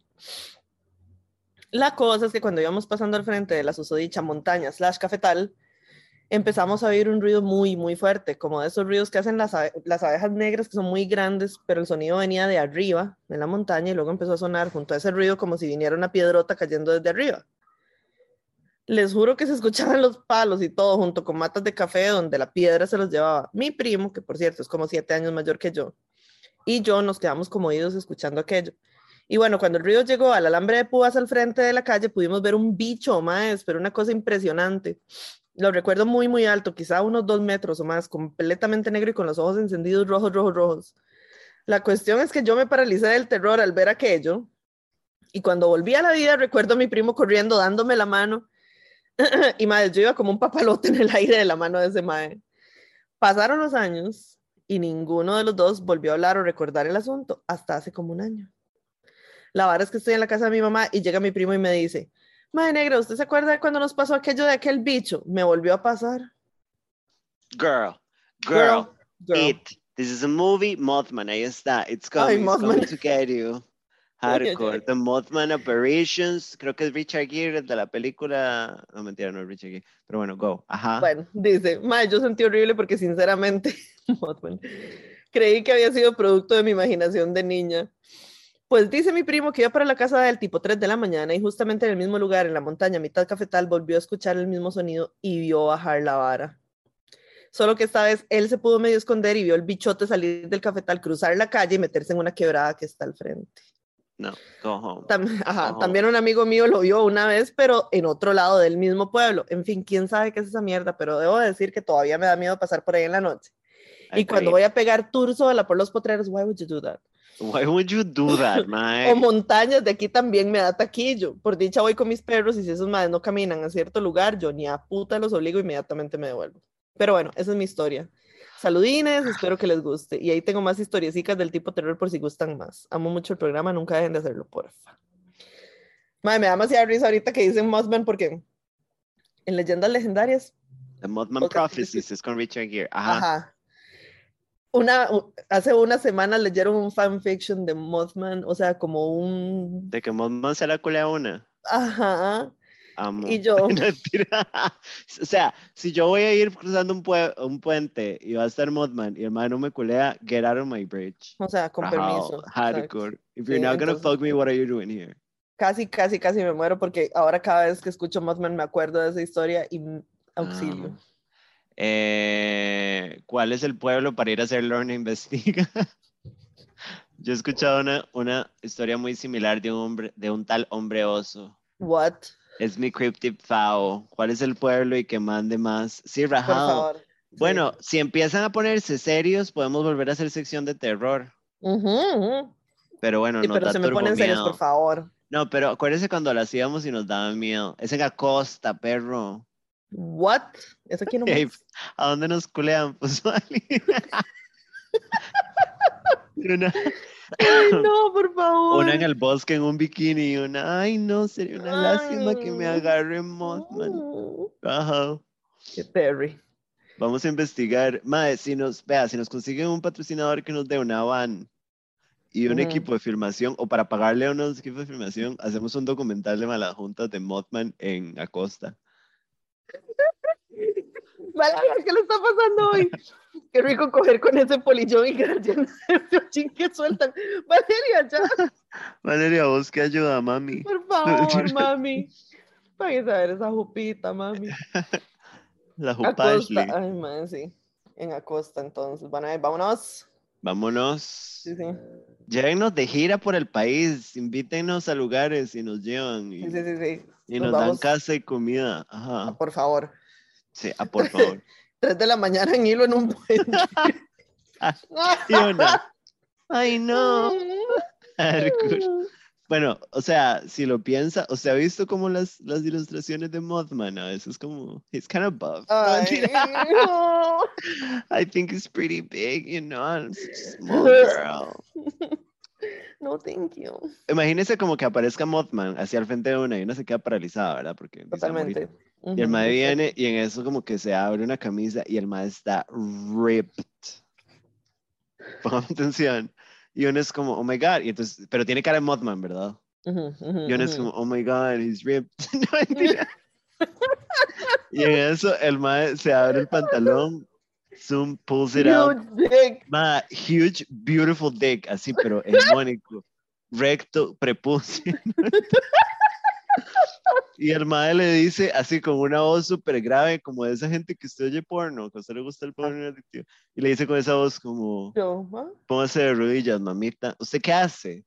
La cosa es que cuando íbamos pasando al frente de la susodicha montaña slash cafetal, empezamos a oír un ruido muy, muy fuerte, como de esos ruidos que hacen las, abe- las abejas negras, que son muy grandes, pero el sonido venía de arriba, de la montaña, y luego empezó a sonar junto a ese ruido como si viniera una piedrota cayendo desde arriba. Les juro que se escuchaban los palos y todo junto con matas de café donde la piedra se los llevaba. Mi primo, que por cierto es como siete años mayor que yo, y yo nos quedamos como oídos escuchando aquello. Y bueno, cuando el ruido llegó al alambre de púas al frente de la calle, pudimos ver un bicho más, pero una cosa impresionante. Lo recuerdo muy, muy alto, quizá unos dos metros o más, completamente negro y con los ojos encendidos rojos, rojos, rojos. La cuestión es que yo me paralicé del terror al ver aquello. Y cuando volví a la vida, recuerdo a mi primo corriendo, dándome la mano. y madre, yo iba como un papalote en el aire de la mano de ese mae. Pasaron los años y ninguno de los dos volvió a hablar o recordar el asunto hasta hace como un año. La verdad es que estoy en la casa de mi mamá y llega mi primo y me dice, Madre negra, ¿usted se acuerda de cuando nos pasó aquello de aquel bicho? Me volvió a pasar. Girl, girl, girl. It. This is a movie, Mothman. Ahí está. It's coming. Ay, it's Mothman. coming to get you. Hardcore. The Mothman Operations. Creo que es Richard Gere el de la película. No, mentira, no es Richard Gere. Pero bueno, go. Ajá. Bueno, dice, Madre, yo sentí horrible porque sinceramente, Mothman, creí que había sido producto de mi imaginación de niña. Pues dice mi primo que iba para la casa del tipo 3 de la mañana y justamente en el mismo lugar, en la montaña, mitad cafetal, volvió a escuchar el mismo sonido y vio bajar la vara. Solo que esta vez él se pudo medio esconder y vio el bichote salir del cafetal, cruzar la calle y meterse en una quebrada que está al frente. No, go home. Tam- ajá. También un amigo mío lo vio una vez, pero en otro lado del mismo pueblo. En fin, quién sabe qué es esa mierda, pero debo decir que todavía me da miedo pasar por ahí en la noche. Y cuando voy a pegar tour sola por los potreros, why would you do that? Why would you do that, man? O montañas de aquí también me da taquillo. Por dicha voy con mis perros y si esos madres no caminan a cierto lugar, yo ni a puta los obligo, inmediatamente me devuelvo. Pero bueno, esa es mi historia. Saludines, espero que les guste. Y ahí tengo más historiecitas del tipo terror por si gustan más. Amo mucho el programa, nunca dejen de hacerlo, porfa. Madre, me da demasiada risa ahorita que dicen Mothman porque en leyendas legendarias, The Mothman Prophecies es con Richard Gere. Ajá. ajá. Una, hace una semana leyeron un fanfiction de Mothman, o sea, como un... De que Mothman se la culea una. Ajá. Amo. Y yo, o sea, si yo voy a ir cruzando un, un puente y va a estar Mothman y el man no me culea, get out of my bridge. o sea, con permiso. Hardcore. If you're Sí, not gonna entonces- fuck me, what are you doing here? Casi, casi, casi me muero porque ahora cada vez que escucho Mothman me acuerdo de esa historia y auxilio. Eh, ¿Cuál es el pueblo para ir a hacer Lorna Investiga? Yo he escuchado una, una historia muy similar de un hombre, de un tal hombre oso. What? Es mi cryptid Fao. ¿Cuál es el pueblo y que mande más? Sí, rajado. Sí. Bueno, si empiezan a ponerse serios, podemos volver a hacer sección de terror. Ujú, ujú. Pero bueno, Sí, no pero se me ponen serios, por favor. No, pero acuérdese cuando lo hacíamos y nos daban miedo. Es en Acosta, perro. What? Eso aquí no Ey, ¿A dónde nos culean? Pues una, Ay, no, por favor. una en el bosque en un bikini y una, ay no, sería una lástima que me Ay. agarre Mothman. Ajá. Qué Terry. Vamos a investigar. Mae, si nos, vea, si nos consiguen un patrocinador que nos dé una van y un equipo de filmación, o para pagarle a unos equipos de filmación, hacemos un documental de malas juntas de Mothman en Acosta. Valeria, ¿qué le está pasando hoy? Qué rico coger con ese polillón y quedar lleno de piojín que sueltan. Valeria, ya, Valeria, vos que ayuda, mami. por favor, mami. Váyase a ver esa jupita, mami. La Acosta. Jupashli. Ay, man, sí. En Acosta, entonces. Van a ver, vámonos. Vámonos. Sí, sí. Llévennos de gira por el país, invítenos a lugares y nos llevan y, Sí, sí, sí. y Nos nos dan casa y comida. Ajá. Por favor. Sí, ah, por favor. Tres de la mañana en hilo en un puente. Ay, no. Bueno, o sea, si lo piensa, o sea, ha visto como las, las ilustraciones de Mothman, a veces como, he's kind of buff. No, Ay, no. I think he's pretty big, you know, I'm such a small girl. No, thank you. Imagínese como que aparezca Mothman hacia el frente de una y una se queda paralizada, ¿verdad? Porque dice, Totalmente. Y el mae viene y en eso como que se abre una camisa y el mae está ripped. Pongan atención. Y uno es como, oh my god. Y entonces, pero tiene cara de Mothman, ¿verdad? Ujú, ujú, Y uno es como, oh my god, he's ripped. no, mentira. y en eso el mae se abre el pantalón, zoom, pulls it out. Huge dick. Ma, huge, beautiful dick, así, pero hegemónico. Recto, prepucio. Y el mae le dice, así con una voz súper grave, como de esa gente que usted oye porno, que a usted le gusta el porno adictivo. Y le dice con esa voz como, ¿ah? póngase de rodillas, mamita. ¿Usted qué hace?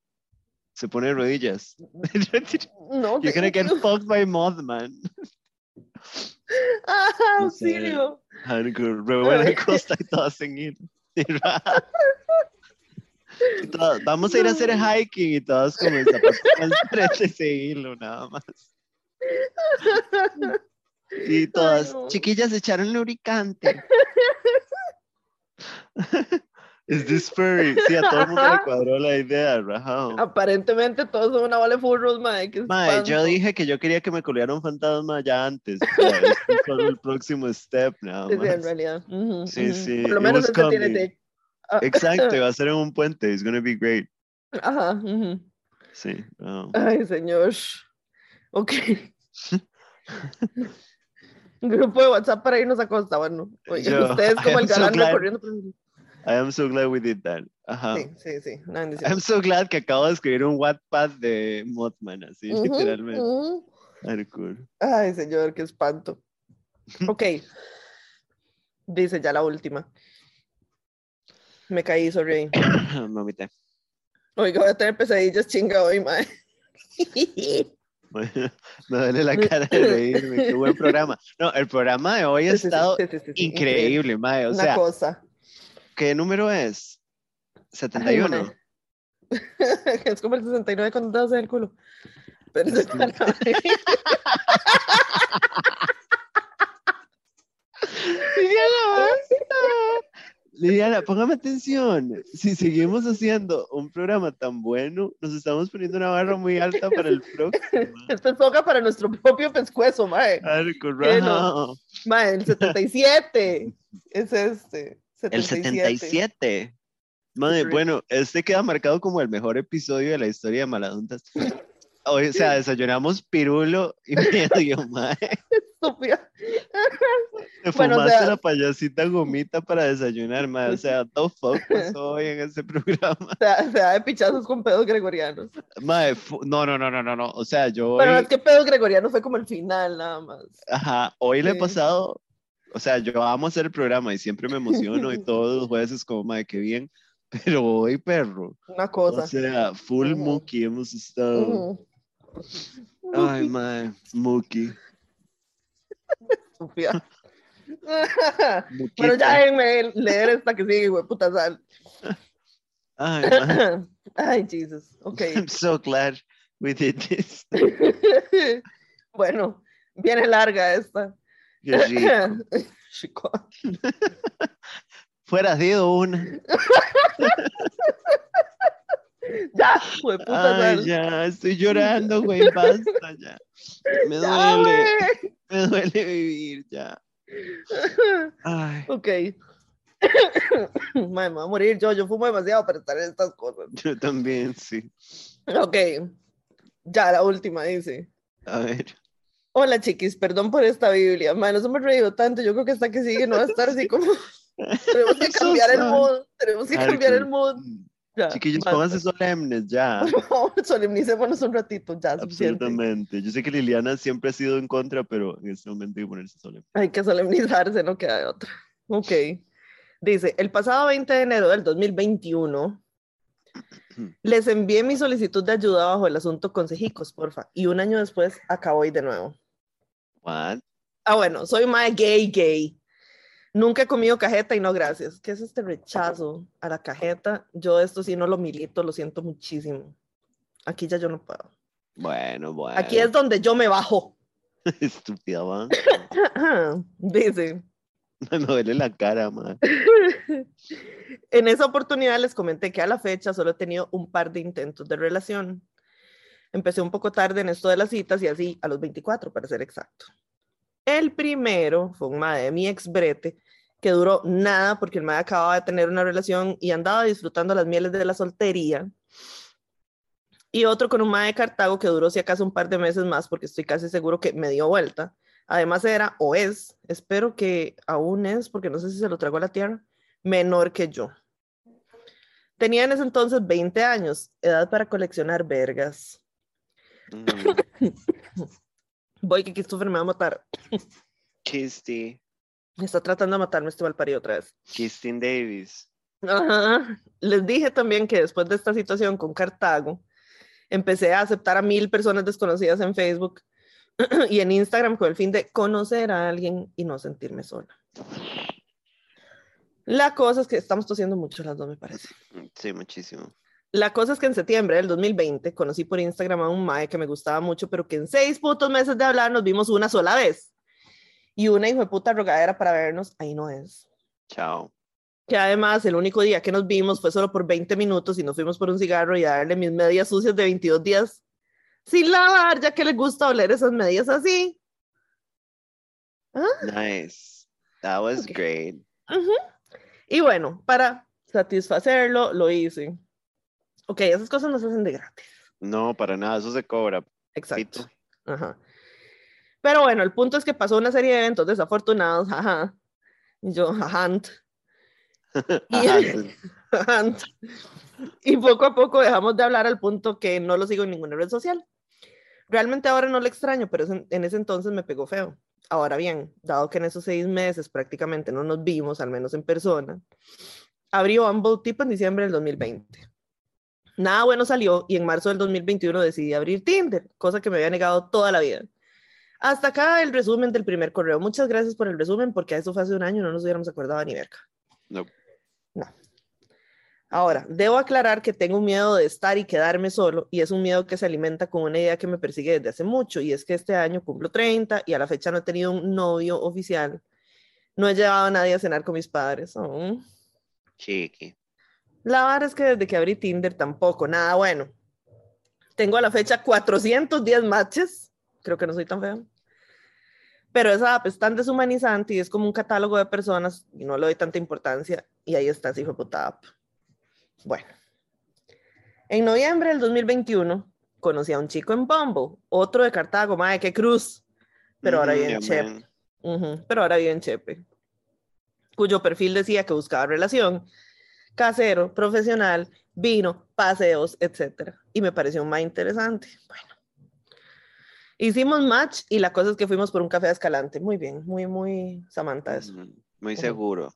Se pone de rodillas. No, You're gonna get fucked by Mothman. Ah, auxilio. Costa y todas en ir. Y ra- y todas, vamos a ir a hacer hiking y todas como en zapatos más estrechos y hilo, nada más. Y todas, no. chiquillas, echaron lubricante. Is this furry? Sí, a todo el mundo le cuadró la idea, rajado. Aparentemente todos son una bola de furros, mae. qué Mae, yo dije que yo quería que me coliera un fantasma ya antes. este es solo el próximo step, nada Sí, sí, en más. realidad. Ujú, Sí, ujú. sí, Por lo it menos este tiene dick. Ah, Exacto, y va a ser en un puente. It's gonna be great. Ajá. ujú. Sí. um, Ay, señor. Ok. Grupo de WhatsApp para irnos a Costa, bueno. Yo, ustedes como el so galán glad. recorriendo. por- I am so glad we did that. Ajá. Sí, sí, sí. Bendición. I'm so glad que acabo de escribir un Wattpad de Mothman, así, literalmente. Hardcore. Ay, señor, qué espanto. Ok. Dice ya la última. Me caí, sorry. Mamita. Oiga, voy a tener pesadillas chinga hoy, mae. Me duele la cara de reírme. Qué buen programa. No, el programa de hoy ha estado sí, sí, sí, increíble, mae. O Una sea, cosa. ¿qué número es? Ay, 71. mae. es como el 69 cuando te das en el culo. Pero Sí. para. Liliana, póngame atención. Si seguimos haciendo un programa tan bueno, nos estamos poniendo una barra muy alta para el próximo. Esto es soga para nuestro propio pescuezo, mae. Rajao. Mae, el 77 es este. El 77. Madre, Correcto. bueno, este queda marcado como el mejor episodio de la historia de Maladuntas. Hoy, o sea, desayunamos pirulo y medio, madre. Estúpida. Te Bueno, o fumaste sea- la payasita gomita para desayunar, madre. O sea, the fuck pasó hoy en ese programa. Se da, se da de pichazos con pedos gregorianos. Madre, fu- no, no, no, no, no, no. O sea, yo hoy, Pero es que pedos gregorianos fue como el final, nada más. ajá, hoy le he Sí. pasado, o sea, yo amo hacer el programa y siempre me emociono y todos los jueves es como, madre, qué bien. Pero hoy, perro, Una cosa. o sea, full Ujú. Mookie hemos estado. Ujú. Ay, madre, Mookie. Mookie. Pero ya déjenme leer esta que sigue, güey, puta sal. Ay. Ay, Jesus. Ok. I'm so glad we did this. bueno, viene larga esta. Qué rico. Chico. Fuera sido una. Ya, güey, puta Ay, ya, estoy llorando, güey, basta ya. Me Ya, duele, güey. me duele vivir ya. Ay, Ok. Madre, me voy a morir yo. Yo fumo demasiado para estar en estas cosas. yo también, sí. Ok. Ya, la última dice. A ver. Hola, chiquis, perdón por esta Biblia. Man, nos hemos reído tanto. Yo creo que hasta que sigue no va a estar así como. Tenemos que cambiar el mood. Tenemos que cambiar el mood. Ya, Chiquillos, pónganse solemnes ya. Por favor, solemnicémonos un ratito. Ya. Absolutamente. Yo sé que Liliana siempre ha sido en contra, pero en este momento hay que ponerse solemne. Hay que solemnizarse, no queda de otra. Ok. Dice, el pasado 20 de enero del 2021 les envié mi solicitud de ayuda bajo el asunto consejicos, porfa. Y un año después acabo hoy de nuevo. What? Ah, bueno, soy más gay, gay. Nunca he comido cajeta y no gracias. ¿Qué es este rechazo a la cajeta? Yo esto sí no lo milito, lo siento muchísimo. Aquí ya yo no puedo. Bueno, bueno. Aquí es donde yo me bajo. Estúpida, ¿va? Dice, Me duele la cara, man. en esa oportunidad les comenté que a la fecha solo he tenido un par de intentos de relación. Empecé un poco tarde en esto de las citas y así a los 24, para ser exacto. El primero fue un madre de mi ex brete que duró nada porque el madre acababa de tener una relación y andaba disfrutando las mieles de la soltería. Y otro con un madre de Cartago que duró si acaso un par de meses más porque estoy casi seguro que me dio vuelta. Además era o es, espero que aún es, porque no sé si se lo tragó a la tierra, menor que yo. Tenía en ese entonces 20 años, edad para coleccionar vergas. Mm, Voy que Christopher me va a matar. Kisty. Está tratando de matarme este malparido otra vez. Kistin Davis. Ajá. Les dije también que después de esta situación con Cartago, empecé a aceptar a mil personas desconocidas en Facebook y en Instagram con el fin de conocer a alguien y no sentirme sola. La cosa es que estamos tosiendo mucho las dos, me parece. Sí, muchísimo. La cosa es que en septiembre del 2020 conocí por Instagram a un mae que me gustaba mucho, pero que en seis putos meses de hablar nos vimos una sola vez. Y una hijo de puta rogadera para vernos, ahí no es. Chao. Que además el único día que nos vimos fue solo por 20 minutos y nos fuimos por un cigarro y a darle mis medias sucias de 22 días sin lavar, ya que le gusta oler esas medias así. Nice. That was Ok. great. Ujú. Y bueno, para satisfacerlo, lo hice. Ok, esas cosas no se hacen de gratis. No, para nada, eso se cobra. Exacto. Ajá. Pero bueno, el punto es que pasó una serie de eventos desafortunados, ajá. Y yo, ajant. Y, ajant. Y poco a poco dejamos de hablar al punto que no lo sigo en ninguna red social. Realmente ahora no lo extraño, pero en, ese entonces me pegó feo. Ahora bien, dado que en esos seis meses prácticamente no nos vimos, al menos en persona, abrí Bumble tipo en diciembre del 2020. Nada bueno salió y en marzo del 2021 decidí abrir Tinder, cosa que me había negado toda la vida. Hasta acá el resumen del primer correo. Muchas gracias por el resumen, porque a eso fue hace un año no nos hubiéramos acordado ni verga. No. No. Ahora, debo aclarar que tengo un miedo de estar y quedarme solo, y es un miedo que se alimenta con una idea que me persigue desde hace mucho, y es que este año cumplo 30 y a la fecha no he tenido un novio oficial. No he llevado a nadie a cenar con mis padres. Oh. Chiqui. La verdad es que desde que abrí Tinder tampoco, nada bueno. Tengo a la fecha 410 matches. Creo que no soy tan feo. Pero esa app es tan deshumanizante y es como un catálogo de personas y no le doy tanta importancia. Y ahí está esa puta app. Bueno. En noviembre del 2021 conocí a un chico en Bumble, otro de Cartago, madre, qué cruz. Pero ahora Ujú, vive en Chepe. pero ahora vive en Chepe. Cuyo perfil decía que buscaba relación, casero, profesional, vino, paseos, etc. Y me pareció más interesante. Bueno. Hicimos match y la cosa es que fuimos por un café a Escalante. Muy bien, muy, muy Samantha eso. Muy seguro.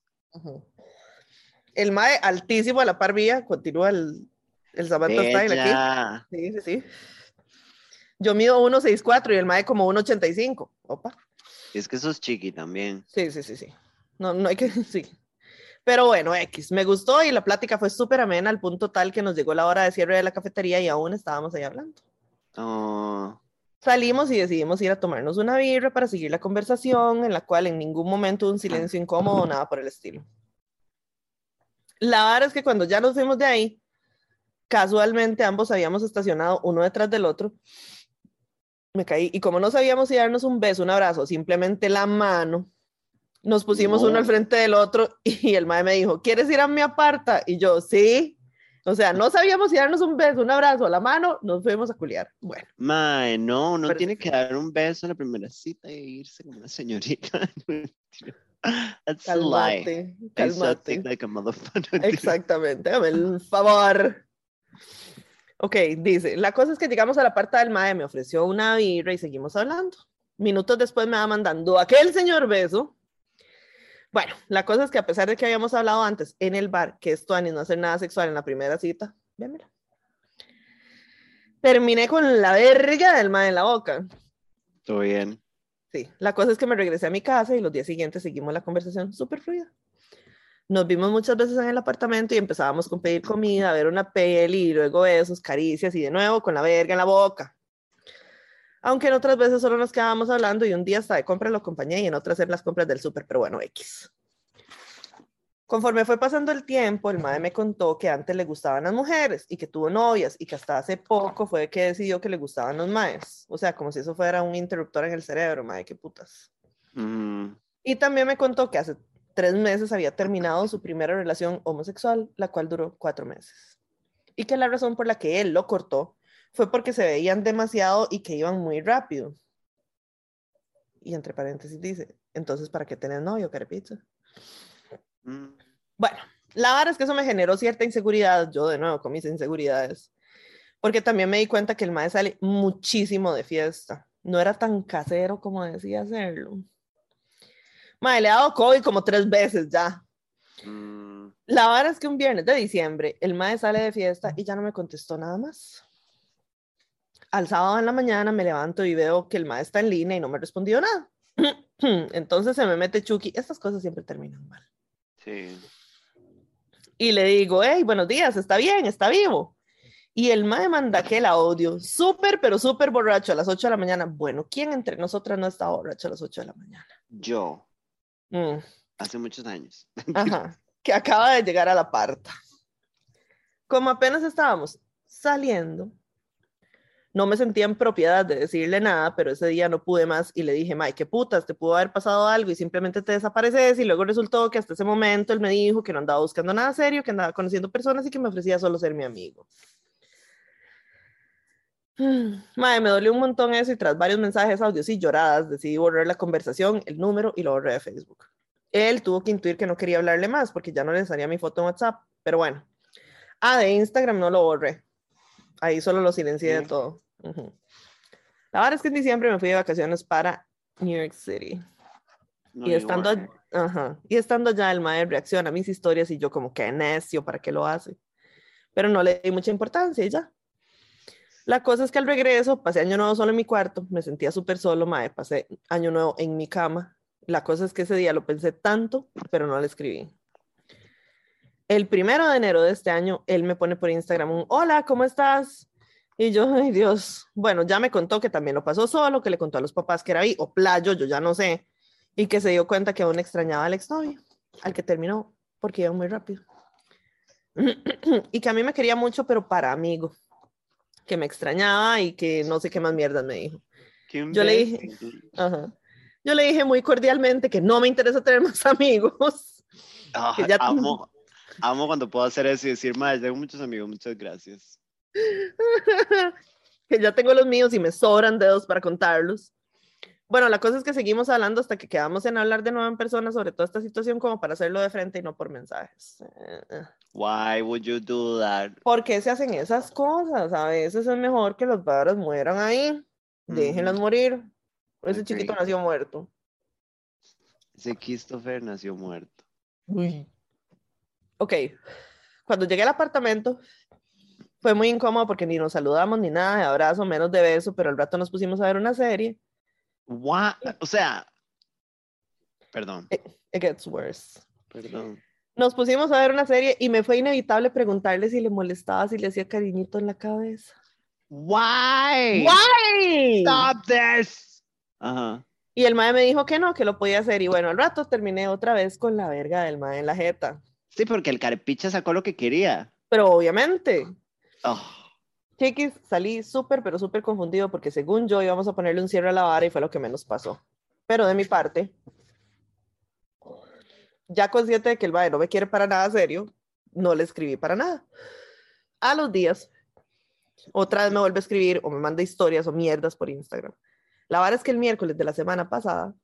El mae altísimo a la par vía, continúa el, el Samantha Style aquí. Bella. Sí, sí, sí. Yo mido 1.64 y el mae como 1.85. Opa. Es que sos chiqui también. Sí, sí, sí, sí. No, no hay que, sí. Pero bueno, X, me gustó y la plática fue súper amena al punto tal que nos llegó la hora de cierre de la cafetería y aún estábamos ahí hablando. Oh, Salimos y decidimos ir a tomarnos una birra para seguir la conversación, en la cual en ningún momento un silencio incómodo nada por el estilo. La verdad es que cuando ya nos fuimos de ahí, casualmente ambos habíamos estacionado uno detrás del otro. Me caí y como no sabíamos si darnos un beso, un abrazo, simplemente la mano, nos pusimos uno No. al frente del otro y el mae me dijo, ¿quieres ir a mi aparta? Y yo, sí. O sea, no sabíamos si darnos un beso, un abrazo, la mano, nos fuimos a culiar. Bueno. mae, no, Pero tiene que dar un beso en la primera cita e irse como una señorita. That's a lie. Dick like a. Exactamente, dame el favor. Ok, dice, la cosa es que llegamos a la parte del MAE, me ofreció una birra y seguimos hablando. Minutos después me va mandando aquel señor beso. Bueno, la cosa es que a pesar de que habíamos hablado antes en el bar, que esto ni no hacer nada sexual en la primera cita, véanmela. Terminé con la verga del MAE en la boca. Todo bien. Sí, la cosa es que me regresé a mi casa y los días siguientes seguimos la conversación súper fluida. Nos vimos muchas veces en el apartamento y empezábamos con pedir comida, ver una peli y luego besos, caricias y de nuevo con la verga en la boca. Aunque en otras veces solo nos quedábamos hablando y un día hasta de compras lo acompañé y en otras en las compras del súper, pero bueno, X. Conforme fue pasando el tiempo, el madre me contó que antes le gustaban las mujeres y que tuvo novias y que hasta hace poco fue que decidió que le gustaban los maes. O sea, como si eso fuera un interruptor en el cerebro, madre, qué putas. Mm, Y también me contó que hace tres meses había terminado su primera relación homosexual, la cual duró cuatro meses. Y que la razón por la que él lo cortó fue porque se veían demasiado y que iban muy rápido. Y entre paréntesis dice, entonces, ¿para qué tener novio, carepizza? mm. Bueno, la verdad es que eso me generó cierta inseguridad, yo de nuevo con mis inseguridades, porque también me di cuenta que el mae sale muchísimo de fiesta. No era tan casero como decía hacerlo. Mae, le ha dado COVID como tres veces ya. Mm, La verdad es que un viernes de diciembre el mae sale de fiesta y ya no me contestó nada más. Al sábado en la mañana me levanto y veo que el mae está en línea y no me respondió nada. Entonces se me mete Chucky. Estas cosas siempre terminan mal. sí. Y le digo, hey, buenos días, está bien, está vivo. Y el mae manda aquel audio, súper, pero súper borracho a las 8 de la mañana. Bueno, ¿quién entre nosotras no está borracho a las 8 de la mañana? Yo, Mm, hace muchos años. ajá, que acaba de llegar a la parta. Como apenas estábamos saliendo, no me sentía en propiedad de decirle nada, pero ese día no pude más y le dije, Mae, qué putas, te pudo haber pasado algo y simplemente te desapareces. Y luego resultó que hasta ese momento él me dijo que no andaba buscando nada serio, que andaba conociendo personas y que me ofrecía solo ser mi amigo. Mae, me dolió un montón eso y tras varios mensajes, audios y lloradas, decidí borrar la conversación, el número y lo borré de Facebook. Él tuvo que intuir que no quería hablarle más porque ya no le salía mi foto en WhatsApp, pero bueno. Ah, de Instagram no lo borré. Ahí solo lo silencié de todo. Ujú. La verdad es que en diciembre me fui de vacaciones para New York City. No, y, estando, ajá, y estando allá, el mae reacciona a mis historias y yo como que necio, ¿para qué lo hace? Pero no le di mucha importancia y ya. La cosa es que al regreso pasé año nuevo solo en mi cuarto, me sentía súper solo, mae, pasé año nuevo en mi cama. La cosa es que ese día lo pensé tanto, pero no le escribí. El primero de enero de este año, él me pone por Instagram un, hola, ¿cómo estás? Y yo, ay Dios, bueno, ya me contó que también lo pasó solo, que le contó a los papás que era ahí, o playo, yo ya no sé, y que se dio cuenta que aún extrañaba al exnovio, al que terminó, porque iba muy rápido. y que a mí me quería mucho, pero para amigo, que me extrañaba y que no sé qué más mierdas me dijo. Yo le dije-. Ajá. Yo le dije muy cordialmente que no me interesa tener más amigos. Ah, que ya- amo, amo cuando puedo hacer eso y decir, madre, tengo muchos amigos, muchas gracias. que ya tengo los míos y me sobran dedos para contarlos. Bueno, la cosa es que seguimos hablando hasta que quedamos en hablar de nuevo en persona sobre toda esta situación como para hacerlo de frente y no por mensajes. Why would you do that? ¿Por qué se hacen esas cosas? A veces es mejor que los padres mueran ahí. Déjenlos Ujú. morir. Ese chiquito nació muerto. Ese Christopher nació muerto. Ok. Cuando llegué al apartamento, fue muy incómodo porque ni nos saludamos ni nada de abrazo, menos de beso, pero al rato nos pusimos a ver una serie. What? O sea, perdón, It gets worse. perdón. Nos pusimos a ver una serie y me fue inevitable preguntarle si le molestaba, si le hacía cariñito en la cabeza. Why? ¡Guay! Stop this. Ajá. Y el mae me dijo que no, que lo podía hacer. Y bueno, al rato terminé otra vez con la verga del mae en la jeta. Sí, porque el carpicha sacó lo que quería. Pero obviamente, Oh, Chiquis, salí súper, pero súper confundido porque según yo íbamos a ponerle un cierre a la vara y fue lo que menos pasó. Pero de mi parte, ya consciente de que el mae no me quiere para nada serio, no le escribí para nada. A los días, otra vez me vuelve a escribir o me manda historias o mierdas por Instagram. La vara es que el miércoles de la semana pasada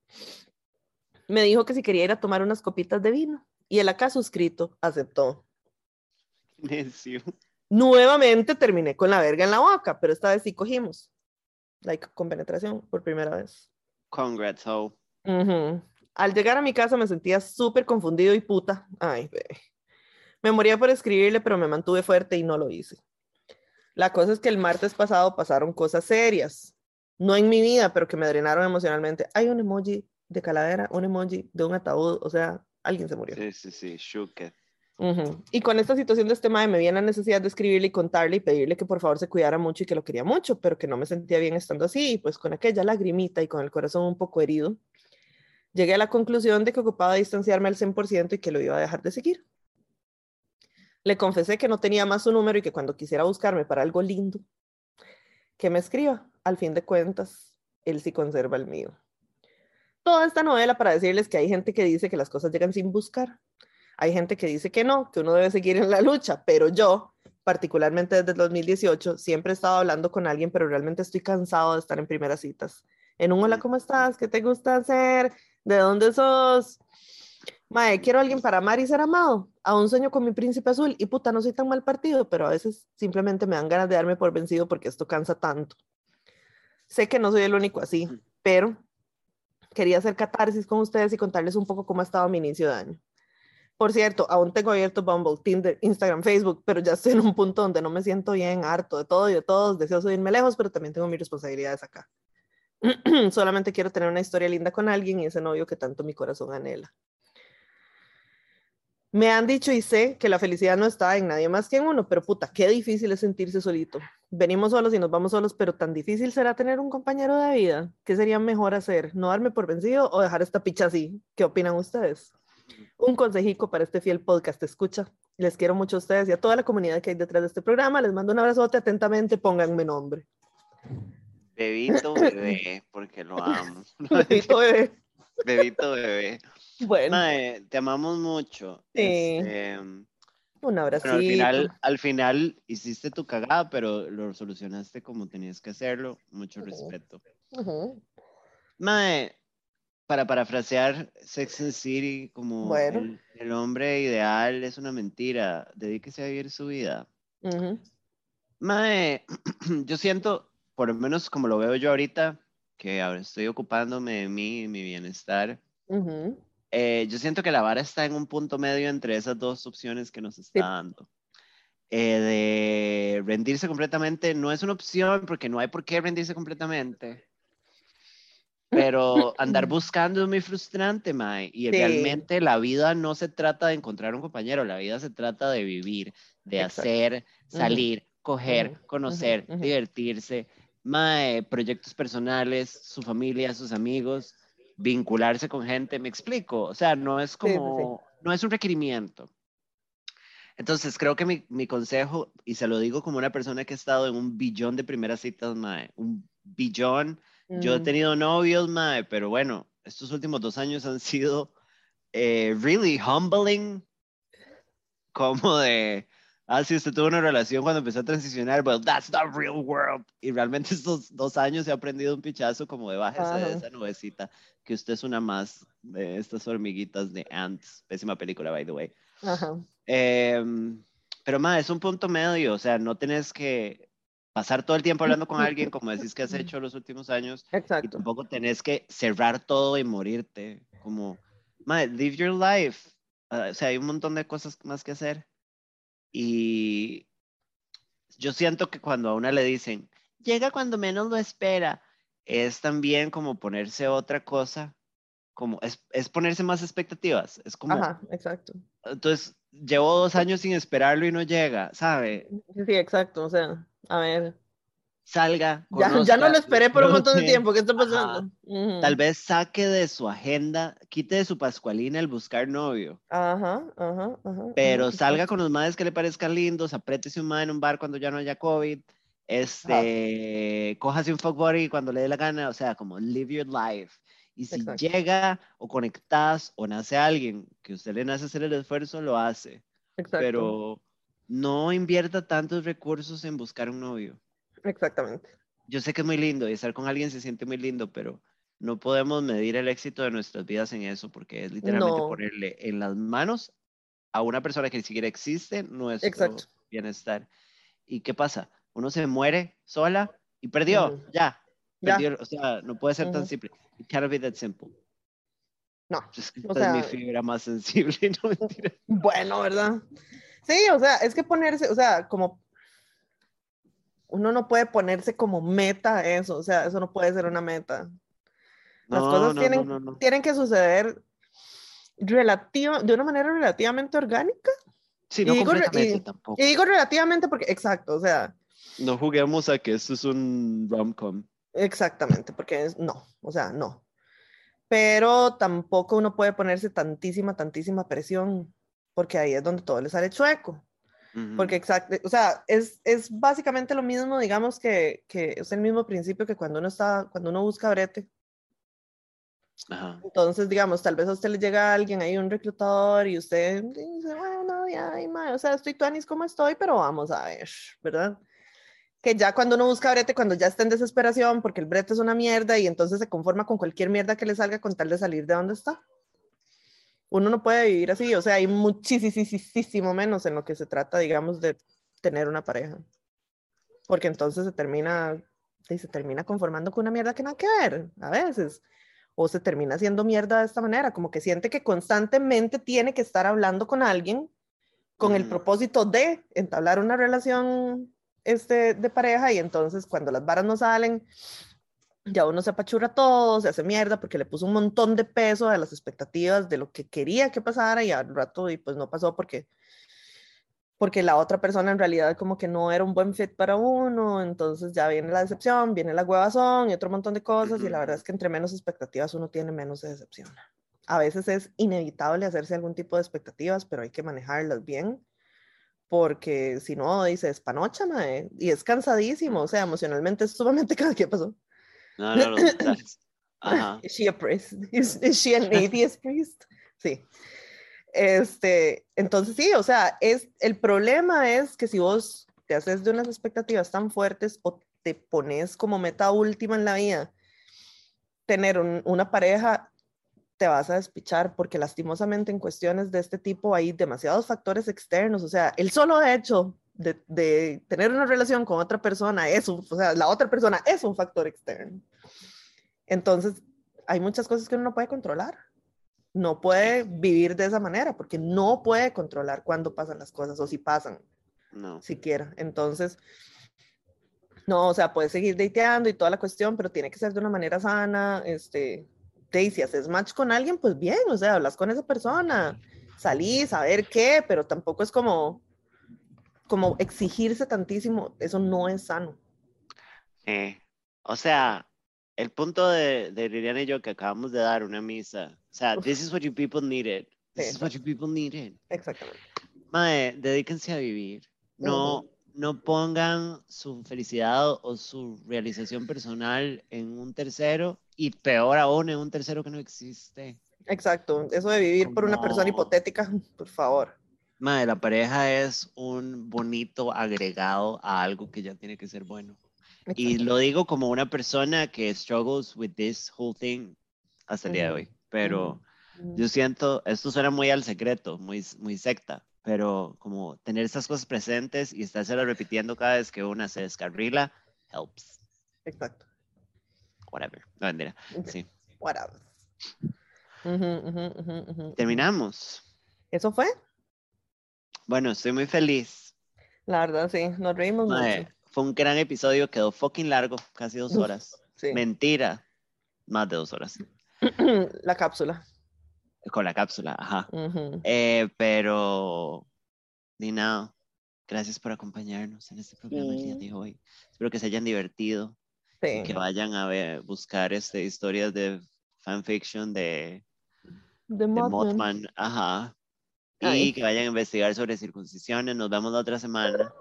me dijo que si quería ir a tomar unas copitas de vino y el acá suscrito aceptó. necio. Nuevamente terminé con la verga en la boca, pero esta vez sí cogimos. Like, con penetración por primera vez. Congrats, ho. Ujú. Al llegar a mi casa me sentía súper confundido y puta. Ay, bebé. Me moría por escribirle, pero me mantuve fuerte y no lo hice. La cosa es que el martes pasado pasaron cosas serias. No en mi vida, pero que me drenaron emocionalmente. Hay un emoji de calavera, un emoji de un ataúd, o sea, alguien se murió. Sí, sí, sí, shook it. Ujú. Y con esta situación de este mae me viene la necesidad de escribirle y contarle y pedirle que por favor se cuidara mucho y que lo quería mucho, pero que no me sentía bien estando así. Y pues con aquella lagrimita y con el corazón un poco herido, llegué a la conclusión de que ocupaba distanciarme al 100% y que lo iba a dejar de seguir. Le confesé que no tenía más su número y que cuando quisiera buscarme para algo lindo, que me escriba. Al fin de cuentas, él sí conserva el mío. Toda esta novela para decirles que hay gente que dice que las cosas llegan sin buscar. Hay gente que dice que no, que uno debe seguir en la lucha, pero yo, particularmente desde el 2018, siempre he estado hablando con alguien, pero realmente estoy cansado de estar en primeras citas. En un hola, ¿cómo estás? ¿Qué te gusta hacer? ¿De dónde sos? Mae, quiero a alguien para amar y ser amado. A un sueño con mi príncipe azul. Y puta, no soy tan mal partido, pero a veces simplemente me dan ganas de darme por vencido porque esto cansa tanto. Sé que no soy el único así, pero quería hacer catarsis con ustedes y contarles un poco cómo ha estado mi inicio de año. Por cierto, aún tengo abierto Bumble, Tinder, Instagram, Facebook, pero ya estoy en un punto donde no me siento bien, harto de todo y de todos, deseo irme lejos, pero también tengo mis responsabilidades acá. Solamente quiero tener una historia linda con alguien y ese novio que tanto mi corazón anhela. Me han dicho y sé que la felicidad no está en nadie más que en uno, pero puta, qué difícil es sentirse solito. Venimos solos y nos vamos solos, pero tan difícil será tener un compañero de vida. ¿Qué sería mejor hacer? ¿No darme por vencido o dejar esta picha así? ¿Qué opinan ustedes? Un consejico para este fiel podcast, escucha. Les quiero mucho a ustedes y a toda la comunidad que hay detrás de este programa. Les mando un abrazote atentamente, pónganme nombre. Bebito bebé, porque lo amo. Bebito bebé. Bebito bebé. Bueno, Mae, te amamos mucho. Sí. Este, un abracito. al final, al final hiciste tu cagada, pero lo solucionaste como tenías que hacerlo. Mucho respeto. Ujú. Mae, para parafrasear Sex and City, como Bueno. el, el hombre ideal es una mentira, dedíquese a vivir su vida. Ujú. Mae, yo siento, por lo menos como lo veo yo ahorita, que ahora estoy ocupándome de mí y mi bienestar. Eh, yo siento que la vara está en un punto medio entre esas dos opciones que nos está Sí. dando. Eh, de rendirse completamente no es una opción porque no hay por qué rendirse completamente. Pero andar buscando es muy frustrante, Mae. Y Sí. realmente la vida no se trata de encontrar un compañero, la vida se trata de vivir, de Exacto. hacer, salir, coger, Ujú, ujú, conocer, ujú. divertirse, Mae, proyectos personales, su familia, sus amigos, vincularse con gente, me explico. O sea, no es Sí, sí, sí. como, no es un requerimiento. Entonces, creo que mi, mi consejo, y se lo digo como una persona que ha estado en un billón de primeras citas, mae, un billón. Yo he Mm. tenido novios, mae, pero bueno, estos últimos dos años han sido eh, really humbling, como de, ah, sí, usted tuvo una relación cuando empezó a transicionar, but that's the real world. Y realmente estos dos años he aprendido un pichazo como de bájese de Ajá. esa nubecita, que usted es una más de estas hormiguitas de Ants, pésima película, by the way. Ajá. Em, pero más, es un punto medio, o sea, no tenés que pasar todo el tiempo hablando con alguien como decís que has hecho los últimos años y Exacto. tampoco tenés que cerrar todo y morirte, como, madre, live your life. Ah, o sea, hay un montón de cosas más que hacer. Y yo siento que cuando a una le dicen, llega cuando menos lo espera, es también como ponerse otra cosa, como es, es ponerse más expectativas, es como, Ajá, exacto. entonces, llevo dos años sin esperarlo y no llega, ¿sabe? Sí, sí, exacto. O sea, a ver. Salga. Ya, ya no lo esperé por un montón de tiempo. ¿Qué está pasando? Tal vez saque de su agenda, quite de su pascualina el buscar novio, Ajá, ajá, ajá. pero salga con los madres que le parezcan lindos, apriétese un madre en un bar cuando ya no haya COVID, este, cójase un fuck buddy cuando le dé la gana, o sea, como live your life. Y si Exacto. llega o conectas o nace alguien que usted le nace hacer el esfuerzo, lo hace. Exacto. pero no invierta tantos recursos en buscar un novio. Exactamente. Yo sé que es muy lindo y estar con alguien se siente muy lindo, pero no podemos medir el éxito de nuestras vidas en eso porque es literalmente No. ponerle en las manos a una persona que ni siquiera existe nuestro Exacto. bienestar. ¿Y qué pasa? Uno se muere sola y perdió, Ujú. ya. Ya. perdió, o sea, no puede ser tan Ujú. simple. It cannot be that simple. No. Es que O esta es mi sea- fibra más sensible, no mentira. Bueno, ¿verdad? Sí, o sea, es que ponerse, o sea, como uno no puede ponerse como meta eso, o sea, eso no puede ser una meta. Las No, cosas no, tienen, no, tienen que suceder relativa, de una manera relativamente orgánica Sí, Y no digo re- completamente y- tampoco. Y digo relativamente porque, exacto, o sea, No juguemos a que esto es un rom-com. exactamente, porque es, no, o sea, no. Pero tampoco uno puede ponerse tantísima, tantísima presión, porque ahí es donde todo le sale chueco. Porque exacto, o sea, es, es básicamente lo mismo, digamos que, que es el mismo principio que cuando uno está, cuando uno busca brete. Ajá. Entonces, digamos, tal vez a usted le llega alguien ahí, un reclutador, y usted dice, bueno, ya, mae, o sea, estoy tuanis como estoy, pero vamos a ver, ¿verdad? Que ya cuando uno busca brete, cuando ya está en desesperación, porque el brete es una mierda, y entonces se conforma con cualquier mierda que le salga con tal de salir de donde está. Uno no puede vivir así, o sea, hay muchísimo menos en lo que se trata, digamos, de tener una pareja. Porque entonces se termina, se termina conformando con una mierda que nada que ver, a veces o se termina haciendo mierda de esta manera, como que siente que constantemente tiene que estar hablando con alguien con el propósito de entablar una relación este, de pareja y entonces cuando las varas no salen, ya uno se apachurra todo, se hace mierda porque le puso un montón de peso a las expectativas de lo que quería que pasara y al rato y pues no pasó porque porque la otra persona en realidad como que no era un buen fit para uno, entonces ya viene la decepción, viene la huevazón y otro montón de cosas, y la verdad es que entre menos expectativas uno tiene, menos se decepciona. A veces es inevitable hacerse algún tipo de expectativas, pero hay que manejarlas bien, porque si no, dice, es panocha, mae, y es cansadísimo, o sea, emocionalmente es sumamente ¿qué pasó? No, no, los mensajes. Ajá. Is she a priest? Is, is she an atheist priest? Sí. Este, entonces sí, o sea, es, el problema es que si vos te haces de unas expectativas tan fuertes o te pones como meta última en la vida tener un- una pareja, te vas a despichar porque lastimosamente en cuestiones de este tipo hay demasiados factores externos, o sea, el solo hecho de, de tener una relación con otra persona es un, o sea, la otra persona es un factor externo. Entonces, hay muchas cosas que uno no puede controlar. No puede vivir de esa manera porque no puede controlar cuándo pasan las cosas o si pasan No. siquiera. Entonces, no, o sea, puedes seguir dateando y toda la cuestión, pero tiene que ser de una manera sana. Este, y si haces match con alguien, pues bien, o sea, hablas con esa persona, salís a ver qué, pero tampoco es como, como exigirse tantísimo. Eso no es sano. Eh, o sea, el punto de, de Liliana y yo que acabamos de dar una misa. O sea, Uf. this is what you people needed. This Sí, is what you people needed. Exactamente. Mae, dedíquense a vivir. No, no pongan su felicidad o su realización personal en un tercero y peor aún en un tercero que no existe. Exacto. Eso de vivir por una persona hipotética, por favor. Mae, la pareja es un bonito agregado a algo que ya tiene que ser bueno. Y lo digo como una persona que struggles with this whole thing hasta el día de hoy. Pero yo siento, esto suena muy al secreto, muy, muy secta, pero como tener esas cosas presentes y estárselas repitiendo cada vez que una se descarrila, helps. Exacto. Whatever. No, mentira. Sí. Whatever. Terminamos. ¿Eso fue? Bueno, estoy muy feliz. La verdad, sí, nos reímos mucho. fue un gran episodio, quedó fucking largo, casi dos horas. Sí. Mentira, más de dos horas. La cápsula. Con la cápsula, ajá. Ujú. Eh, pero, ni nada. Gracias por acompañarnos en este programa el día Sí. de hoy. Espero que se hayan divertido Sí. que vayan a ver, buscar este, historias de fanfiction de, De de Mothman. Mothman. Ajá. Y Ay. que vayan a investigar sobre circuncisiones. Nos vemos la otra semana.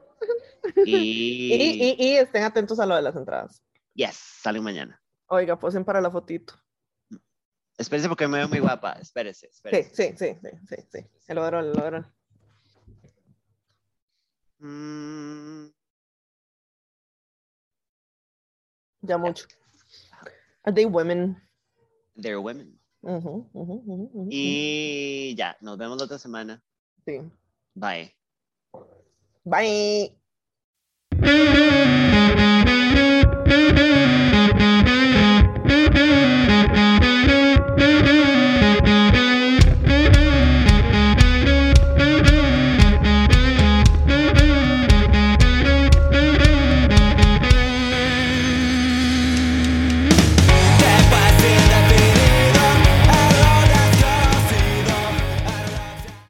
Y, Y, y, y estén atentos a lo de las entradas. yes, salen mañana. Oiga, posen para la fotito. Espérese porque me veo muy guapa. Espérese, Sí, espérese. sí, sí, sí, sí, sí. El overall, el overall. Mm, Ya mucho. Are they women? they're women. Ujú, ujú, ujú, ujú, Y ya, nos vemos la otra semana. Sí. Bye. Bye.